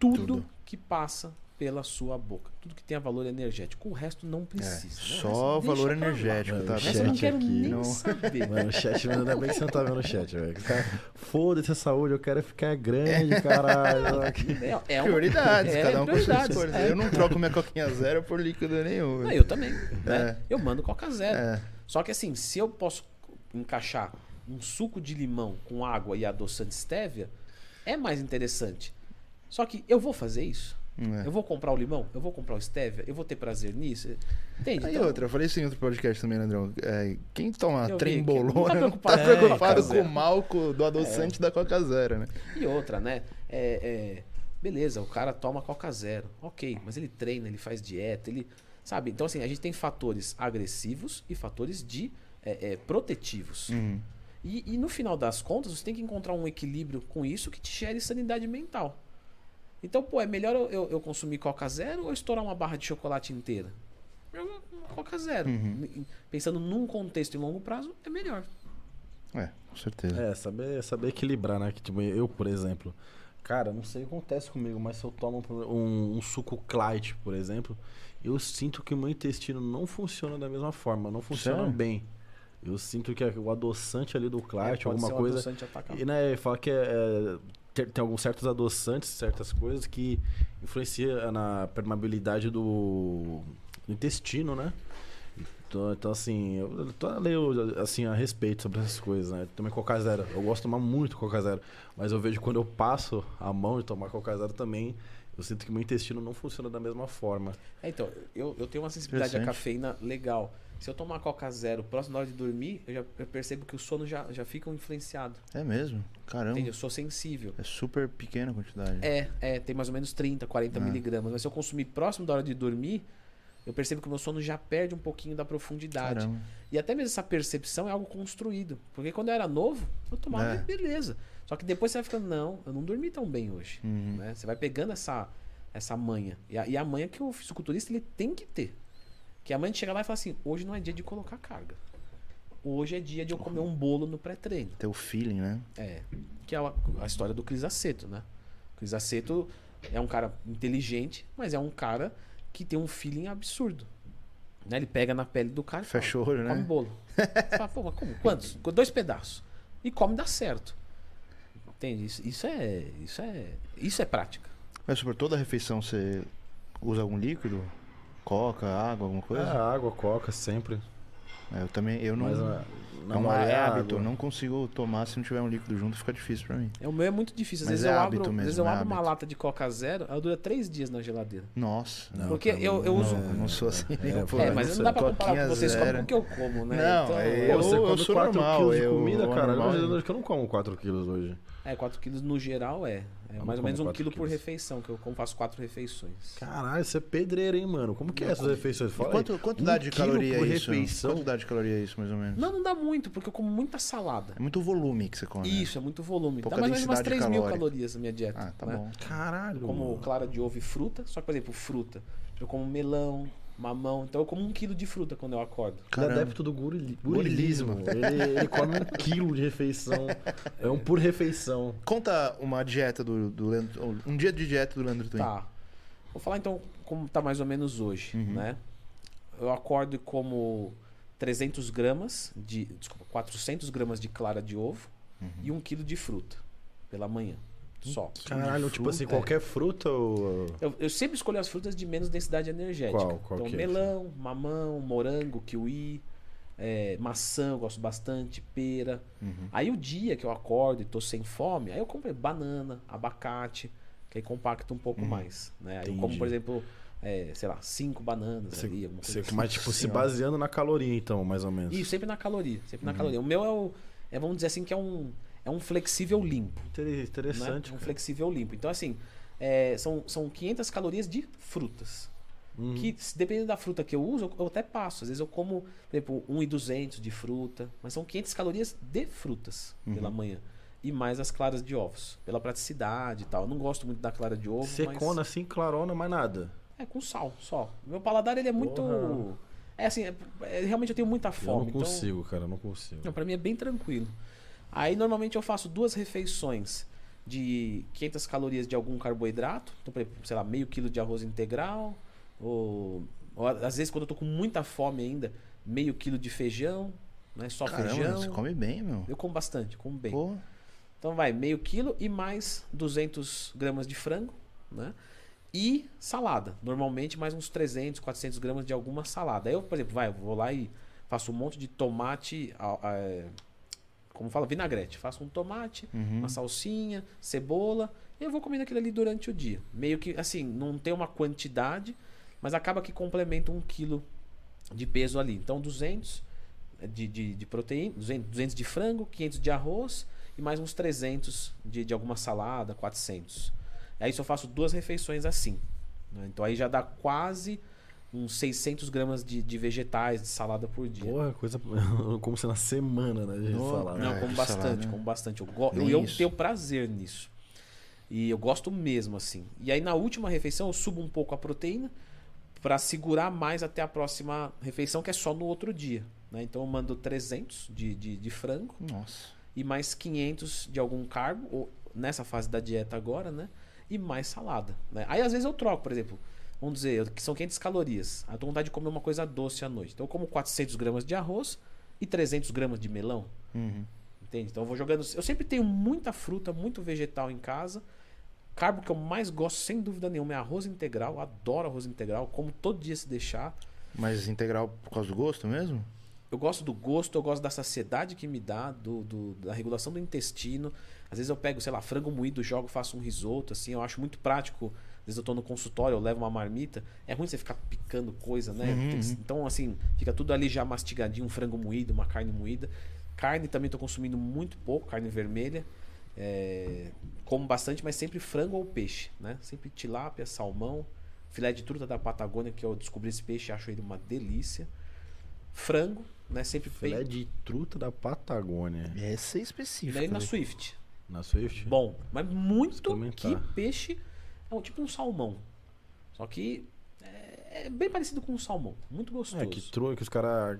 [SPEAKER 3] tudo, tudo. que passa pela sua boca. Tudo que tenha valor energético. O resto não
[SPEAKER 1] É,
[SPEAKER 3] precisa. né? O
[SPEAKER 1] só
[SPEAKER 3] resto
[SPEAKER 1] valor
[SPEAKER 3] lá.
[SPEAKER 1] energético, tá?
[SPEAKER 3] O resto eu não
[SPEAKER 2] Chat
[SPEAKER 3] quero
[SPEAKER 2] aqui,
[SPEAKER 3] nem
[SPEAKER 1] não-
[SPEAKER 3] saber.
[SPEAKER 2] Mano, o chat, mano, ainda bem que você não tá vendo o chat, velho. Cara, Foda-se a saúde, eu quero ficar grande, caralho.
[SPEAKER 3] É, é uma-
[SPEAKER 1] Prioridades,
[SPEAKER 3] é,
[SPEAKER 1] cada um com suas
[SPEAKER 3] prioridades, é.
[SPEAKER 1] Eu não troco minha coquinha zero por líquido nenhum.
[SPEAKER 3] Não,
[SPEAKER 1] velho.
[SPEAKER 3] eu também. né?
[SPEAKER 1] É.
[SPEAKER 3] Eu mando Coca Zero.
[SPEAKER 1] É.
[SPEAKER 3] Só que assim, se eu posso encaixar um suco de limão com água e adoçante stevia, é mais interessante. Só que eu vou fazer isso?
[SPEAKER 1] É.
[SPEAKER 3] Eu vou comprar o limão? Eu vou comprar o stevia? Eu vou ter prazer nisso? Entende?
[SPEAKER 1] Aí
[SPEAKER 3] Então,
[SPEAKER 1] outra, eu falei isso em outro podcast também, Leandrão. É, quem toma trembolona
[SPEAKER 3] não tá
[SPEAKER 1] não tá
[SPEAKER 3] preocupado
[SPEAKER 1] preocupado,
[SPEAKER 3] com
[SPEAKER 1] o mal co- do adoçante da Coca Zero, né?
[SPEAKER 3] E outra, né? É, é, beleza, o cara toma Coca Zero. Ok, mas ele treina, ele faz dieta, ele. Sabe? Então, assim, a gente tem fatores agressivos e fatores de é, é, protetivos.
[SPEAKER 1] Uhum.
[SPEAKER 3] E, e no final das contas, você tem que encontrar um equilíbrio com isso que te gere sanidade mental. Então, pô, é melhor eu, eu- eu consumir Coca Zero ou estourar uma barra de chocolate inteira? Eu- Coca Zero.
[SPEAKER 1] Uhum.
[SPEAKER 3] Pensando num contexto em longo prazo, é melhor.
[SPEAKER 1] É, com certeza.
[SPEAKER 2] É, saber, saber equilibrar, né? Que, tipo, eu, por exemplo, cara, não sei o que acontece comigo, mas se eu tomo um, um suco Clyde, por exemplo, eu sinto que o meu intestino não funciona da mesma forma, não funciona
[SPEAKER 1] Sério?
[SPEAKER 2] bem. Eu sinto que o adoçante ali do
[SPEAKER 3] É,
[SPEAKER 2] Clyde,
[SPEAKER 3] pode
[SPEAKER 2] alguma
[SPEAKER 3] ser um
[SPEAKER 2] coisa.
[SPEAKER 3] adoçante atacar.
[SPEAKER 2] E né, fala que é, é, tem, tem alguns certos adoçantes, certas coisas que influenciam na permeabilidade do, do intestino, né? Então, então, assim, eu, eu tô lendo assim, a respeito sobre essas coisas, né? Também Coca Zero. Eu gosto de tomar muito Coca Zero. Mas eu vejo quando eu passo a mão de tomar Coca Zero também, eu sinto que meu intestino não funciona da mesma forma.
[SPEAKER 3] É, então, eu, eu tenho uma sensibilidade à cafeína legal. Se eu tomar Coca Zero próximo da hora de dormir, eu já eu percebo que o sono já, já fica influenciado.
[SPEAKER 1] É mesmo? Caramba.
[SPEAKER 3] Entende? Eu sou sensível.
[SPEAKER 1] É super pequena a quantidade.
[SPEAKER 3] É, é, tem mais ou menos 30, 40
[SPEAKER 1] Ah.
[SPEAKER 3] miligramas. Mas se eu consumir próximo da hora de dormir, eu percebo que o meu sono já perde um pouquinho da profundidade.
[SPEAKER 1] Caramba.
[SPEAKER 3] E até mesmo essa percepção é algo construído. Porque quando eu era novo, eu tomava
[SPEAKER 1] É.
[SPEAKER 3] beleza. Só que depois você vai ficando, não, eu não dormi tão bem hoje.
[SPEAKER 1] Uhum.
[SPEAKER 3] né? Você vai pegando essa, essa manha. E a, e a manha que o fisiculturista ele tem que ter. Que a manha de chegar lá e falar assim: hoje não é dia de colocar carga. Hoje é dia de eu comer um bolo no pré-treino.
[SPEAKER 1] Ter o feeling, né?
[SPEAKER 3] É. Que é a, a história do Cris Aceto, né? Cris Aceto é um cara inteligente, mas é um cara que tem um feeling absurdo. Né? Ele pega na pele do cara e
[SPEAKER 1] Fecha o
[SPEAKER 3] fala,
[SPEAKER 1] olho,
[SPEAKER 3] come
[SPEAKER 1] né?
[SPEAKER 3] bolo. Você fala, pô, mas como? Quantos? Dois pedaços. E come dá certo. Entende? Isso, isso é. Isso é. Isso é prática.
[SPEAKER 1] Mas por toda a refeição você usa algum líquido? Coca, água, alguma
[SPEAKER 2] É,
[SPEAKER 1] coisa?
[SPEAKER 2] água, coca, sempre.
[SPEAKER 1] É, eu também, eu não.
[SPEAKER 2] Mas
[SPEAKER 1] não
[SPEAKER 2] maioria
[SPEAKER 1] é
[SPEAKER 2] água.
[SPEAKER 1] hábito, eu não consigo tomar se não tiver um líquido junto, fica difícil pra mim.
[SPEAKER 3] É, o meu é muito difícil. Às
[SPEAKER 1] Mas
[SPEAKER 3] vezes
[SPEAKER 1] é
[SPEAKER 3] eu
[SPEAKER 1] hábito
[SPEAKER 3] abro, às vezes
[SPEAKER 1] mesmo,
[SPEAKER 3] eu
[SPEAKER 1] é
[SPEAKER 3] abro uma lata de Coca Zero, ela dura três dias na geladeira.
[SPEAKER 1] Nossa.
[SPEAKER 2] Não,
[SPEAKER 3] Porque
[SPEAKER 2] cara,
[SPEAKER 3] eu- eu
[SPEAKER 2] não-
[SPEAKER 3] uso-
[SPEAKER 1] Não, eu não sou assim.
[SPEAKER 2] É,
[SPEAKER 1] pô.
[SPEAKER 3] é, mas não dá pra comparar com vocês
[SPEAKER 1] zero.
[SPEAKER 3] como o que eu como, né?
[SPEAKER 1] Não,
[SPEAKER 3] então,
[SPEAKER 1] é-
[SPEAKER 2] Pô,
[SPEAKER 1] eu-
[SPEAKER 2] você
[SPEAKER 1] eu
[SPEAKER 2] come
[SPEAKER 1] sou
[SPEAKER 2] 4
[SPEAKER 1] normal,
[SPEAKER 2] quilos de
[SPEAKER 1] eu-
[SPEAKER 2] comida,
[SPEAKER 1] o
[SPEAKER 2] cara.
[SPEAKER 1] normal
[SPEAKER 2] Eu
[SPEAKER 1] é-
[SPEAKER 2] acho que eu não como 4 quilos hoje.
[SPEAKER 3] É, 4 quilos no geral é. É
[SPEAKER 2] Eu
[SPEAKER 3] mais ou menos
[SPEAKER 2] como
[SPEAKER 3] um
[SPEAKER 2] quatro
[SPEAKER 3] quilo por refeição, que eu como faço quatro refeições.
[SPEAKER 2] Caralho, você é pedreiro, hein, mano? Como que é essas refeições? Fala
[SPEAKER 1] quanto, quanto
[SPEAKER 2] Um
[SPEAKER 1] dá de caloria
[SPEAKER 2] por
[SPEAKER 1] isso?
[SPEAKER 2] refeição?
[SPEAKER 1] Quanto dá de caloria isso, mais ou menos?
[SPEAKER 3] Não, não dá muito, porque eu como muita salada.
[SPEAKER 1] É muito volume que você come. né?
[SPEAKER 3] Isso, é muito volume.
[SPEAKER 1] Pouca
[SPEAKER 3] dá mais ou menos umas
[SPEAKER 1] densidade
[SPEAKER 3] 3 mil calorias na minha dieta.
[SPEAKER 1] Ah, tá
[SPEAKER 3] né?
[SPEAKER 1] bom.
[SPEAKER 2] Caralho.
[SPEAKER 3] Eu como clara de ovo e fruta. Só que, por exemplo, fruta. Eu como melão, mamão. Então eu como um quilo de fruta quando eu acordo.
[SPEAKER 2] Ele é
[SPEAKER 1] Caramba.
[SPEAKER 2] adepto do gurili-
[SPEAKER 1] Gurilismo.
[SPEAKER 2] gurilismo. Ele, ele come um quilo de refeição. É um por refeição.
[SPEAKER 1] Conta uma dieta do, do Leandro. Um dia de dieta do Leandro Twin.
[SPEAKER 3] Tá. Vou falar então como tá mais ou menos hoje,
[SPEAKER 1] Uhum.
[SPEAKER 3] né? Eu acordo e como 300 gramas de... Desculpa, 400 gramas de clara de ovo
[SPEAKER 1] Uhum.
[SPEAKER 3] e um quilo de fruta pela manhã. Só.
[SPEAKER 2] Caralho, tipo assim,
[SPEAKER 3] fruta?
[SPEAKER 2] qualquer fruta ou.
[SPEAKER 3] Eu, eu sempre escolho as frutas de menos densidade energética.
[SPEAKER 2] Qual? Qual
[SPEAKER 3] então,
[SPEAKER 2] que é?
[SPEAKER 3] melão, mamão, morango, kiwi, é, maçã, eu gosto bastante, pera.
[SPEAKER 1] Uhum.
[SPEAKER 3] Aí o dia que eu acordo e tô sem fome, aí eu compro banana, abacate, que aí compacta um pouco mais. Né? Aí eu como, por exemplo, é, sei lá, cinco bananas
[SPEAKER 2] Você,
[SPEAKER 3] ali, alguma coisa assim.
[SPEAKER 2] mas, tipo, se
[SPEAKER 3] Assim, ó.
[SPEAKER 2] baseando na caloria, então, mais ou menos.
[SPEAKER 3] Isso, sempre na caloria. Sempre
[SPEAKER 2] Uhum.
[SPEAKER 3] na caloria. O meu é o. É, vamos dizer assim que é um, é um flexível limpo. Né?
[SPEAKER 2] Interessante.
[SPEAKER 3] Um
[SPEAKER 2] cara.
[SPEAKER 3] flexível limpo. Então, assim, é, são, são 500 calorias de frutas.
[SPEAKER 2] Uhum.
[SPEAKER 3] Que, dependendo da fruta que eu uso, eu, eu até passo. Às vezes eu como, por exemplo, 1,200 de fruta. Mas são 500 calorias de frutas
[SPEAKER 2] Uhum.
[SPEAKER 3] pela manhã. E mais as claras de ovos. Pela praticidade e tal. Eu não gosto muito da clara de ovo.
[SPEAKER 2] Secona
[SPEAKER 3] mas
[SPEAKER 2] assim, clarona, mais nada.
[SPEAKER 3] É com sal, só. Meu paladar, ele é muito...
[SPEAKER 2] Porra.
[SPEAKER 3] É assim, é- é- realmente eu tenho muita
[SPEAKER 2] Eu
[SPEAKER 3] fome.
[SPEAKER 2] não
[SPEAKER 3] então-
[SPEAKER 2] consigo, cara, eu não consigo.
[SPEAKER 3] não, pra mim é bem tranquilo. Aí normalmente eu faço duas refeições de 500 calorias de algum carboidrato. Então, por exemplo, sei lá, meio quilo de arroz integral. Ou, ou às vezes, quando eu tô com muita fome ainda, meio quilo de feijão. Né? Só
[SPEAKER 1] Caramba,
[SPEAKER 3] feijão.
[SPEAKER 1] você come bem, meu.
[SPEAKER 3] Eu como bastante, como bem.
[SPEAKER 1] Pô,
[SPEAKER 3] Então vai meio quilo e mais 200 gramas de frango, né? E salada. Normalmente mais uns 300, 400 gramas de alguma salada. Aí eu, por exemplo, vai, eu vou lá e faço um monte de tomate, é, como fala, vinagrete. Faço um tomate,
[SPEAKER 1] uhum.
[SPEAKER 3] uma salsinha, cebola, e eu vou comendo aquilo ali durante o dia. Meio que, assim, não tem uma quantidade, mas acaba que complementa um quilo de peso ali. Então 200 de, de, de proteína, 200, 200 de frango, 500 de arroz e mais uns 300 de, de alguma salada, 400. Aí só faço duas refeições assim. né? Então aí já dá quase uns 600 gramas de, de vegetais, de salada por dia.
[SPEAKER 2] Porra, coisa. Como se na semana, né? De
[SPEAKER 1] No-
[SPEAKER 2] salada.
[SPEAKER 3] Não,
[SPEAKER 1] É,
[SPEAKER 3] como
[SPEAKER 1] que
[SPEAKER 3] bastante,
[SPEAKER 1] salada.
[SPEAKER 3] como bastante. Eu, go- eu
[SPEAKER 1] isso.
[SPEAKER 3] tenho prazer nisso. E eu gosto mesmo, assim. E aí na última refeição eu subo um pouco a proteína para segurar mais até a próxima refeição, que é só no outro dia. né? Então eu mando 300 de, de, de frango
[SPEAKER 1] Nossa.
[SPEAKER 3] e mais 500 de algum carbo, ou nessa fase da dieta agora, né? E mais salada. né? Aí às vezes eu troco, por exemplo, vamos dizer, que são 500 calorias. Eu tô com vontade de comer uma coisa doce à noite. Então eu como 400 gramas de arroz e 300 gramas de melão.
[SPEAKER 1] Uhum.
[SPEAKER 3] Entende? Então eu vou jogando. Eu sempre tenho muita fruta, muito vegetal em casa. Carbo que eu mais gosto, sem dúvida nenhuma, é arroz integral. Eu adoro arroz integral, como todo dia se deixar.
[SPEAKER 1] Mas integral por causa do gosto mesmo?
[SPEAKER 3] Eu gosto do gosto, eu gosto da saciedade que me dá, do, do- da regulação do intestino. Às vezes eu pego, sei lá, frango moído, jogo, faço um risoto, assim, eu acho muito prático. Às vezes eu tô no consultório, eu levo uma marmita. É ruim você ficar picando coisa, né?
[SPEAKER 1] Uhum,
[SPEAKER 3] que- então, assim, fica tudo ali já mastigadinho, um frango moído, uma carne moída. Carne também tô consumindo muito pouco, carne vermelha. É, como bastante, mas sempre frango ou peixe, né? Sempre tilápia, salmão, filé de truta da Patagônia, que eu descobri esse peixe e acho ele uma delícia. Frango, né? Sempre
[SPEAKER 2] Filé
[SPEAKER 3] bem.
[SPEAKER 2] de truta da Patagônia.
[SPEAKER 1] Essa é específica.
[SPEAKER 3] Daí na
[SPEAKER 1] velho.
[SPEAKER 3] Swift.
[SPEAKER 2] Na Swift?
[SPEAKER 3] Bom, mas muito que peixe. Tipo um salmão. Só que é, é bem parecido com um salmão. Muito gostoso.
[SPEAKER 2] É, que, tru, que os caras.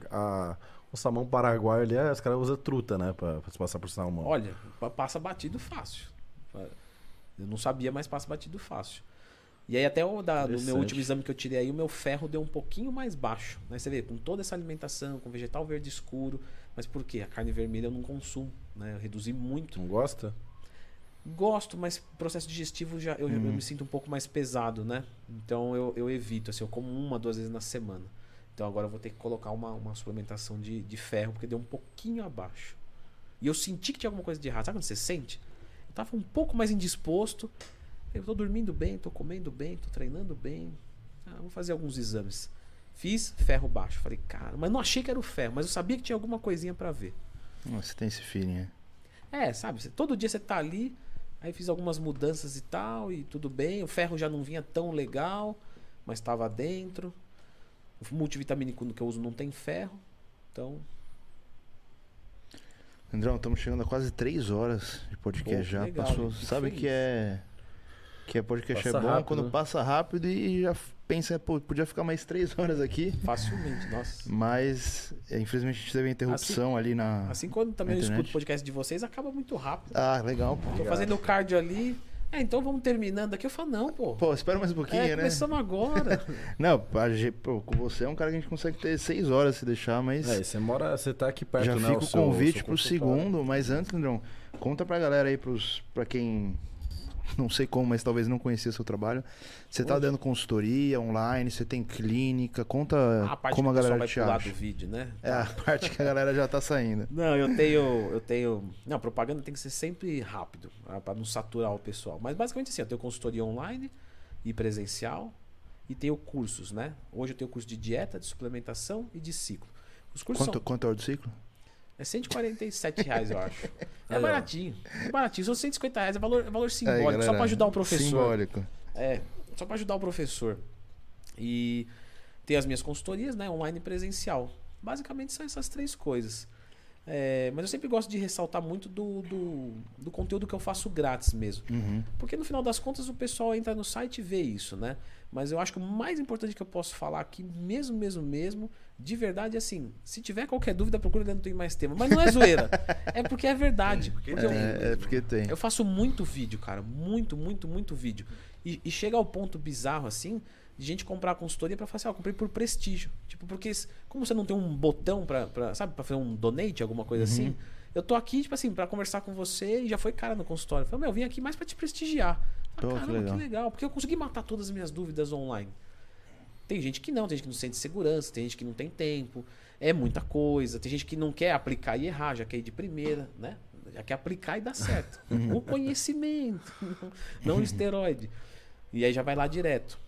[SPEAKER 2] O salmão paraguaio ali, os caras usam truta, né? Pra, pra se passar por salmão.
[SPEAKER 3] Olha, pa- passa batido fácil. Eu não sabia, mas passa batido fácil. E aí até o da, no meu último exame que eu tirei aí, o meu ferro deu um pouquinho mais baixo. Né? Você vê, com toda essa alimentação, com vegetal verde escuro. Mas por quê? A carne vermelha eu não consumo. Né? Eu reduzi muito.
[SPEAKER 2] Não gosta?
[SPEAKER 3] Gosto, mas processo digestivo já eu, eu me sinto um pouco mais pesado, né? Então eu, eu evito, assim, eu como uma, duas vezes na semana. Então agora eu vou ter que colocar uma, uma suplementação de, de ferro, porque deu um pouquinho abaixo. E eu senti que tinha alguma coisa de errado. Sabe quando você sente? Eu tava um pouco mais indisposto. Eu tô dormindo bem, tô comendo bem, tô treinando bem. Ah, vou fazer alguns exames. Fiz ferro baixo. Falei, cara, mas não achei que era o ferro, mas eu sabia que tinha alguma coisinha pra ver.
[SPEAKER 1] Você tem esse feeling, né?
[SPEAKER 3] É, sabe? você- Todo dia você tá ali, aí fiz algumas mudanças e tal, e tudo bem. O ferro já não vinha tão legal, mas estava dentro. O multivitamínico que eu uso não tem ferro. Então,
[SPEAKER 1] Andrão, estamos chegando a quase três horas de
[SPEAKER 3] Pô,
[SPEAKER 1] podcast
[SPEAKER 3] que
[SPEAKER 1] já.
[SPEAKER 3] legal,
[SPEAKER 1] Passou. Sabe
[SPEAKER 3] feliz.
[SPEAKER 1] que é. Que é podcast
[SPEAKER 2] Passa
[SPEAKER 1] é bom
[SPEAKER 2] rápido,
[SPEAKER 1] quando
[SPEAKER 2] né?
[SPEAKER 1] passa rápido e já pensa, pô, podia ficar mais três horas aqui.
[SPEAKER 3] facilmente, nossa.
[SPEAKER 1] Mas, é, infelizmente, a gente teve uma interrupção ali na.
[SPEAKER 3] Assim quando também eu escuto o podcast de vocês, acaba muito rápido.
[SPEAKER 1] Ah, legal. pô.
[SPEAKER 3] Tô fazendo o cardio ali. É, então vamos terminando aqui. Eu falo, não, pô.
[SPEAKER 1] Pô, espera mais um pouquinho,
[SPEAKER 3] é,
[SPEAKER 1] né?
[SPEAKER 3] começamos agora.
[SPEAKER 1] Não, a gente- pô, com você é um cara que a gente consegue ter seis horas se deixar, mas.
[SPEAKER 2] É, você mora. Você tá aqui perto,
[SPEAKER 1] Já
[SPEAKER 2] né?
[SPEAKER 1] fica o convite
[SPEAKER 2] seu
[SPEAKER 1] pro segundo, mas antes, Andrão, conta pra galera aí, pros, pra quem não sei como, mas talvez não conhecia seu trabalho. Você tá
[SPEAKER 3] Onde?
[SPEAKER 1] dando consultoria online, você tem clínica, conta
[SPEAKER 3] a parte
[SPEAKER 1] como a
[SPEAKER 3] que pessoal
[SPEAKER 1] galera
[SPEAKER 3] vai
[SPEAKER 1] te
[SPEAKER 3] pular
[SPEAKER 1] acha.
[SPEAKER 3] do vídeo, né?
[SPEAKER 1] É a parte que a galera já tá saindo.
[SPEAKER 3] Não, eu tenho, eu tenho. Não, propaganda tem que ser sempre rápido, ah, pra não saturar o pessoal. Mas basicamente assim, eu tenho consultoria online e presencial e tenho cursos, né? Hoje eu tenho curso de dieta, de suplementação e de ciclo. Os cursos
[SPEAKER 1] Quanto,
[SPEAKER 3] são
[SPEAKER 1] quanto é o do ciclo?
[SPEAKER 3] É 147 reais, eu acho. É
[SPEAKER 2] Aí, ó.
[SPEAKER 3] baratinho. É baratinho. São 150 reais, é valor, é valor simbólico,
[SPEAKER 1] Aí,
[SPEAKER 3] só
[SPEAKER 1] galera,
[SPEAKER 3] pra ajudar o professor.
[SPEAKER 1] Simbólico.
[SPEAKER 3] É, só para ajudar o professor. E tem as minhas consultorias, né? Online e presencial. Basicamente são essas três coisas. É, mas eu sempre gosto de ressaltar muito do, do, do conteúdo que eu faço grátis mesmo.
[SPEAKER 1] Uhum.
[SPEAKER 3] Porque no final das contas o pessoal entra no site e vê isso, né? Mas eu acho que o mais importante que eu posso falar aqui, mesmo, mesmo, mesmo, de verdade, é assim, se tiver qualquer dúvida, procura dentro do Tem Mais Tema. Mas não é zoeira. é porque é verdade. Porque eu,
[SPEAKER 1] É, é porque tem.
[SPEAKER 3] eu faço muito vídeo, cara. Muito, muito, muito vídeo. E, e chega ao ponto bizarro, assim, de gente comprar consultoria pra falar assim, ó, eu comprei por prestígio. Tipo, porque como você não tem um botão pra, pra sabe, pra fazer um donate, alguma coisa
[SPEAKER 1] Uhum.
[SPEAKER 3] assim, eu tô aqui, tipo assim, pra conversar com você e já foi cara no consultório. Eu falei, meu, eu vim aqui mais pra te prestigiar.
[SPEAKER 1] Pô, que
[SPEAKER 3] Caramba,
[SPEAKER 1] legal.
[SPEAKER 3] que legal. Porque eu consegui matar todas as minhas dúvidas online. Tem gente que não, tem gente que não sente segurança, tem gente que não tem tempo, é muita coisa, tem gente que não quer aplicar e errar, já quer ir de primeira, né? Já quer aplicar e dar certo. o conhecimento, não o esteroide. E aí já vai lá direto.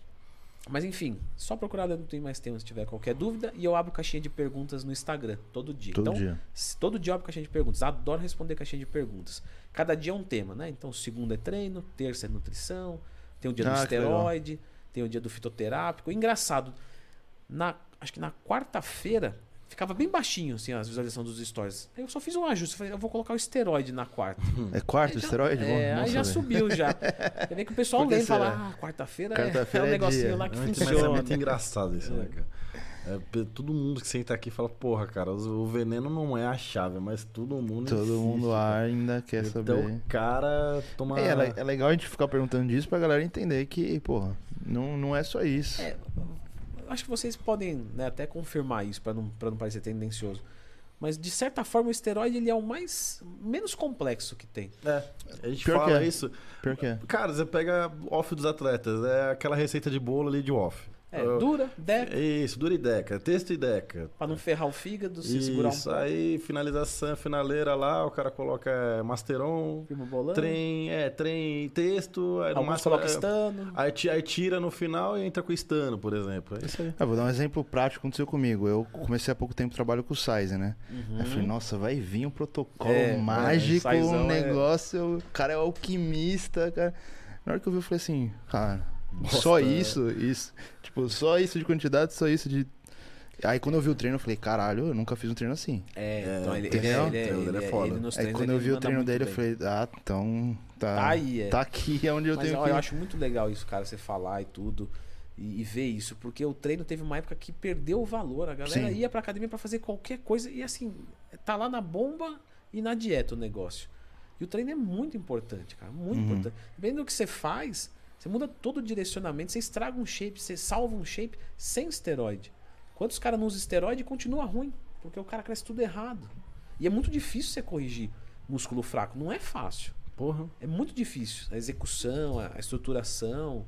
[SPEAKER 3] Mas enfim, só procurar dentro do Tem Mais Tempo se tiver qualquer dúvida. E eu abro caixinha de perguntas no Instagram, todo dia.
[SPEAKER 1] Todo
[SPEAKER 3] então,
[SPEAKER 1] dia.
[SPEAKER 3] todo dia eu abro caixinha de perguntas. Adoro responder caixinha de perguntas. Cada dia é um tema, né? Então, segundo é treino, terça é nutrição, tem o dia do
[SPEAKER 1] Ah, legal.
[SPEAKER 3] esteroide, tem o dia do fitoterápico. Engraçado, na, acho que na quarta-feira ficava bem baixinho assim, as visualizações dos stories. Aí eu só fiz um ajuste, falei, eu vou colocar o esteroide na quarta.
[SPEAKER 1] É quarto
[SPEAKER 3] já-
[SPEAKER 1] esteroide?
[SPEAKER 3] É, aí já
[SPEAKER 1] saber.
[SPEAKER 3] subiu já. Você vê que o pessoal lê e fala, ah, quarta-feira é,
[SPEAKER 1] Quarta-feira
[SPEAKER 3] é um
[SPEAKER 1] é
[SPEAKER 3] negocinho
[SPEAKER 1] dia.
[SPEAKER 3] lá que
[SPEAKER 2] mas é
[SPEAKER 3] funciona.
[SPEAKER 2] muito engraçado isso, né, cara? É, todo mundo que senta aqui fala, porra, cara, o veneno não é a chave, mas todo mundo
[SPEAKER 1] Todo
[SPEAKER 2] insiste,
[SPEAKER 1] mundo
[SPEAKER 2] cara.
[SPEAKER 1] ainda quer
[SPEAKER 2] Então
[SPEAKER 1] saber.
[SPEAKER 2] o cara toma.
[SPEAKER 1] É, é é legal a gente ficar perguntando disso pra galera entender que, porra, não, não é só isso.
[SPEAKER 3] É, acho que vocês podem né, até confirmar isso para não, pra não parecer tendencioso. Mas de certa forma o esteroide ele é o mais menos complexo que tem.
[SPEAKER 2] É, a gente
[SPEAKER 1] Pior que
[SPEAKER 2] fala
[SPEAKER 1] é.
[SPEAKER 2] isso.
[SPEAKER 1] Pior que é.
[SPEAKER 2] Cara, você pega off dos atletas, é aquela receita de bolo ali de off.
[SPEAKER 3] É, dura, deca,
[SPEAKER 2] Isso, dura e deca, texto e deca.
[SPEAKER 3] pra não ferrar o fígado, se segurar um
[SPEAKER 2] Isso, aí finalização, finaleira lá, o cara coloca é, Masteron,
[SPEAKER 3] Firma bolando.
[SPEAKER 2] trem, é, trem e texto, aí no
[SPEAKER 3] Alguns
[SPEAKER 2] máximo,
[SPEAKER 3] colocam
[SPEAKER 2] é,
[SPEAKER 3] estano.
[SPEAKER 2] aí, ti- aí tira no final e entra com estano, por exemplo. É isso aí.
[SPEAKER 1] Eu vou dar um exemplo prático que aconteceu comigo. Eu comecei há pouco tempo trabalho com o Size, né? Aí eu falei, nossa, vai vir um protocolo
[SPEAKER 3] Uhum. É,
[SPEAKER 1] mágico,
[SPEAKER 3] é,
[SPEAKER 1] um
[SPEAKER 3] é-
[SPEAKER 1] negócio. O cara é alquimista, cara. Na hora que eu vi, eu falei assim, cara,
[SPEAKER 2] Nossa,
[SPEAKER 1] só
[SPEAKER 2] é.
[SPEAKER 1] isso, isso. Tipo, só isso de quantidade, só isso de. Aí quando eu vi o treino, eu falei, caralho, eu nunca fiz um treino assim.
[SPEAKER 3] É,
[SPEAKER 2] É,
[SPEAKER 3] então ele, ele, é- ele, é-
[SPEAKER 2] O dele é
[SPEAKER 3] ele, é-
[SPEAKER 2] foda.
[SPEAKER 3] ele
[SPEAKER 1] Aí quando eu
[SPEAKER 3] ele
[SPEAKER 1] vi o treino dele, eu
[SPEAKER 3] bem.
[SPEAKER 1] falei, ah, então. Tá,
[SPEAKER 3] Tá aí, é.
[SPEAKER 1] tá aqui é onde eu
[SPEAKER 3] Mas
[SPEAKER 1] tenho
[SPEAKER 3] ó,
[SPEAKER 1] que.
[SPEAKER 3] eu acho muito legal isso, cara, você falar e tudo. E, e ver isso, porque o treino teve uma época que perdeu o valor. A galera
[SPEAKER 1] Sim.
[SPEAKER 3] ia pra academia pra fazer qualquer coisa e assim, tá lá na bomba e na dieta o negócio. E o treino é muito importante, cara, muito
[SPEAKER 1] Uhum.
[SPEAKER 3] importante. Dependendo do que você faz, você muda todo o direcionamento, você estraga um shape, você salva um shape sem esteroide. Quantos caras não usam esteroide e continua ruim? Porque o cara cresce tudo errado. E é muito difícil você corrigir músculo fraco, não é fácil.
[SPEAKER 2] Porra.
[SPEAKER 3] É muito difícil. A execução, a estruturação.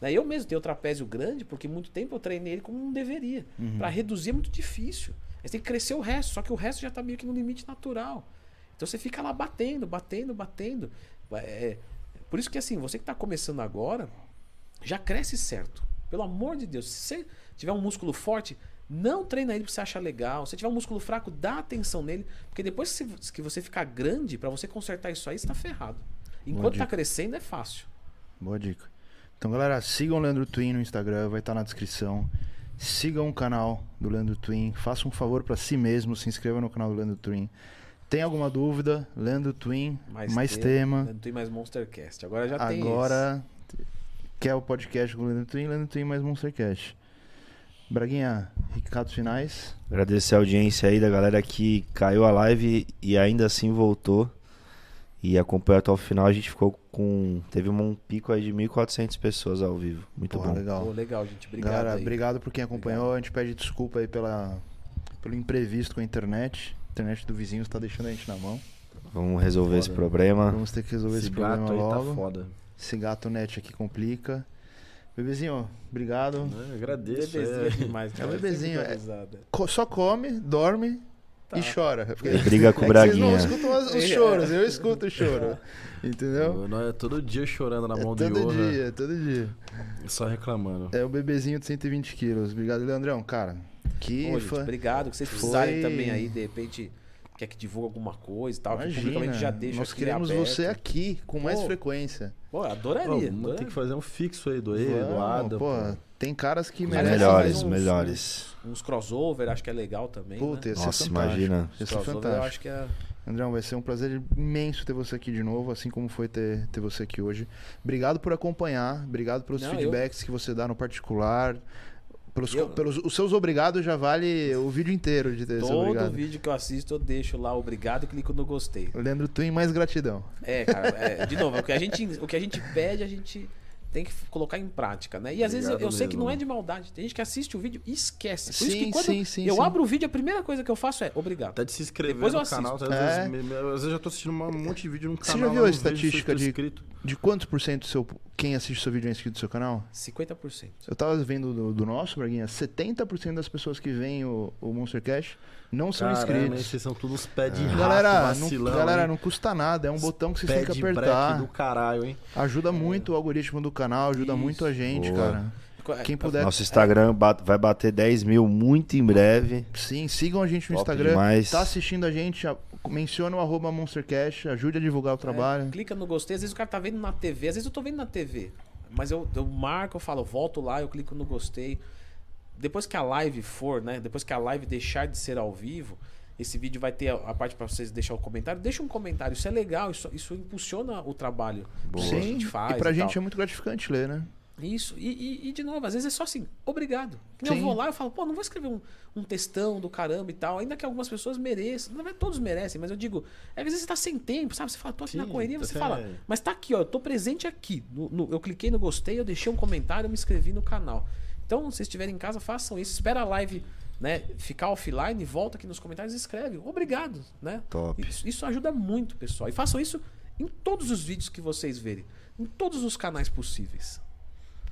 [SPEAKER 3] Né? Eu mesmo tenho o trapézio grande, porque muito tempo eu treinei ele como não deveria.
[SPEAKER 1] Uhum.
[SPEAKER 3] Pra reduzir é muito difícil. Aí você tem que crescer o resto, só que o resto já tá meio que no limite natural. Então você fica lá batendo, batendo, batendo. É, por isso que assim, você que tá começando agora, já cresce certo. Pelo amor de Deus, se você tiver um músculo forte, não treina ele porque você acha legal. Se tiver um músculo fraco, dá atenção nele, porque depois que você- ficar grande, pra você consertar isso aí, você tá ferrado. Enquanto tá
[SPEAKER 1] dica.
[SPEAKER 3] crescendo, é fácil.
[SPEAKER 1] Boa dica. Então, galera, sigam o Leandro Twin no Instagram, vai estar na descrição. Sigam o canal do Leandro Twin. Faça um favor pra si mesmo, se inscreva no canal do Leandro Twin. Tem alguma dúvida? Leandro Twin, mais, tema.
[SPEAKER 3] Não tem mais Monstercast. Agora já tem.
[SPEAKER 1] Agora, quer o podcast com o Leandro Twin? Leandro Twin mais Monstercast. Braguinha, recados finais.
[SPEAKER 4] Agradecer a audiência aí da galera que caiu a live e ainda assim voltou e acompanhou até o final. A gente ficou com. Teve um pico aí de 1.400 pessoas ao vivo. Muito
[SPEAKER 1] Porra,
[SPEAKER 4] bom.
[SPEAKER 1] Legal.
[SPEAKER 3] Pô, legal, gente. Obrigado.
[SPEAKER 1] Galera,
[SPEAKER 3] aí.
[SPEAKER 1] obrigado por quem acompanhou. A gente pede desculpa aí pela, pelo imprevisto com a internet. A internet do vizinho está deixando a gente na mão.
[SPEAKER 4] Vamos resolver
[SPEAKER 2] Foda.
[SPEAKER 4] esse problema.
[SPEAKER 1] Vamos ter que resolver esse,
[SPEAKER 2] Esse
[SPEAKER 1] problema
[SPEAKER 2] gato aí tá
[SPEAKER 1] logo.
[SPEAKER 2] foda.
[SPEAKER 1] esse gato net aqui complica. Bebezinho, obrigado.
[SPEAKER 2] Eu agradeço.
[SPEAKER 3] Bebezinho
[SPEAKER 2] é.
[SPEAKER 3] demais.
[SPEAKER 1] É
[SPEAKER 3] cara.
[SPEAKER 1] bebezinho, é.
[SPEAKER 3] risada.
[SPEAKER 1] Co- só come, dorme
[SPEAKER 3] Tá.
[SPEAKER 1] e chora. Porque-
[SPEAKER 4] Briga com o
[SPEAKER 1] É que Vocês não
[SPEAKER 4] Braguinha.
[SPEAKER 1] escutam os, os choros, eu escuto o choro. Entendeu?
[SPEAKER 2] Nós é todo dia chorando na
[SPEAKER 1] É
[SPEAKER 2] mão do
[SPEAKER 1] todo dia, todo dia.
[SPEAKER 2] Só reclamando.
[SPEAKER 1] É o bebezinho de 120 quilos. Obrigado, Leandrão. Cara, que
[SPEAKER 3] Pô, gente, obrigado. Que vocês
[SPEAKER 1] Foi-
[SPEAKER 3] precisarem também aí, de repente, quer que divulgue alguma coisa e tal. que publicamente
[SPEAKER 1] Imagina,
[SPEAKER 3] já deixa
[SPEAKER 1] nós queremos
[SPEAKER 3] aberto.
[SPEAKER 1] você aqui com mais
[SPEAKER 3] Pô,
[SPEAKER 1] frequência.
[SPEAKER 3] Pô,
[SPEAKER 2] Pô,
[SPEAKER 3] adoraria.
[SPEAKER 2] ter
[SPEAKER 3] adoraria.
[SPEAKER 2] que fazer um fixo aí do E, do Ada.
[SPEAKER 1] pô,
[SPEAKER 2] pô.
[SPEAKER 1] tem caras que merecem.
[SPEAKER 4] melhores,
[SPEAKER 3] faz uns-
[SPEAKER 4] melhores.
[SPEAKER 3] Uns crossover, acho que é legal também.
[SPEAKER 1] Puta,
[SPEAKER 3] né?
[SPEAKER 4] Nossa,
[SPEAKER 1] fantástico.
[SPEAKER 4] imagina.
[SPEAKER 1] Ia ser
[SPEAKER 3] crossover eu
[SPEAKER 1] fantástico.
[SPEAKER 3] acho que é.
[SPEAKER 1] Andrão, vai ser um prazer imenso ter você aqui de novo, assim como foi ter, ter você aqui hoje. Obrigado por acompanhar, obrigado pelos
[SPEAKER 3] Não,
[SPEAKER 1] feedbacks que você dá no particular. Pelos,
[SPEAKER 3] Eu-
[SPEAKER 1] pelos, os seus obrigados já vale o vídeo inteiro de ter
[SPEAKER 3] Todo
[SPEAKER 1] obrigado.
[SPEAKER 3] vídeo que eu assisto, eu deixo lá obrigado e clico no gostei.
[SPEAKER 1] Lembro tu em mais gratidão.
[SPEAKER 3] É, cara, é, de novo, o que, a gente, o que a gente pede, a gente tem que colocar em prática, né? E às vezes eu, eu sei que não é de maldade. Tem gente que assiste o vídeo e esquece. Por isso
[SPEAKER 1] Sim,
[SPEAKER 3] que quando
[SPEAKER 1] sim, sim,
[SPEAKER 3] eu
[SPEAKER 1] sim.
[SPEAKER 3] abro o vídeo, a primeira coisa que eu faço é obrigado.
[SPEAKER 2] Até de se inscrever
[SPEAKER 3] Depois
[SPEAKER 2] no canal. Às,
[SPEAKER 1] É.
[SPEAKER 2] às vezes eu já tô assistindo um monte de vídeo no
[SPEAKER 1] Você
[SPEAKER 2] canal.
[SPEAKER 1] já viu
[SPEAKER 2] eu
[SPEAKER 1] a estatística de-
[SPEAKER 2] inscrito.
[SPEAKER 1] De quantos por cento do seu, quem assiste seu vídeo é inscrito no seu canal?
[SPEAKER 3] 50%.
[SPEAKER 1] Eu tava vendo do, do nosso, Braguinha, 70% das pessoas que veem o, o Monster Cash não são
[SPEAKER 2] Caramba,
[SPEAKER 1] inscritos.
[SPEAKER 2] Vocês são todos pé de rato,
[SPEAKER 1] Galera,
[SPEAKER 2] vacilão,
[SPEAKER 1] não, galera não custa nada, é um botão que vocês têm que apertar.
[SPEAKER 2] do caralho, hein?
[SPEAKER 1] Ajuda muito o algoritmo do canal, ajuda
[SPEAKER 3] Isso.
[SPEAKER 1] muito a gente,
[SPEAKER 4] Boa.
[SPEAKER 1] cara.
[SPEAKER 3] É,
[SPEAKER 1] Quem puder.
[SPEAKER 4] Nosso Instagram bat- vai bater 10 mil muito em breve.
[SPEAKER 1] Sim, sigam a gente no
[SPEAKER 4] Top
[SPEAKER 1] Instagram.
[SPEAKER 4] demais.
[SPEAKER 1] Tá assistindo a gente, menciona o arroba MonsterCash, ajude a divulgar o trabalho.
[SPEAKER 3] É, clica no gostei, às vezes o cara tá vendo na TV, às vezes eu tô vendo na TV. Mas eu, eu marco, eu falo, volto lá, eu clico no gostei. Depois que a live for, né? Depois que a live deixar de ser ao vivo, esse vídeo vai ter a, a parte pra vocês deixar o comentário. Deixa um comentário, isso é legal, isso, isso impulsiona o trabalho que a
[SPEAKER 1] Sim,
[SPEAKER 3] gente faz.
[SPEAKER 1] e pra gente
[SPEAKER 3] tal.
[SPEAKER 1] é muito gratificante ler, né?
[SPEAKER 3] Isso, e, e- e, de novo, às vezes é só assim, obrigado.
[SPEAKER 1] Sim.
[SPEAKER 3] Eu vou lá e falo, pô, não vou escrever um, um textão do caramba e tal, ainda que algumas pessoas mereçam, na verdade todos merecem, mas eu digo, é às vezes você tá sem tempo, sabe? Você fala, tô aqui na
[SPEAKER 2] Sim,
[SPEAKER 3] correria,
[SPEAKER 2] tá
[SPEAKER 3] você
[SPEAKER 2] sem-
[SPEAKER 3] fala, mas tá aqui, ó, eu tô presente aqui. No- no- eu cliquei no gostei, eu deixei um comentário, eu me inscrevi no canal. Então, se estiverem em casa, façam isso. Espera a live né, ficar offline, volta aqui nos comentários e escreve. Obrigado, né?
[SPEAKER 4] Top.
[SPEAKER 3] Isso, isso ajuda muito, pessoal. E façam isso em todos os vídeos que vocês verem. Em todos os canais possíveis.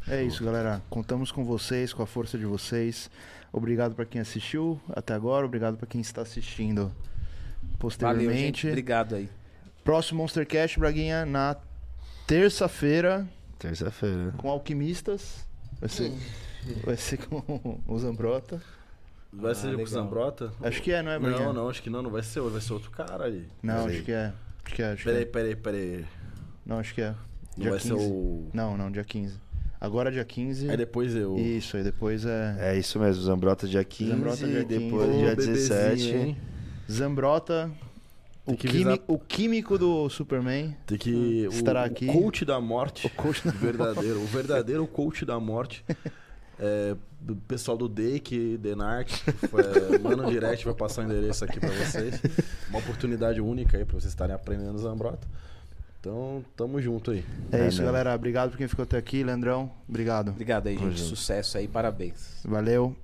[SPEAKER 1] É isso, galera. Contamos com vocês, com a força de vocês. Obrigado pra quem assistiu até agora, obrigado pra quem está assistindo
[SPEAKER 3] Valeu, gente.
[SPEAKER 1] posteriormente.
[SPEAKER 3] Obrigado aí.
[SPEAKER 1] Próximo Monster Cash, Braguinha, na terça-feira,
[SPEAKER 4] Terça-feira.
[SPEAKER 1] com alquimistas. Vai ser, vai ser com o Zambrota.
[SPEAKER 2] Vai
[SPEAKER 3] Ah,
[SPEAKER 2] ser com o
[SPEAKER 3] legal.
[SPEAKER 2] Zambrota?
[SPEAKER 1] Acho que é, não é?
[SPEAKER 2] Não, não, acho que não, não vai ser vai ser outro cara aí.
[SPEAKER 1] Não, acho que é. Acho que é, acho que
[SPEAKER 2] Peraí,
[SPEAKER 1] é.
[SPEAKER 2] peraí, peraí.
[SPEAKER 1] Não, acho que é.
[SPEAKER 2] Não
[SPEAKER 1] Dia
[SPEAKER 2] vai
[SPEAKER 1] 15.
[SPEAKER 2] ser o.
[SPEAKER 1] Não, não, dia 15. Agora dia 15.
[SPEAKER 2] Aí depois eu.
[SPEAKER 1] Isso, aí depois é.
[SPEAKER 4] É isso mesmo, Zambrota dia 15
[SPEAKER 1] Zambrota dia
[SPEAKER 4] e
[SPEAKER 1] 15.
[SPEAKER 4] depois
[SPEAKER 2] Ô,
[SPEAKER 4] dia
[SPEAKER 2] bebezinho,
[SPEAKER 4] 17.
[SPEAKER 2] hein?
[SPEAKER 1] Zambrota, o,
[SPEAKER 2] que
[SPEAKER 1] quimi-
[SPEAKER 2] avisar-
[SPEAKER 1] o químico do Superman.
[SPEAKER 2] Tem que. O,
[SPEAKER 1] Estará
[SPEAKER 2] o
[SPEAKER 1] aqui.
[SPEAKER 2] coach da morte.
[SPEAKER 1] O coach da-
[SPEAKER 2] verdadeiro. O verdadeiro coach da morte. É, do pessoal do Dake, Denark, é, manda um direct, vai passar o endereço aqui pra vocês. Uma oportunidade única aí pra vocês estarem aprendendo Zambrota. Então, tamo junto aí.
[SPEAKER 1] É,
[SPEAKER 4] É
[SPEAKER 1] isso, galera. Obrigado por quem ficou até aqui. Leandrão, obrigado.
[SPEAKER 3] Obrigado aí, gente. Sucesso aí, parabéns.
[SPEAKER 1] Valeu.